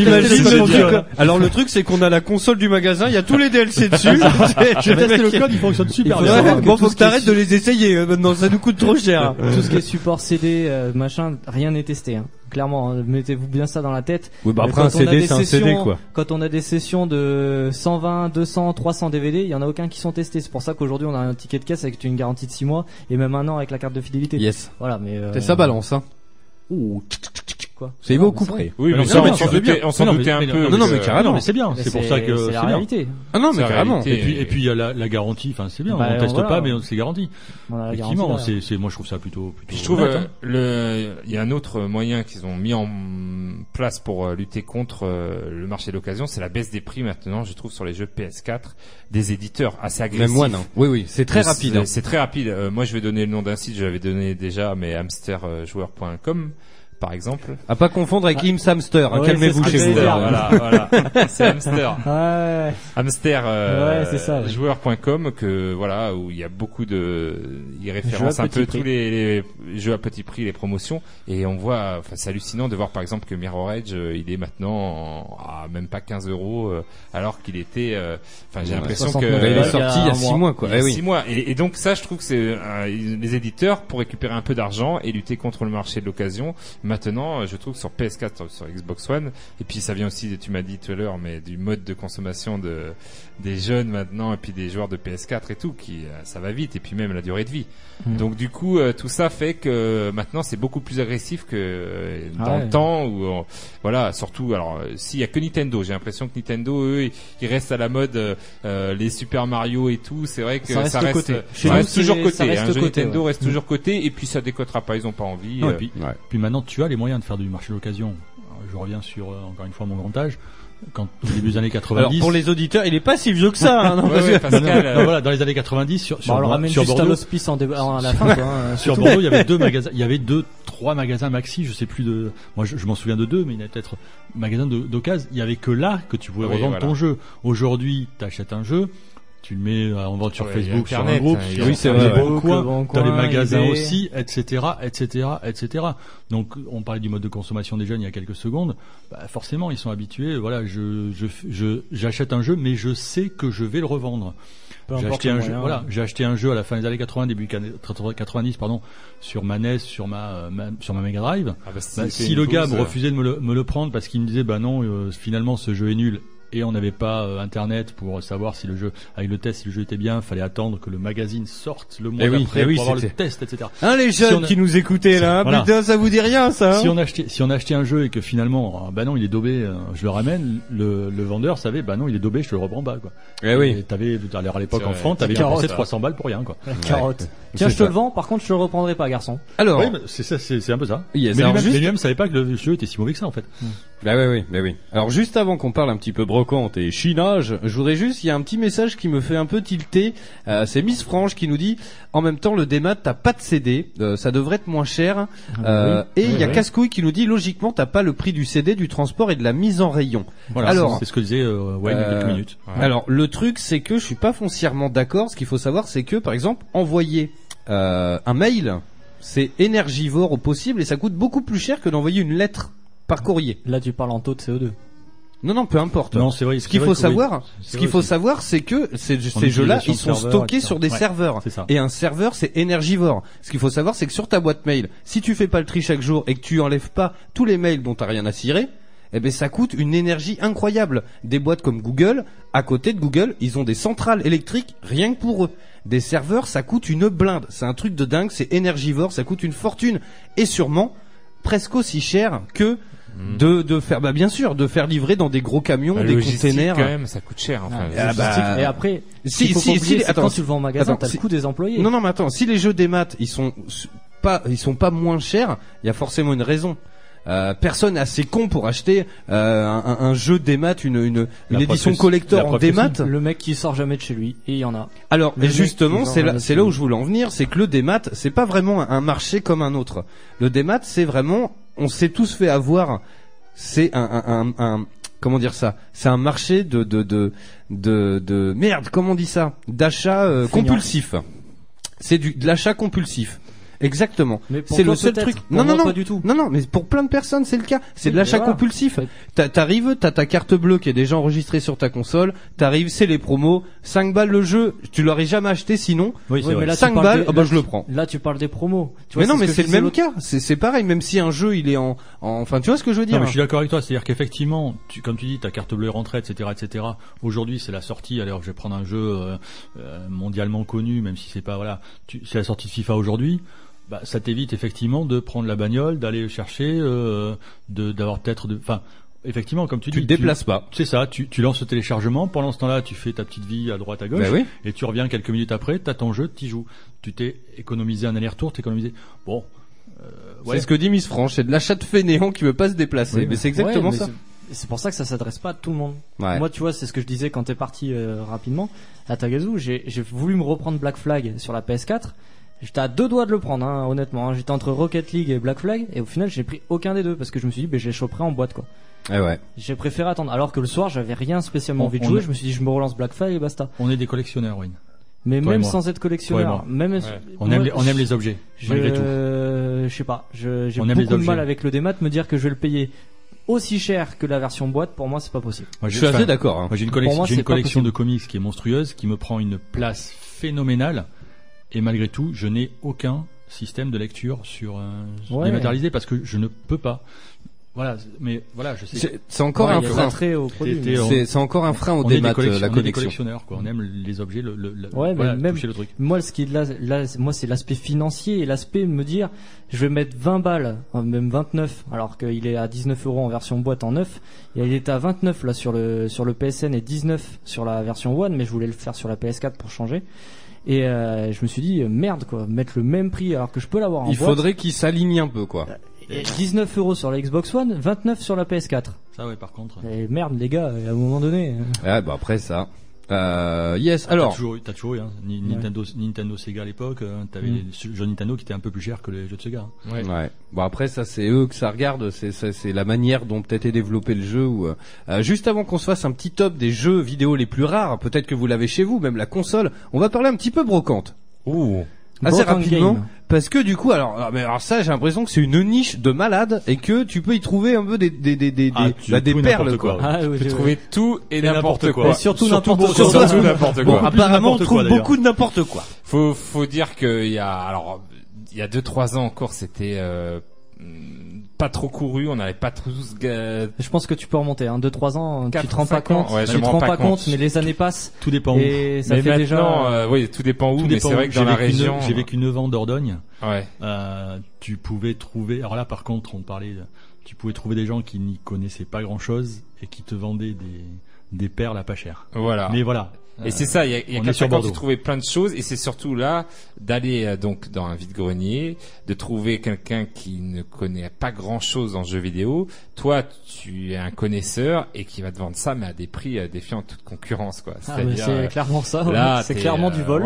Alors le truc c'est qu'on a la console du magasin, il y a tous les DLC dessus. J'ai testé le code, il fonctionne super bien. Ouais, bon, faut que t'arrêtes de les essayer. euh, Maintenant, ça nous coûte trop cher. tout ce qui est support CD euh, machin rien n'est testé hein. clairement hein, mettez-vous bien ça dans la tête Oui, bah Mais après, quand un on a CD, des c'est un CD, sessions- quoi. quand on a des sessions de 120 200 300 DVD il y en a aucun qui sont testés c'est pour ça qu'aujourd'hui on a un ticket de caisse avec une garantie de 6 mois et même un an avec la carte de fidélité Yes. voilà mais euh, C'est ça balance, hein. Quoi. C'est mais près. Oui, mais on s'en doutait, on s'en Non, mais- doutait un peu. non, non, mais carrément. Non, mais c'est bien, c'est pour ça que c'est la réalité. Ah non, mais carrément. Et puis, et puis il y a la, garantie, enfin c'est bien, Bah, on teste pas, mais c'est garanti. Effectivement, c'est, c'est, moi je trouve ça plutôt, plutôt. Puis je trouve euh, hein. le il y a un autre moyen qu'ils ont mis en place pour euh, lutter contre euh, le marché d'occasion, c'est la baisse des prix maintenant, je trouve sur les jeux PS4 des éditeurs assez agressifs. Même moi, non. Oui, oui, c'est très rapide. hein. C'est très rapide. Euh, moi, je vais donner le nom d'un site, je l'avais donné déjà, mais hamsterjoueur.com par exemple. À pas confondre avec Im's Hamster. hein, Ouais, Calmez-vous chez vous. voilà, voilà. C'est hamster. Ouais. Hamster euh, Ouais, c'est ça, ouais. joueur.com que voilà où il y a beaucoup de il référence un peu prix. tous les, les jeux à petit prix les promotions et on voit enfin c'est hallucinant de voir par exemple que Mirror Edge euh, il est maintenant en- à même pas 15 euros euh, alors qu'il était euh, enfin j'ai l'impression 69 que il est sorti il y a un 6 mois. quoi. il y a Eh oui. six mois. Et, et donc ça, je trouve que c'est euh, les éditeurs pour récupérer un peu d'argent et lutter contre le marché de l'occasion. Maintenant, euh, je trouve que sur PS4, sur Xbox One, et puis ça vient aussi, tu m'as dit tout à l'heure, mais du mode de consommation de des jeunes maintenant et puis des joueurs de PS4 et tout, qui euh, ça va vite et puis même la durée de vie. Mm. Donc du coup, euh, tout ça fait que maintenant c'est beaucoup plus agressif que dans Ah ouais. le temps où voilà, surtout alors s'il y a que Nintendo, j'ai l'impression que Nintendo eux ils, restent à la mode euh, les Super Mario et tout, c'est vrai que Ça ça reste reste, coté. ça reste toujours ça côté, reste un jeu coté, Nintendo ouais. reste toujours côté et puis ça décotera pas, ils ont pas envie. Non, et euh, puis, puis maintenant, tu as les moyens de faire du marché d'occasion. Je reviens sur, euh, encore une fois, mon grand âge. Quand, au début des années 90. Alors pour les auditeurs, il est pas si vieux que ça. Hein, non, Ouais, parce ouais, que- Pascal, Non, non, euh, non, voilà, dans les années 90, sur, sur, Bon, on le Bor- ramène sur juste à Bordeaux, l'hospice en dé- à la fin, quoi. hein, sur tout. Bordeaux, il y avait deux magasins, il y avait deux, trois magasins maxi, je sais plus de, moi je, je m'en souviens de deux, mais il y avait peut-être magasins de- d'occasion. Il y avait que là que tu pouvais Oui, revendre voilà. ton jeu. Aujourd'hui, t'achètes un jeu, tu le mets euh, en vente sur Ouais, Facebook, sur un groupe, hein, sur oui, c'est sur vrai, les Bon t'as les Coin, magasins eBay. aussi, etc., etc., etc. Donc, on parlait du mode de consommation des jeunes il y a quelques secondes. Bah, forcément, ils sont habitués. Voilà, je, je, je, j'achète un jeu, mais je sais que je vais le revendre. J'ai acheté un jeu, voilà, j'ai acheté un jeu à la fin des années 80, début des années 90, pardon, sur ma NES, sur ma, euh, ma- sur ma Mega Drive. ah bah, Bah, si une le gars me euh, refusait de me le, me le prendre parce qu'il me disait bah non euh, finalement ce jeu est nul et on n'avait pas euh, internet pour savoir si le jeu avec le test si le jeu était bien fallait attendre que le magazine sorte le mois Eh oui, d'après eh oui, pour avoir le test etc Hein, les Si jeunes on a- qui nous écoutaient là, Voilà. putain, ça vous dit rien ça hein si on achetait si on achetait un jeu et que finalement ah, bah non il est daubé euh, je le ramène le, le vendeur savait bah non il est daubé je te le reprends bas quoi Eh oui. T'avais à l'époque en. France t'avais Carotte, dépensé ça. 300 balles pour rien quoi carotte. Tiens, je te le vends, par contre, je le reprendrai pas, garçon. Alors, oui, c'est ça c'est c'est un peu ça Yes, mais lui-même juste- mais lui-même savait pas que le jeu était si mauvais que ça en fait Bah oui, oui, bah oui. Alors juste avant qu'on parle un petit peu brocante et chinage, je voudrais juste, il y a un petit message qui me fait un peu tilter. Euh, c'est Miss Franche qui nous dit, en même temps, le démat, t'as pas de CD, euh, ça devrait être moins cher. Euh, oui. Et il Oui, y a oui. Cascouille qui nous dit, logiquement, t'as pas le prix du CD, du transport et de la mise en rayon. voilà Alors, c'est ce que disait euh, Wayne il y a Euh, quelques minutes Ouais. Alors le truc c'est que je suis pas foncièrement d'accord. Ce qu'il faut savoir c'est que par exemple envoyer euh, un mail c'est énergivore au possible et ça coûte beaucoup plus cher que d'envoyer une lettre par courrier. Là, tu parles en taux de CO2. Non non peu importe. non c'est vrai Ce qu'il faut savoir, C'est ce qu'il faut aussi. savoir, c'est que ces, jeux-là, ils sont serveurs, stockés etc. sur des Ouais, serveurs. Et un serveur, c'est énergivore. Ce qu'il faut savoir, c'est que sur ta boîte mail, si tu fais pas le tri chaque jour et que tu enlèves pas tous les mails dont t'as rien à cirer, eh ben ça coûte une énergie incroyable. Des boîtes comme Google, à côté de Google, ils ont des centrales électriques rien que pour eux. Des serveurs, ça coûte une blinde. C'est un truc de dingue, c'est énergivore, ça coûte une fortune. Et sûrement, presque aussi cher que de, de faire, bah bien sûr, de faire livrer dans des gros camions, la des containers. quand même, ça coûte cher. Enfin, Ah, bah. Et après, si- faut si- si- que attends, quand tu le vends en magasin, t'as si- le coût des employés. Non, non, mais attends, si les jeux des maths, ils sont pas, ils sont pas moins chers, il y a forcément une raison. Euh, personne est assez con pour acheter euh, un, un jeu des maths, une, une, une édition collector en maths. Le mec qui sort jamais de chez lui, et il y en a. Alors, Le justement, c'est là, c'est là où je voulais en venir, c'est que le démat, c'est pas vraiment un, un marché comme un autre. Le démat, c'est vraiment, on s'est tous fait avoir. C'est un, un, un, un- comment dire ça C'est un marché de de de de, de- merde. Comment on dit ça? D'achat euh, compulsif. C'est du de l'achat compulsif. Exactement. Mais pour C'est le seul truc. Pour non, moi, non, non, pas du tout. Non, non, mais pour plein de personnes, c'est le cas. C'est Oui, de l'achat voilà. compulsif. T'arrives, t'as ta carte bleue qui est déjà enregistrée sur ta console. T'arrives, c'est les promos. 5 balles le jeu. Tu l'aurais jamais acheté sinon. oui c'est Oui, vrai mais là, tu 5 parles balles, des- ah bah là, je le tu- prends. Là, tu parles des promos. Tu mais non, mais c'est le même cas. C'est c'est pareil, même si un jeu il est en, en- enfin, tu vois ce que je veux dire Non, mais je suis d'accord avec toi, c'est-à-dire qu'effectivement, tu, comme tu dis, ta carte bleue est rentrée, etc., etc. Aujourd'hui, c'est la sortie. Alors, je vais prendre un jeu euh, euh, mondialement connu, même si c'est pas voilà, tu- c'est la sortie de FIFA aujourd'hui. Bah, ça t'évite effectivement de prendre la bagnole, d'aller le chercher, euh, de d'avoir peut-être de, enfin. Effectivement, comme tu, Tu dis, te déplaces pas. C'est ça. Tu, tu lances le téléchargement. Pendant ce temps-là, tu fais ta petite vie à droite, à gauche. Bah oui. Et tu reviens quelques minutes après. T'as ton jeu, t'y joues. Tu t'es économisé un aller-retour. T'es économisé. Bon. euh, ouais. C'est ce que dit Miss Franche, c'est de l'achat de fainéant qui veut pas se déplacer. Oui, mais c'est exactement Ouais, mais ça. c'est- pour ça que ça s'adresse pas à tout le monde. Ouais. Moi, tu vois, c'est ce que je disais quand t'es parti euh, rapidement à Tagazu. J'ai j'ai voulu me reprendre Black Flag sur la PS4. J'étais à deux doigts de le prendre, hein, honnêtement. hein. J'étais entre Rocket League et Black Flag, et au final, j'ai pris aucun des deux parce que je me suis dit, ben, je les choperai en boîte, quoi. Eh ouais. J'ai préféré attendre. Alors que le soir, j'avais rien spécialement On- envie de jouer. est- Je me suis dit, je me relance Black Flag et basta. On est des collectionneurs, oui. Mais Toi même sans être collectionneur, même Ouais. On aime les- on aime je- les objets, je- malgré tout. Je sais pas. je- J'ai beaucoup de mal avec le démat. Me dire que je vais le payer aussi cher que la version boîte, pour moi, c'est pas possible. Moi, j'ai une Pour collection, moi, j'ai une collection de comics qui est monstrueuse, qui me prend une place phénoménale. Et malgré tout, je n'ai aucun système de lecture sur euh, Ouais. dématérialisé parce que je ne peux pas. Voilà, mais voilà, je sais. C'est- encore Ouais, un frein. l'attrait au produit, C'est- encore un frein au démat, la on est des collection. collectionneurs, quoi. On aime les objets, le, le, le- Ouais, voilà, mais même toucher le truc. moi, ce qui est là, là, moi, c'est l'aspect financier et l'aspect de me dire, je vais mettre 20 balles, euh, même 29, alors qu'il est à 19 euros en version boîte en neuf. Et il est à 29 là sur le sur le PSN et 19 sur la version One, mais je voulais le faire sur la PS4 pour changer. Et euh, je me suis dit euh, merde quoi, mettre le même prix alors que je peux l'avoir en Il boîte. faudrait qu'il s'aligne un peu, quoi. Et 19 euros sur la Xbox One, 29 sur la PS4. Ça ouais, par contre. Et merde les gars, à un moment donné. euh, Ouais, bah après ça. Euh, yes, Ah, alors. T'as toujours, eu- t'as toujours eu, hein. Ni- Ouais. Nintendo, Nintendo Sega à l'époque, euh, t'avais Mm. les jeux Nintendo qui étaient un peu plus chers que les jeux de Sega. hein. Ouais. Bon après ça c'est eux que ça regarde, c'est c'est c'est la manière dont peut-être est développé le jeu. Ou, euh, euh, juste avant qu'on se fasse un petit top des jeux vidéo les plus rares, peut-être que vous l'avez chez vous, même la console. On va parler un petit peu brocante. Ouh. Assez rapidement, game. parce que du coup, alors, alors, mais alors ça, j'ai l'impression que c'est une niche de malade et que tu peux y trouver un peu des des des des, Ah, des- tu bah, des trouves perles n'importe quoi. quoi, ouais. Ah, oui, Tu peux je- trouver tout et n'importe quoi. Et surtout Surtout n'importe quoi. surtout- Surtout n'importe Bon, quoi. apparemment, on trouve quoi, beaucoup de n'importe quoi. Faut faut dire qu'il y a alors il y a deux trois ans encore c'était euh, pas trop couru, on n'avait pas tous Je pense que tu peux remonter, hein, 2-3 ans, tu Quatre, te rends pas compte, Ouais, tu je te rends pas pas compte, compte. mais les années passent. Tout dépend où. Et ça Mais fait déjà. maintenant, euh, oui, tout dépend où, Tout mais dépend c'est vrai que dans J'ai la vécu neuf- région, J'ai vécu 9 ans en Dordogne. ouais. Euh, tu pouvais trouver. Alors là, par contre, on parlait. de- Tu pouvais trouver des gens qui n'y connaissaient pas grand-chose et qui te vendaient des des perles à pas cher. Voilà. Mais voilà. Et Euh, c'est ça, il y a, il y a Bordeaux. tu trouvais plein de choses, et c'est surtout là d'aller euh, donc dans un vide-grenier, de trouver quelqu'un qui ne connaît pas grand-chose en jeux vidéo. Toi, tu es un connaisseur et qui va te vendre ça, mais à des prix euh, défiant toute concurrence, quoi. Ah, mais C'est-à-dire, euh, c'est clairement ça. Là, C'est clairement du vol.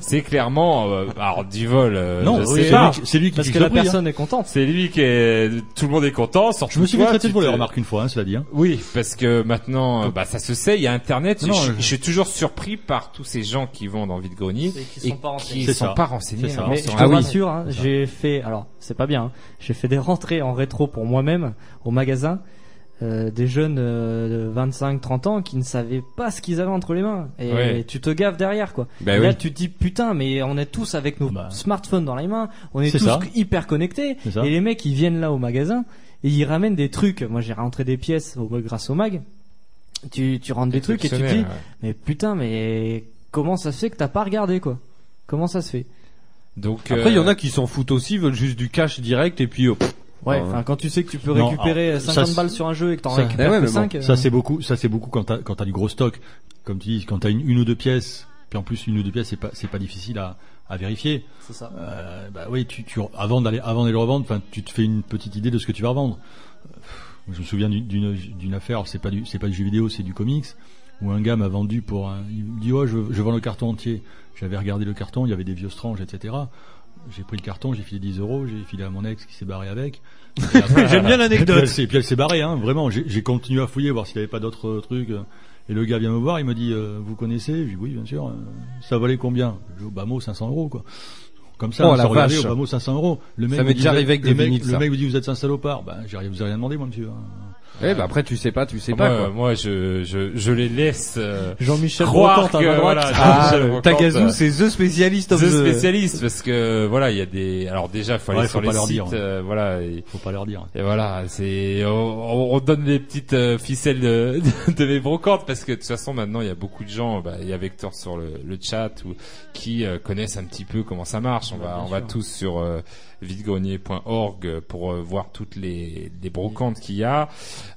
c'est clairement, euh, alors du vol. euh, Non, c'est lui qui- c'est lui qui Parce que la prix, hein. personne est contente. C'est lui qui est, tout le monde est content. Je me suis fait traiter de voleur, remarque une fois, hein, cela dit. Hein. Oui, parce que maintenant, euh, bah, ça se sait, il y a Internet. Non, je, je- je suis toujours surpris par tous ces gens qui vont dans le vide-grenier Et qui sont pas renseignés. qui sont ça. pas renseignés. Ça. hein, Mais sur je te Ah oui. rassure, hein, j'ai fait, alors c'est pas bien, hein, j'ai fait des rentrées en rétro pour moi-même au magasin, euh, des jeunes euh, de 25-30 ans qui ne savaient pas ce qu'ils avaient entre les mains. Et Ouais. tu te gaves derrière quoi. Bah et là oui. tu te dis putain mais on est tous avec nos Bah. smartphones dans les mains, on est, tous ça. hyper connectés. Et les mecs ils viennent là au magasin et ils ramènent des trucs. Moi j'ai rentré des pièces au, grâce au mag. Tu, tu rentres des trucs et tu te dis ouais. mais putain mais comment ça se fait que t'as pas regardé quoi? Comment ça se fait? Donc Après, il y en euh, a qui s'en foutent aussi, veulent juste du cash direct et puis. oh, Ouais, ouais. enfin quand tu sais que tu peux Non, récupérer alors, 50 ça, balles sur un jeu et que t'en récupères Ouais, que bon, 5. Ça c'est beaucoup, ça c'est beaucoup quand t'as quand t'as du gros stock. Comme tu dis, quand t'as une, une ou deux pièces, puis en plus une ou deux pièces c'est pas c'est pas difficile à, à vérifier. c'est ça. Euh, bah oui, tu, tu avant d'aller avant d'aller le revendre, enfin tu te fais une petite idée de ce que tu vas revendre. Je me souviens d'une- affaire, c'est pas du c'est pas du jeu vidéo, c'est du comics où un gars m'a vendu pour un il me dit oh je, je vends le carton entier. J'avais regardé le carton, il y avait des vieux stranges, etc. J'ai pris le carton, j'ai filé 10 euros, j'ai filé à mon ex qui s'est barré avec. J'aime bien l'anecdote. Et puis elle s'est- barrée, hein, vraiment. J'ai continué à fouiller, voir s'il n'y avait pas d'autres trucs. euh, Et le gars vient me voir, il me dit, euh, vous connaissez? Je dis oui, bien sûr. euh, Ça valait combien? Je dis bas mot 500 euros, quoi. Comme ça, Oh, on la s'est regardé vache. au bas mot 500 euros. Le mec Ça me m'est déjà arrivé avec des mec- vinyles, Le ça. mec me dit, vous êtes un salopard. Ben, j'ai rien- vous avez rien demandé, moi, monsieur. Eh bah après tu sais pas, tu sais Ah, pas moi, quoi. moi, je, je, je les laisse euh, Jean-Michel croire Brocante à que droite. voilà, Ah, Jean-Michel Brocante, Tagazu, euh, c'est the spécialiste of The the- spécialiste parce que voilà il y a des alors déjà faut aller Ouais, sur faut les pas leur sites dire. euh, voilà et, Faut pas leur dire. et voilà c'est on, on donne les petites euh, ficelles de, de, de mes brocantes parce que de toute façon maintenant il y a beaucoup de gens bah, il y a Vector sur le, le chat ou qui euh, connaissent un petit peu comment ça marche on va on va tous sur euh, videgrenier.org pour euh, voir toutes les, les brocantes qu'il y a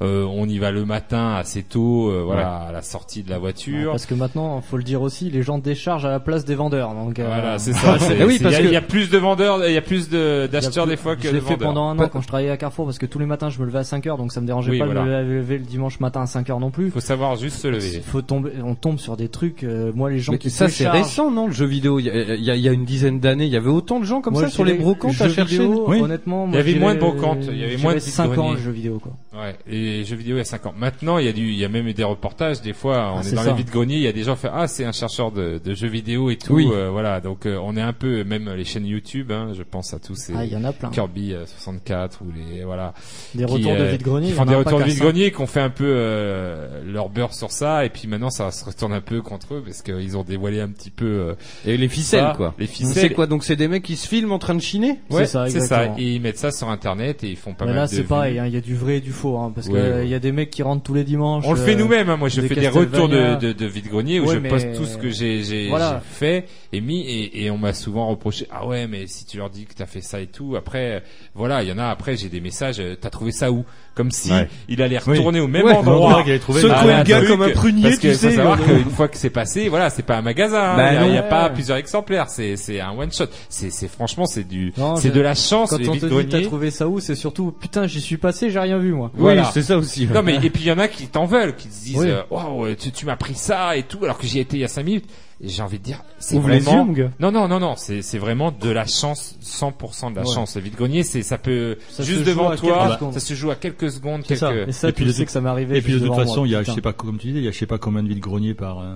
Euh, on y va le matin assez tôt euh, voilà à la sortie de la voiture Parce que maintenant, faut le dire aussi, les gens déchargent à la place des vendeurs. Donc, euh, Voilà, c'est ça. Ah oui, il y, a- que- y a plus de vendeurs, il y a plus y d'acheteurs des fois que je de l'ai fait vendeurs. pendant un an quand je travaillais à Carrefour parce que tous les matins je me levais à 5 heures donc ça me dérangeait Oui, pas de me lever le dimanche matin à 5 heures non plus. Faut savoir juste se lever. Faut tomber, on tombe sur des trucs. euh, moi les gens Mais qui ça c'est récent non le jeu vidéo? Il y a, y y une dizaine d'années il y avait autant de gens comme Moi, ça sur les brocantes à vidéo, Oui. Honnêtement, Il y avait moins de brocantes, il y avait moins de dirais 5 ans vide-greniers. le jeu vidéo quoi. Ouais, et les jeux vidéo il y a 5 ans. Maintenant, il y a du, il y a même eu des reportages. Des fois, on Ah, est c'est dans ça. les vides greniers, il y a des gens qui font ah c'est un chercheur de, de jeux vidéo et tout. Oui. euh, voilà, donc euh, on est un peu même les chaînes YouTube. Hein, je pense à tous ces Ah, il y en a plein. Kirby euh, 64 ou les voilà. Des qui, retours de euh, vide-grenier, qui il y font des retours de vide grenier, qui ont fait un peu euh, leur beurre sur ça. Et puis maintenant, ça se retourne un peu contre eux parce qu'ils ont dévoilé un petit peu euh, Et les ficelles ça, quoi. Les C'est ficelles. quoi? Donc c'est des mecs qui se filment en train de chiner? Ouais, C'est ça, c'est. Et ils mettent ça sur internet et ils font pas Mais mal là de c'est vues. pareil, hein, il y a du vrai et du faux hein, parce Oui, que il y a des mecs qui rentrent tous les dimanches. On le fait euh, nous-mêmes. Hein. Moi, je fais des retours de, de, de vide-grenier où Ouais, je mais- poste tout ce que j'ai j'ai Voilà. j'ai fait et mis et, et on m'a souvent reproché ah ouais mais si tu leur dis que t'as fait ça et tout après voilà il y en a après j'ai des messages euh, t'as trouvé ça où? Comme si Ouais. il allait Oui. retourner au même Ouais, endroit trouvé, secouer le Ah, gars truc, comme un prunier parce tu que sais faut savoir savoir qu'une fois que c'est passé voilà c'est pas un magasin hein. Bah il y a, pas plusieurs exemplaires c'est c'est un one shot c'est c'est franchement c'est du c'est de la chance Quand les on te dit t'as trouvé ça où, c'est surtout putain j'y suis passé, j'ai rien vu moi. voilà. Oui c'est ça aussi. Non mais et puis il y en a qui t'en veulent, qui te disent euh, waouh tu, tu m'as pris ça et tout alors que j'y étais il y a 5 minutes. Et j'ai envie de dire c'est les vraiment. Non non non non, c'est c'est vraiment de la chance 100% de la Ouais. chance. Le vide-grenier c'est ça peut Ça juste devant toi, ça se joue à quelques secondes, ça. quelques Et ça, Et puis tu de sais toute- que ça m'est arrivé. Et puis de toute façon, il y a, je sais pas, comme tu disais, il y a je sais pas combien de vide-greniers par, euh,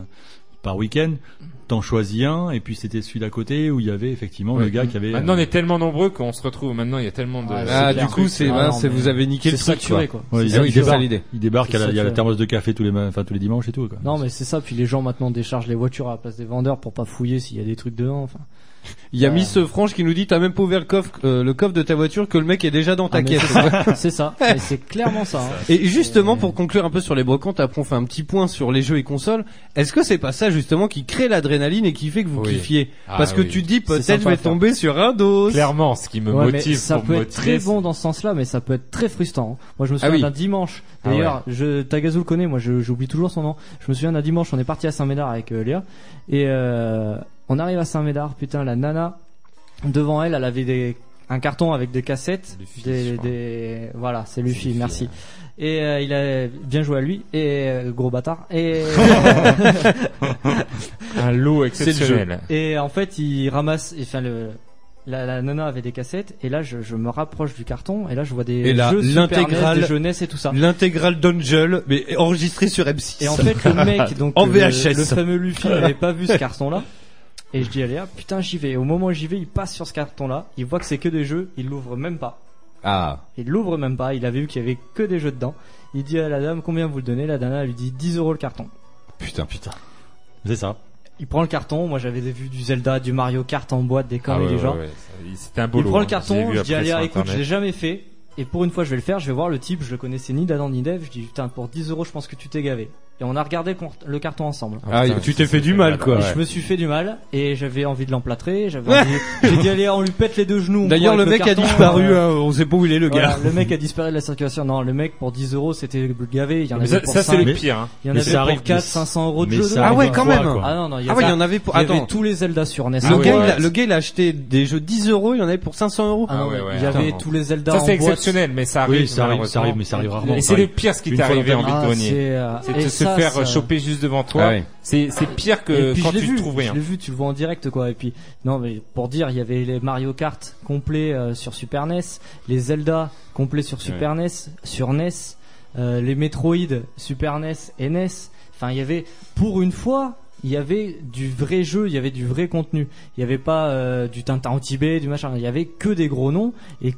par week-end. T'en choisis un, et puis c'était celui d'à côté où il y avait effectivement Ouais. le gars qui avait. Maintenant on euh, est tellement nombreux qu'on se retrouve maintenant il y a tellement de Ah, du coup, c'est, Ah, vous avez niqué le truc, saturé, quoi. quoi. ouais, C'est il, il saturé. débarque, l'idée. il débarque, C'est à la- il y a la thermos de café tous les, enfin tous les dimanches et tout. Quoi. Non mais c'est ça, puis les gens maintenant déchargent les voitures à la place des vendeurs pour pas fouiller s'il y a des trucs dedans. Enfin. Il y a Euh, Miss Franche qui nous dit t'as même pas ouvert le coffre euh, le coffre de ta voiture que le mec est déjà dans ta Ah, mais caisse. c'est ça, c'est clairement ça. hein. Et justement, pour conclure un peu sur les brocantes, après on fait un petit point sur les jeux et consoles. Est-ce que c'est pas ça justement qui crée l'adrénaline et qui fait que vous Oui. kiffiez? Ah Parce que oui. tu te dis C'est peut-être sympa je vais à faire. tomber sur un dos. clairement ce qui me Ouais, mais motive ça pour peut me être très motiver. bon dans ce sens-là, mais ça peut être très frustrant. Moi, je me Ah souviens oui. d'un dimanche. Ah D'ailleurs, je Tagazu le connaît. Moi, je- j'oublie toujours son nom. Je me souviens d'un dimanche. On est parti à Saint-Médard avec euh, Léa et euh, on arrive à Saint-Médard. Putain, la nana devant elle, elle avait des un carton avec des cassettes, Luffy, des, voilà, c'est Luffy, Luffy, merci. ouais. Et euh, il a bien joué à lui et euh, gros bâtard et un lot exceptionnel. Et en fait, il ramasse, enfin le, la, la nana avait des cassettes et là je, je me rapproche du carton et là je vois des Et là, jeux Super l'intégrale- NES, des jeunesse et tout ça. L'intégrale d'Angel, mais enregistré sur M6. Et en fait le mec donc En le- VHS. le, fameux Luffy n'avait pas vu ce carton là. Et je dis allez hop, putain j'y vais. Et au moment où j'y vais, il passe sur ce carton là, il voit que c'est que des jeux, il l'ouvre même pas. Ah. Il l'ouvre même pas, il avait vu qu'il y avait que des jeux dedans. Il dit à la dame combien vous le donnez, la dame elle lui dit 10 euros le carton. Putain. Putain. C'est ça. Il prend le carton, moi j'avais vu du Zelda, du Mario Kart en boîte, des Ah conneries ouais, ouais, ouais, ça- C'était un beau Il prend le hein. carton, je dis sur écoute, je l'ai jamais fait. Et pour une fois, je vais le faire. Je vais voir le type. Je le connaissais ni d'Adam ni d'Eve. Je dis putain, pour 10 euros, je pense que tu t'es gavé. Et on a regardé le carton ensemble. Ah, putain, tu t'es fait du mal, quoi. Je me suis fait du mal et j'avais envie de l'emplâtrer. J'avais envie... J'ai dit allez, on lui pète les deux genoux. D'ailleurs, le mec a carton, disparu, euh, hein, on sait pas où il est, le voilà, gars. le mec a disparu de la circulation. Non, le mec pour 10 euros, c'était gavé. Il y en Mais avait ça, pour ça, c'est 5, le pire. Hein. Il y en Mais avait ça pour arrive, 4, mais- 500 euros de mais jeu. ça dedans. Ah ouais, quand même. quoi. Ah non, non, il y Ah ouais, il y en avait pour, il y avait attends. tous les Zelda sur NES. Le en gars, il a, boîte. le gars, il a acheté des jeux 10 euros, il y en avait pour 500 euros. Ah Ah ouais, ouais, il y avait tous les Zelda Ça en c'est exceptionnel, mais ça arrive. Oui, ça arrive, ça malheureusement. arrive, mais ça arrive rarement. Et c'est le pire ce qui t'est arrivé en dans euh, faire ça- choper juste devant toi. Ah. C'est c'est pire que quand tu vu, trouves rien. Je l'ai vu, tu le vois en direct quoi. Et puis non mais pour dire, il y avait les Mario Kart complets euh, sur Super NES, les Zelda complets sur Super NES, sur NES, euh, les Metroid Super NES et NES. Enfin, il y avait pour une fois, il y avait du vrai jeu, il y avait du vrai contenu. Il y avait pas euh, du Tintin au Tibet, du machin. Il y avait que des gros noms et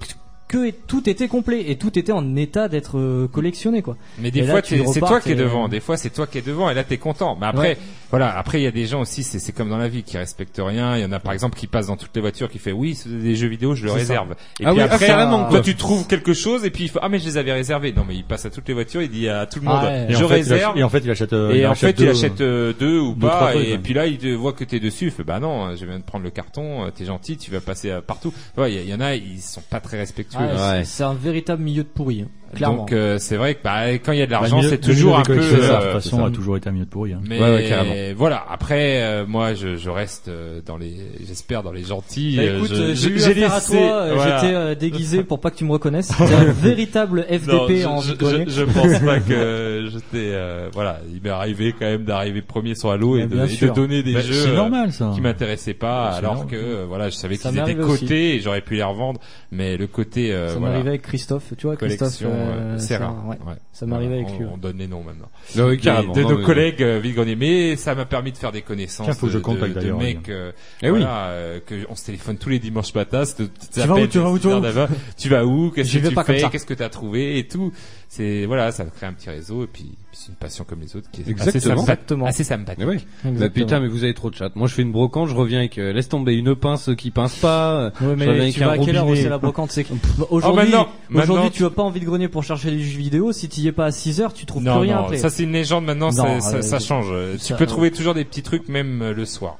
que tout était complet et tout était en état d'être euh, collectionné quoi. Mais des fois c'est toi qui es euh, devant, des fois c'est toi qui es devant et là t'es content. Mais après voilà, après il y a des gens aussi c'est comme dans la vie qui respectent rien, il y en a par exemple qui passe dans toutes les voitures qui fait oui, c'est des jeux vidéo, je le réserve. Et ah puis oui, après ah, toi tu trouves quelque chose et puis il faut ah mais je les avais réservés. Non mais il passe à toutes les voitures, il dit à tout le monde je réserve. Et en fait il achète deux, ou pas et, puis là il voit que t'es dessus, il fait bah non, je viens de prendre le carton, euh, t'es gentil, tu vas passer partout. Il y en a ils sont pas très respectueux c'est un véritable milieu de pourri. Hein. Donc euh, c'est vrai que bah, quand il y a de bah, l'argent, c'est toujours un peu. Euh, ça, de toute façon, ça. a toujours été un milieu de pourri. Hein. Mais ouais, ouais, voilà. Après, euh, moi, je, je, reste euh, dans les, j'espère dans les gentils. Bah, euh, écoute, euh, j'ai eu affaire laissé, à toi. Voilà. J'étais déguisé pour pas que tu me reconnaisses. C'était un véritable FDP non, en je, je, je, pense pas que j'étais. voilà, il m'est arrivé quand même d'arriver premier sur Halo et, de, et donner des jeux normal, ça. qui m'intéressaient pas, alors que voilà, je savais qu'ils étaient cotés et j'aurais pu les revendre. Mais le côté. Ça m'arrivait avec Christophe. Tu vois, Christophe euh, c'est rare. rare ouais. Ouais. Ça m'arrivait avec on, lui. On donne les noms maintenant. Non, oui, carrément, de, non, nos mais... collègues euh, vide Mais ça m'a permis de faire des connaissances. Tiens, faut de, que je contacte de, de mecs. Euh, eh voilà, oui. euh, que on se téléphone tous les dimanches matin. Tu, tu, vas où, tu vas où, tu vas où, tu vas où Qu'est-ce que tu fais Qu'est-ce que t'as trouvé et tout. C'est voilà, ça crée un petit réseau et puis c'est une passion comme les autres qui est Exactement. assez sympathique. Assez oui. Bah, putain, mais vous avez trop de chat. Moi, je fais une brocante, je reviens avec euh, laisse tomber une pince euh, qui pince pas. Euh, ouais, mais je reviens tu vas à quelle heure c'est la brocante c'est que- aujourd'hui, oh, aujourd'hui, tu vas pas envie de grogner pour chercher du jeux vidéo. Si tu y es pas à 6 heures, tu trouves plus rien non, après. ça c'est une légende maintenant, ça, euh, change. Tu peux trouver toujours des petits trucs même le soir.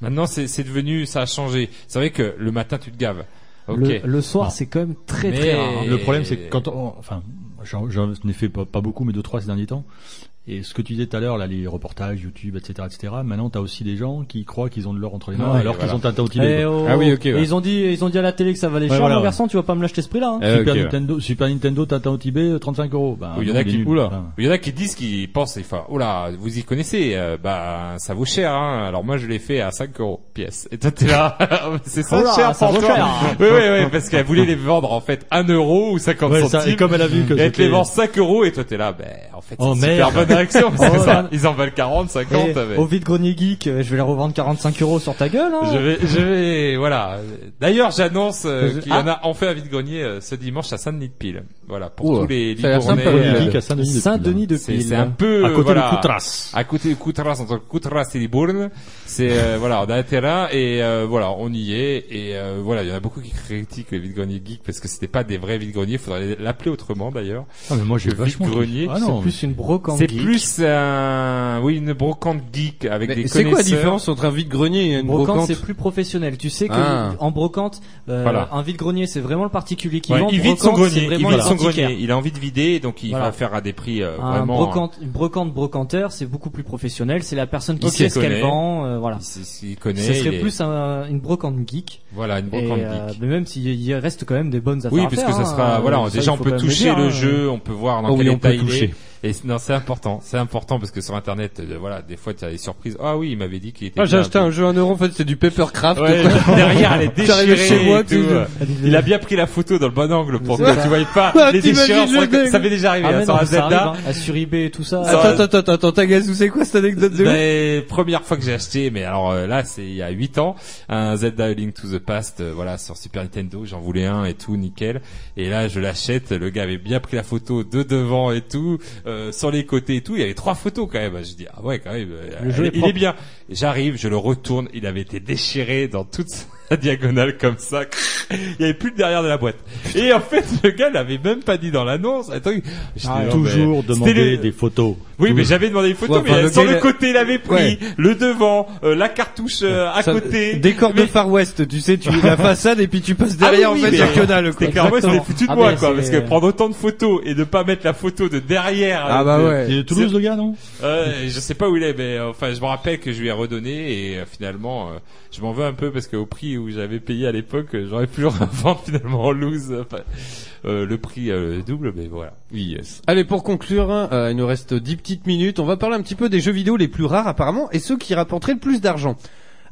Maintenant c'est devenu, ça a changé. C'est vrai que le matin tu te gaves. Le, soir, c'est quand même très très rare. Hein. Le problème, c'est que quand enfin, j'en ai fait pas, pas, beaucoup, mais deux trois ces derniers temps. Et ce que tu disais tout à l'heure, là, les reportages, YouTube, etc., etc. Maintenant, t'as aussi des gens qui croient qu'ils ont de l'or entre les mains, alors qu'ils ont un tantinet. Eh oh. ah oui, ok. Ouais. Ils ont dit, ils ont dit à la télé que ça valait ouais, cher. Voilà, garçon, tu vas pas me lâcher esprit là. Hein. Eh, super, Nintendo, Super Nintendo, Tintin au Tibet, 35 euros. Bah, il y en a qui, oula. Enfin. Il y en a qui disent qu'ils pensent, enfin, oula, vous y connaissez, euh, bah, ça vaut cher, hein. Alors moi, je l'ai fait à 5 euros pièce. Et toi, t'es là, c'est ça cher ça pour. Cher. oui, oui, oui, parce qu'elle voulait les vendre en fait 1 euro ou 50 centimes. Comme elle a vu elle te les vend 5 euros et toi, t'es là, ben, en fait, oh, c'est Oh, ils en valent 40, 50. Mais... Au vide grenier geek, euh, je vais les revendre 45 euros sur ta gueule. Hein. Je vais, je vais, voilà. D'ailleurs, j'annonce euh, qu'il y en ah. a enfin à vide grenier euh, ce dimanche à Saint-Denis-de-Pile. Voilà, pour Ouh, tous les Libournais. Euh, Saint-Denis-de-Pile. C'est un peu à côté voilà, de Coutras. À côté de Coutras, entre Coutras et Libourne. C'est euh, voilà, on a un terrain et euh, voilà, on y est et voilà, il y en a beaucoup qui critiquent les vide greniers geek parce que c'était pas des vrais vide greniers. Faudrait l'appeler autrement d'ailleurs. Ah mais moi j'ai vachement grenier. Ah c'est plus une brocante plus un, oui, une brocante geek avec Mais des C'est quoi la différence entre un vide-grenier et une brocante, brocante c'est plus professionnel. Tu sais que ah. en brocante, euh, un vide-grenier, c'est vraiment le particulier qui vend. Il vide son grenier. Il vide son grenier. Il a envie de vider, donc il va faire à des prix euh, vraiment. Brocante, une brocante brocanteur, c'est beaucoup plus professionnel. C'est la personne qui sait ce qu'elle vend. Euh, voilà. Il, connaît. Ce serait plus une brocante geek. Voilà, une brocante euh, geek. Mais même s'il reste quand même des bonnes affaires. Oui, parce que ça sera hein. voilà. Déjà, on peut toucher le hein. jeu, on peut voir dans ah quel état il est. Et non, c'est important, c'est important parce que sur internet, euh, voilà, des fois tu as des surprises. Ah oui, il m'avait dit qu'il était. Ah, j'ai acheté un jeu à un en fait c'est du papercraft. Ouais, derrière elle est déchirée. chez moi, et tout. Il a bien pris la photo dans le bon angle pour que tu voyais pas ah, les déchirures. Ça m'est déjà arrivé. Ah, hein, à Zelda, sur eBay et tout ça. Attends, attends, attends, attends, Tagazu, c'est quoi cette anecdote de ben, mais, Première fois que j'ai acheté, mais alors euh, là c'est il y a 8 ans, un Zelda Link to the Past, euh, voilà, sur Super Nintendo, j'en voulais un et tout, nickel. Et là je l'achète, le gars avait bien pris la photo de devant et tout. Euh, sur les côtés et tout. Il y avait trois photos quand même. Je dis ah ouais quand même. Est, il est bien. J'arrive, je le retourne. Il avait été déchiré dans toute. la diagonale comme ça. Il y avait plus le derrière de la boîte. Et en fait, le gars l'avait même pas dit dans l'annonce. Attends, ah, toujours mais- des photos. Oui, mais j'avais demandé une photo, Ouais, enfin, mais le sur le côté, il avait pris le devant, euh, la cartouche euh, à côté. Décor de Far West, tu sais, tu la façade et puis tu passes Ah oui, derrière oui, en fait, mais- c'est que dalle, quoi. C'était foutu de ah, moi, quoi, parce que prendre autant de photos et ne pas mettre la photo de derrière. Ah bah euh, de- Il est ouais. de Toulouse, le gars, non je sais pas où il est, mais enfin, je me rappelle que je lui ai redonné et finalement, je m'en veux un peu parce qu'au prix où j'avais payé à l'époque, euh, j'aurais pu le revendre finalement en loose. Enfin, euh, le prix euh, double, mais voilà. Yes. Allez, pour conclure, hein, euh, il nous reste 10 petites minutes. On va parler un petit peu des jeux vidéo les plus rares apparemment et ceux qui rapporteraient le plus d'argent.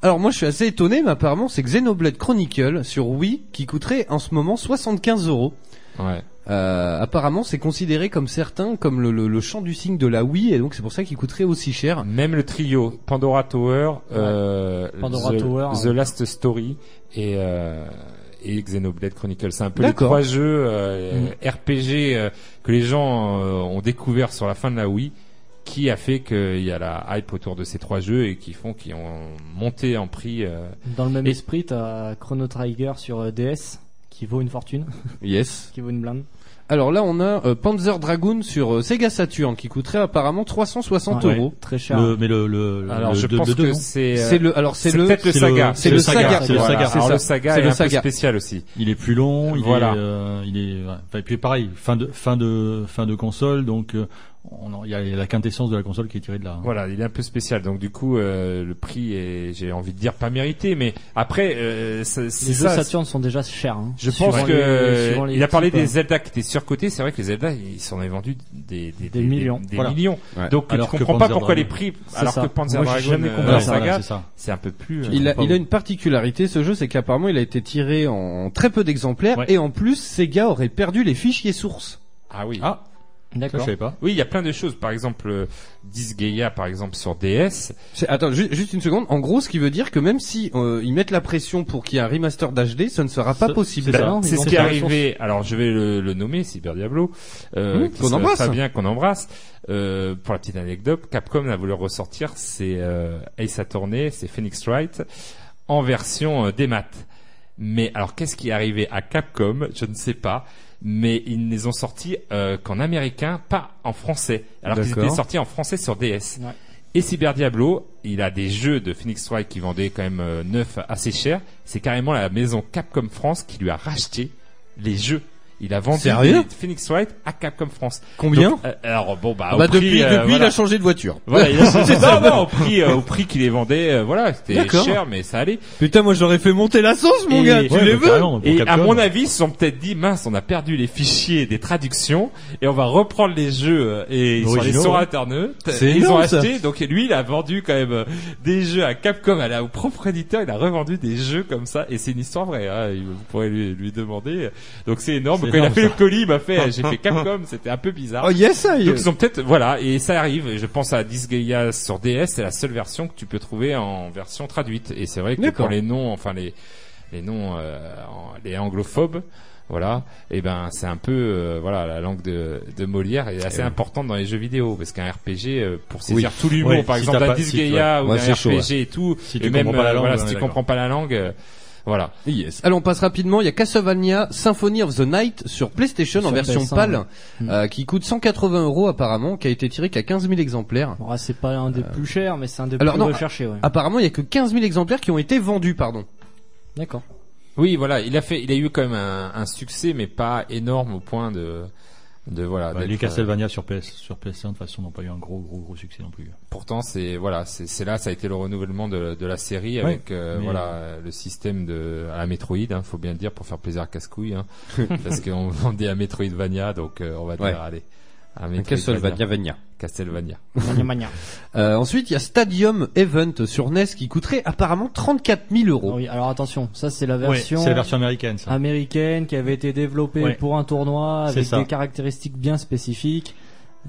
Alors moi je suis assez étonné, mais apparemment c'est Xenoblade Chronicle sur Wii qui coûterait en ce moment 75 euros. Ouais. Euh, apparemment, c'est considéré comme certains comme le, le, le champ du signe de la Wii, et donc c'est pour ça qu'il coûterait aussi cher. Même le trio Pandora Tower, euh, Pandora The, The. Last Story et, euh, et Xenoblade Chronicles, c'est un peu les trois jeux. Euh, mm. RPG euh, que les gens euh, ont découvert sur la fin de la Wii qui a fait qu'il y a la hype autour de ces trois jeux et qui font qu'ils ont monté en prix. euh, Dans le même et- esprit, t'as Chrono Trigger sur euh, DS qui vaut une fortune. Yes. qui vaut une blinde. Alors là, on a euh, Panzer Dragoon sur euh, Sega Saturn qui coûterait apparemment 360 Ouais. euros. Très cher. Le- mais le, le, Alors le je deux- pense le deux, que c'est euh, C'est le- alors, c'est le- peut-être le saga. le- c'est le saga, c'est le saga. C'est le saga C'est est un peu saga. spécial aussi. Il est plus long, il Voilà. est, euh, il est, ouais. Enfin, et puis pareil, fin de, fin de, fin de console, donc euh, il y a la quintessence de la console qui est tirée de là. Voilà, il est un peu spécial. Donc du coup, euh, le prix est, j'ai envie de dire pas mérité, mais après, euh, ça- c'est Les jeux ça. Saturn sont déjà chers. hein. Je pense les- que les il a parlé types, des hein. Zelda qui étaient surcotés. C'est vrai que les Zelda, ils s'en est vendu des, des, Des millions. des, Voilà. millions. Ouais. Donc Alors tu comprends pas pourquoi les prix, alors ça. que Panzer Dragoon, jamais euh, compris la ça. saga, Voilà, c'est un peu plus. euh, Il a, il a une particularité ce jeu, c'est qu'apparemment il a été tiré en très peu d'exemplaires et en plus Sega aurait perdu les fichiers sources. Ah oui. Ah, je D'accord. savais pas. Oui, il y a plein de choses. Par exemple, euh, Disgaea, par exemple, sur DS. C'est- Attends, ju- juste une seconde. En gros, ce qui veut dire que même si euh, ils mettent la pression pour qu'il y ait un remaster d'HD, ce ne sera pas possible. c'est ça. non, C'est ils ce qui est arrivé. Alors, je vais le, le nommer, Cyber Diablo, euh, Mmh, qu'on se- embrasse. Fabien, qu'on embrasse. Euh, pour la petite anecdote, Capcom a voulu ressortir c'est euh, Ace Attorney, c'est Phoenix Wright en version euh, démat. Mais alors, qu'est-ce qui est arrivé à Capcom? Je ne sais pas. Mais ils ne les ont sortis euh, qu'en américain, pas en français. Alors qu'ils étaient sortis en français sur DS. Ouais. Et Cyber Diablo, il a des jeux de Phoenix Wright qui vendaient quand même euh, neuf assez cher. C'est carrément la maison Capcom France qui lui a racheté les jeux. Il a vendu des Phoenix Wright à Capcom France. Combien Donc, euh, Alors bon bah, Ah au bah, prix, depuis, euh, depuis il a changé de voiture. Voilà, il a ça. non, non, au prix, euh, au prix qu'il les vendait, euh, voilà, c'était cher, mais ça allait. Putain, moi j'aurais fait monter la sauce, mon Et- gars. Tu Ouais, les veux Et à Capcom. mon avis, ils se sont peut-être dit, mince, on a perdu les fichiers des traductions et on va reprendre les jeux et ils sont allés sur internet. C'est Ils ont ça. acheté, donc lui, il a vendu quand même des jeux à Capcom, à la, au propre éditeur, il a revendu des jeux comme ça et c'est une histoire vraie. Hein, vous pourrez lui, lui demander. Donc c'est énorme. Quand il a fait le colis, il m'a fait, j'ai fait Capcom, c'était un peu bizarre. Oh yes, I- Donc ils ont peut-être voilà et ça arrive. Je pense à Disgaea sur DS, c'est la seule version que tu peux trouver en version traduite. Et c'est vrai que pour les noms, enfin les les noms, euh, les anglophobes, voilà, et ben c'est un peu euh, voilà la langue de, de Molière est assez Eh importante dans les jeux vidéo parce qu'un RPG euh, pour saisir Oui. tout l'humour, par si exemple si- Disgaea ouais. ou un chaud, RPG et tout, Si tu et même comprends pas la euh, langue, voilà si tu comprends pas la langue, euh, voilà. Yes. Allez, on passe rapidement. Il y a Castlevania Symphony of the Night sur PlayStation en version PS1, PAL, ouais. euh, qui coûte 180 euros apparemment, qui a été tiré qu'à 15 000 exemplaires. Bon, ah, c'est pas un des plus chers, mais c'est un des Alors, plus non, recherchés. Ouais. Apparemment, il y a que 15 000 exemplaires qui ont été vendus, pardon. D'accord. Oui, voilà, il a fait, il a eu quand même un, un succès, mais pas énorme au point de, de voilà. Bah, les euh, Castlevania sur PS, sur PS1 de toute façon n'ont pas eu un gros, gros, gros succès non plus. Pourtant, c'est voilà, c'est c'est là, ça a été le renouvellement de, de la série Ouais, avec euh, mais- voilà le système de à la Metroid, hein, faut bien le dire pour faire plaisir à Cascouille, hein, parce qu'on vendait à Metroidvania, donc euh, on va dire Ouais. allez. Un Castlevania Vania. Castlevania. Mania, mania. Euh, ensuite, il y a Stadium Event sur NES qui coûterait apparemment 34 000 euros. Oui, alors attention, ça c'est la Ouais, version, c'est la version américaine, ça. américaine qui avait été développée Ouais. pour un tournoi avec des caractéristiques bien spécifiques.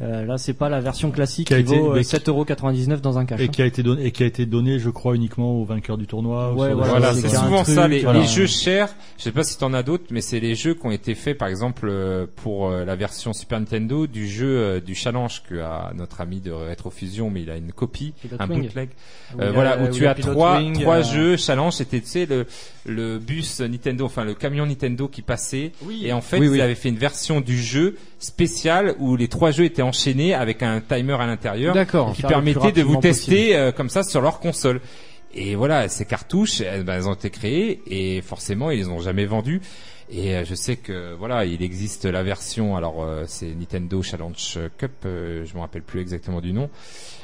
Euh, là, c'est pas la version classique Qui qui, a été- vaut euh, mais qui- 7,99€ dans un cache. Et qui a été donné, et qui a été donné, je crois, uniquement au vainqueur du tournoi. ou Ouais, sur- voilà, Voilà, c'est souvent truc, ça. Les, voilà. les jeux chers, je sais pas si t'en as d'autres, mais c'est les jeux qui ont été faits, par exemple, euh, pour euh, la version Super Nintendo du jeu euh, du challenge que a notre ami de Retrofusion, mais il a une copie, Pilot un Wing. bootleg. Où Euh, il y a- voilà, où tu as Pilot trois Wing, trois euh, jeux challenge. C'était tu sais le le bus Nintendo, enfin le camion Nintendo qui passait. Et en fait, Oui, ils oui. avaient fait une version du jeu spéciale où les trois jeux étaient enchaînés avec un timer à l'intérieur D'accord. qui permettait de vous tester euh, comme ça sur leur console. Et voilà, ces cartouches, elles, ben, elles ont été créées et forcément ils les ont jamais vendues. Et euh, je sais que voilà, il existe la version, alors euh, c'est Nintendo Challenge Cup, euh, je me rappelle plus exactement du nom,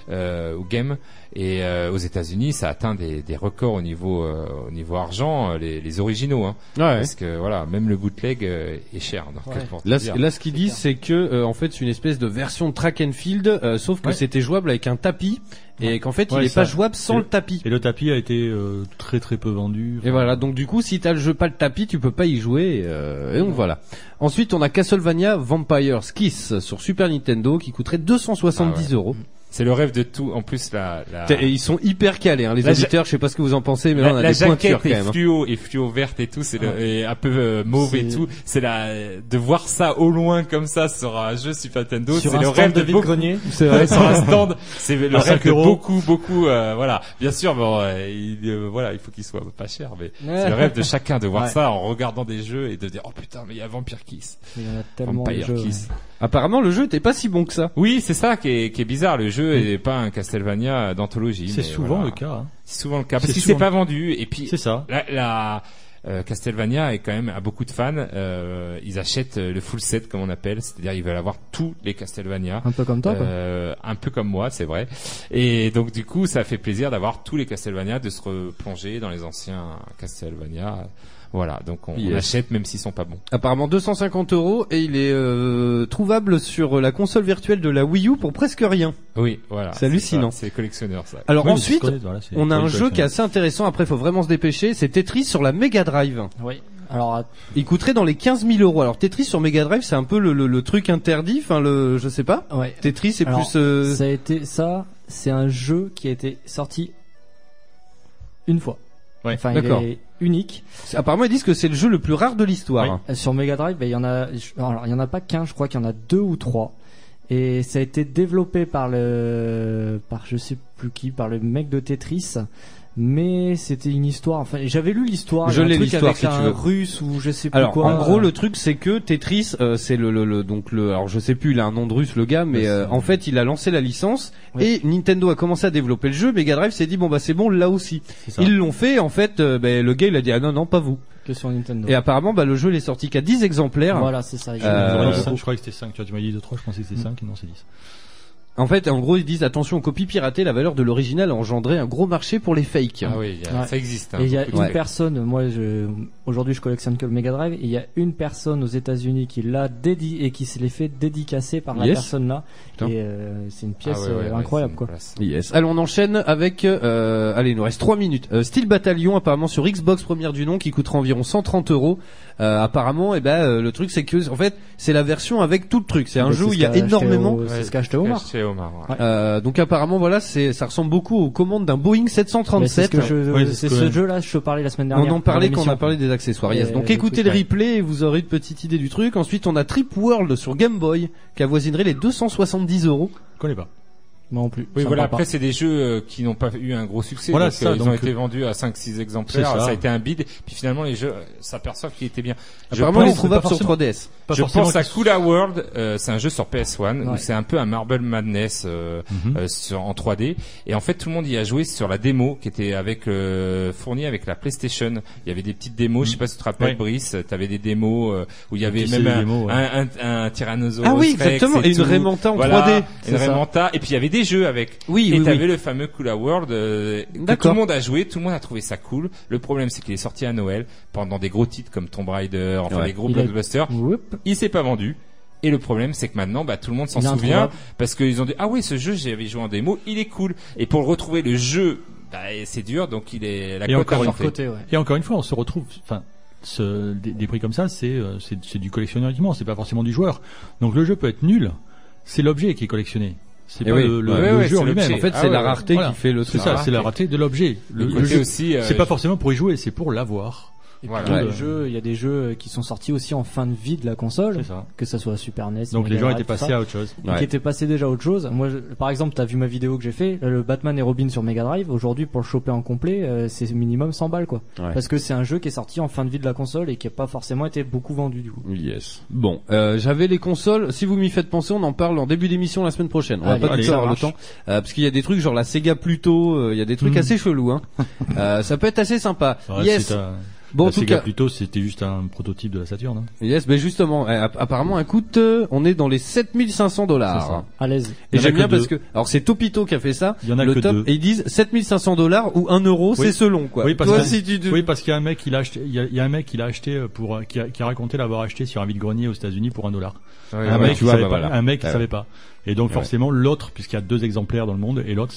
euh, ou Game. Et euh, aux États-Unis, ça atteint des, des records au niveau euh, au niveau argent, euh, les, les originaux. Hein, Ouais. Parce que voilà, même le bootleg euh, est cher. Donc, Ouais. Là, ce qu'ils disent, c'est que euh, en fait, c'est une espèce de version track and field, euh, sauf que Ouais. c'était jouable avec un tapis, et qu'en fait, Ouais, il n'est ça. pas jouable sans le tapis. Et le tapis a été euh, très très peu vendu. Et voilà, donc du coup, si t'as le jeu pas le tapis, tu peux pas y jouer. euh, et donc voilà. Ensuite, on a Castlevania Vampire's Kiss sur Super Nintendo qui coûterait 270 Ah ouais. euros. C'est le rêve de tout. En plus, la, la... Et Ils sont hyper calés, hein, les La ja- auditeurs. Je sais pas ce que vous en pensez, mais là la, on a la des pointures jaquette quand est même. hein. fluo et fluo verte et tout, c'est le, Ouais. et un peu euh, mauve et tout. C'est la de voir ça au loin comme ça sur un jeu Super Nintendo. C'est le rêve de de beaucoup. vide-grenier. C'est vrai, sur un stand. C'est le rêve 5 de euros. beaucoup, beaucoup. euh, voilà, bien sûr, bon, euh, il, euh, voilà, il faut qu'il soit pas cher, mais Ouais. c'est le rêve de chacun de voir Ouais. ça en regardant des jeux et de dire oh putain, mais il y a Vampire Kiss. Il y en a tellement de Vampire jeux. Kiss. Apparemment, le jeu était pas si bon que ça. Oui, c'est ça qui est, qui est bizarre. Le jeu est pas un Castlevania d'anthologie. C'est souvent voilà. le cas. hein. C'est souvent le cas parce C'est qu'il s'est pas vendu et puis C'est ça. la, la euh, Castlevania est quand même à beaucoup de fans. euh, ils achètent euh, le full set comme on appelle, c'est-à-dire ils veulent avoir tous les Castlevania. Un peu comme toi, quoi. Euh, un peu comme moi, c'est vrai. Et donc du coup, ça fait plaisir d'avoir tous les Castlevania, de se replonger dans les anciens Castlevania. Voilà, donc on, on Yes. achète même s'ils sont pas bons. Apparemment 250 euros et il est euh, trouvable sur la console virtuelle de la Wii U pour presque rien. Oui, voilà. C'est hallucinant. C'est collectionneur ça. Alors Oui, ensuite, voilà, on a un jeu qui est assez intéressant. Après, faut vraiment se dépêcher. C'est Tetris sur la Mega Drive. Oui. Alors, Il coûterait dans les 15 000 euros. Alors Tetris sur Mega Drive, c'est un peu le, le, le truc interdit. Enfin, le, je sais pas. ouais. Tetris, c'est plus. euh, Ça a été ça. C'est un jeu qui a été sorti une fois. Ouais, enfin, il d'accord. est unique. c'est- Apparemment, ils disent que c'est le jeu le plus rare de l'histoire. Sur Mega Drive, ben, il y en a, alors, il y en a pas qu'un, je crois qu'il y en a deux ou trois. Et ça a été développé par le, par je sais plus qui, par le mec de Tetris. Mais c'était une histoire. Enfin, j'avais lu l'histoire. Je l'ai, l'histoire, si tu un veux. russe ou je sais plus Alors quoi. en gros le truc c'est que Tetris euh, c'est le, le, le- donc le alors je sais plus il a un nom de russe le gars mais euh, en fait il a lancé la licence Ouais. et Nintendo a commencé à développer le jeu Mega Drive s'est dit bon bah c'est bon là aussi ils l'ont fait en fait euh, ben, le gars il a dit ah non non pas vous que sur Nintendo. et apparemment bah le jeu il est sorti qu'à 10 exemplaires Voilà, c'est ça. Euh, beaucoup. cinq, je crois que c'était 5. Tu vois, tu m'as dit 2 3, je pensais que c'était 5 non, c'est 10. En fait en gros ils disent attention aux copies piratées la valeur de l'original a engendré un gros marché pour les fakes Ah oui, il y a- Ouais. ça existe. hein, Et il y a une personne, moi je, aujourd'hui je collectionne que le Mega Drive, et il y a une personne aux États-Unis qui l'a dédié et qui se l'est fait dédicacer par la Yes. personne là. Putain. Et euh, c'est une pièce Ah ouais, ouais, euh, ouais, incroyable quoi. place. Yes. Allez, on enchaîne avec. Euh, allez, il nous reste 3 minutes. Euh, Steel Battalion, apparemment sur Xbox première du nom, qui coûtera environ 130 euros. Euh, apparemment, et ben euh, le truc c'est que en fait c'est la version avec tout le truc. C'est un Bah, jeu où il y a énormément. au- C'est ce qu'a acheté Omar. Chez Omar, ouais. Euh, donc apparemment voilà, c'est ça ressemble beaucoup aux commandes d'un Boeing Mais c'est ce 737. que je, Ouais, c'est c'est ce ce jeu-là, je te parlais la semaine On dernière. en parlait quand on a parlé des accessoires. Yes. Donc le écoutez truc, le ouais. replay et vous aurez une petite idée du truc. Ensuite on a Trip World sur Game Boy qui avoisinerait les 270 euros. Je connais pas. Moi non plus. Oui, ça voilà. Après, c'est des jeux euh, qui n'ont pas eu un gros succès. Voilà, donc, c'est ça, euh, ils ont été euh, vendus à 5-6 exemplaires. ça. Ça. a été un bid. Puis finalement, les jeux euh, s'aperçoivent qu'il était bien. Je Apparemment pense, trouvable pas sur forcément- 3DS. Pas je pense à qu'ils- Kula World. euh, c'est un jeu sur PS1 où c'est un peu un Marble Madness euh, Mhm. euh, sur, en 3D. Et en fait, tout le monde y a joué sur la démo qui était avec euh, fournie avec la PlayStation. Il y avait des petites démos. Je sais pas si tu te rappelles, Ouais. Brice. T'avais des démos euh, où il y avait même un, démos, ouais. un, un, un Tyrannosaurus Ah oui, Rex exactement. Et une tout. Raymanta en Voilà, 3D. Une. Raymanta. Et puis il y avait des jeux avec. Oui, et oui, t'avais oui. le fameux Kula World euh, que tout le monde a joué, tout le monde a trouvé ça cool. Le problème c'est qu'il est sorti à Noël pendant des gros titres comme Tomb Raider, enfin Ouais. des gros Il a- blockbusters. Whoop. Il s'est pas vendu. Et le problème c'est que maintenant bah, tout le monde s'en souvient parce qu'ils ont dit ah oui ce jeu j'avais joué en démo, il est cool. Et pour le retrouver le jeu bah, c'est dur donc il est la Et encore a une. Côté, ouais. Et encore une fois, on se retrouve, enfin, ce, des, des prix comme ça, c'est euh, c'est c'est du collectionneur uniquement, c'est pas forcément du joueur. Donc le jeu peut être nul, c'est l'objet qui est collectionné. C'est Eh pas oui. le, le, Ouais, le ouais, jeu en c'est lui-même. En fait, Ah c'est ouais, la rareté Voilà. qui fait le C'est truc. ça, rareté. c'est la rareté de l'objet. Le, jeu, aussi, euh, c'est pas forcément pour y jouer, c'est pour l'avoir. Et puis, Voilà. il y a Ouais. des jeux, il y a des jeux qui sont sortis aussi en fin de vie de la console, C'est ça. que ça soit Super NES. Donc les gens étaient passés ça. à autre chose. Ouais. qui étaient passés déjà à autre chose. Moi, je- par exemple, t'as vu ma vidéo que j'ai fait, le Batman et Robin sur Mega Drive. Aujourd'hui, pour le choper en complet, euh, c'est minimum 100 balles, quoi. Ouais. Parce que c'est un jeu qui est sorti en fin de vie de la console et qui a pas forcément été beaucoup vendu du coup. Yes. Bon, euh, j'avais les consoles. Si vous m'y faites penser, on en parle en début d'émission la semaine prochaine. On va Allez, pas tout avoir le temps, euh, parce qu'il y a des trucs genre la Sega Pluto. euh, Il y a des trucs Mhm. assez chelous. Hein. euh, ça peut être assez sympa. Ouais, yes. Bon, en la tout Sega cas, plutôt, c'était juste un prototype de la Saturn. hein. yes. Mais justement, euh, app- apparemment, un coûte, euh, on est dans les 7500 C'est dollars. À l'aise. Et en j'aime bien deux. parce que, alors c'est Topito qui a fait ça. Il y en a le que top, deux. et ils disent 7500 dollars ou 1 euro, Oui. c'est selon quoi. Oui, parce Toi, que- si tu, tu- Oui, parce qu'il y a un mec qui l'a acheté. Il y a, il y a un mec qui l'a acheté euh, pour euh, qui a, qui a raconté l'avoir acheté sur un vide-grenier aux États-Unis pour un dollar. Ouais, un mec vois, savait bah, pas. voilà. Un mec qui Ouais. savait pas. Et donc Ouais. forcément l'autre, puisqu'il y a deux exemplaires dans le monde, et l'autre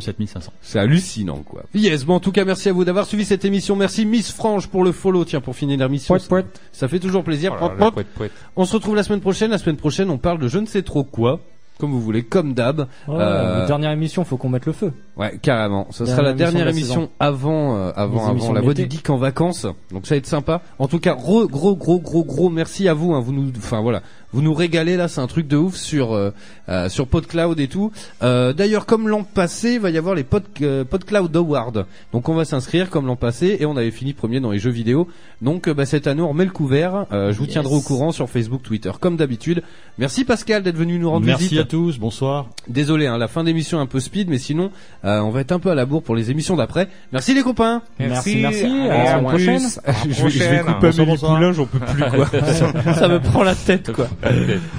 c'est- faut 7500. C'est hallucinant, quoi. Yes, bon, en tout cas, merci à vous d'avoir suivi cette émission. Merci Miss Frange pour le follow. Tiens, pour finir l'émission. Poète, poète. Ça fait toujours plaisir. Oh là Poète, là, poète. poète, poète. On se retrouve la semaine prochaine. La semaine prochaine, on parle de je ne sais trop quoi. comme vous voulez, comme d'hab. Ouais, Euh, Dernière émission, faut qu'on mette le feu. Ouais, carrément. Ce sera la dernière émission de la émission avant, euh, avant, Les avant la voix du geek en vacances. Donc ça va être sympa. En tout cas, gros, gros, gros, gros, gros merci à vous. Hein. Vous nous, enfin voilà, vous nous régalez là. C'est un truc de ouf sur euh, euh, sur PodCloud et tout. Euh, D'ailleurs, comme l'an passé, il va y avoir les Pod, euh, PodCloud Awards. Donc on va s'inscrire comme l'an passé et on avait fini premier dans les jeux vidéo. Donc euh, bah, cette année, on remet le couvert. Euh, je vous Yes. tiendrai au courant sur Facebook, Twitter, comme d'habitude. Merci Pascal d'être venu nous rendre Merci visite. à tous, bonsoir. Désolé, hein, la fin d'émission est un peu speed, mais sinon, euh, on va être un peu à la bourre pour les émissions d'après. Merci les copains. Merci, merci. Allez, À la prochaine. je, vais, je vais couper Amélie. Poulain, j'en peux plus quoi. ça, ça me prend la tête quoi.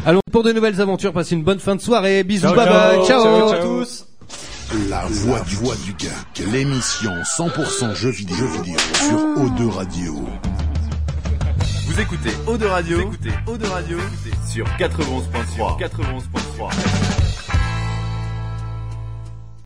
Allons pour de nouvelles aventures, passez une bonne fin de soirée. Bisous, Ciao, bye bye, ciao. ciao, Ciao, ciao. La voix du, voix du geek, l'émission 100% jeux vidéo, jeux vidéo sur O2 Radio. Vous écoutez Eau de Radio, vous écoutez Eau de Radio sur 91.3. 91.3.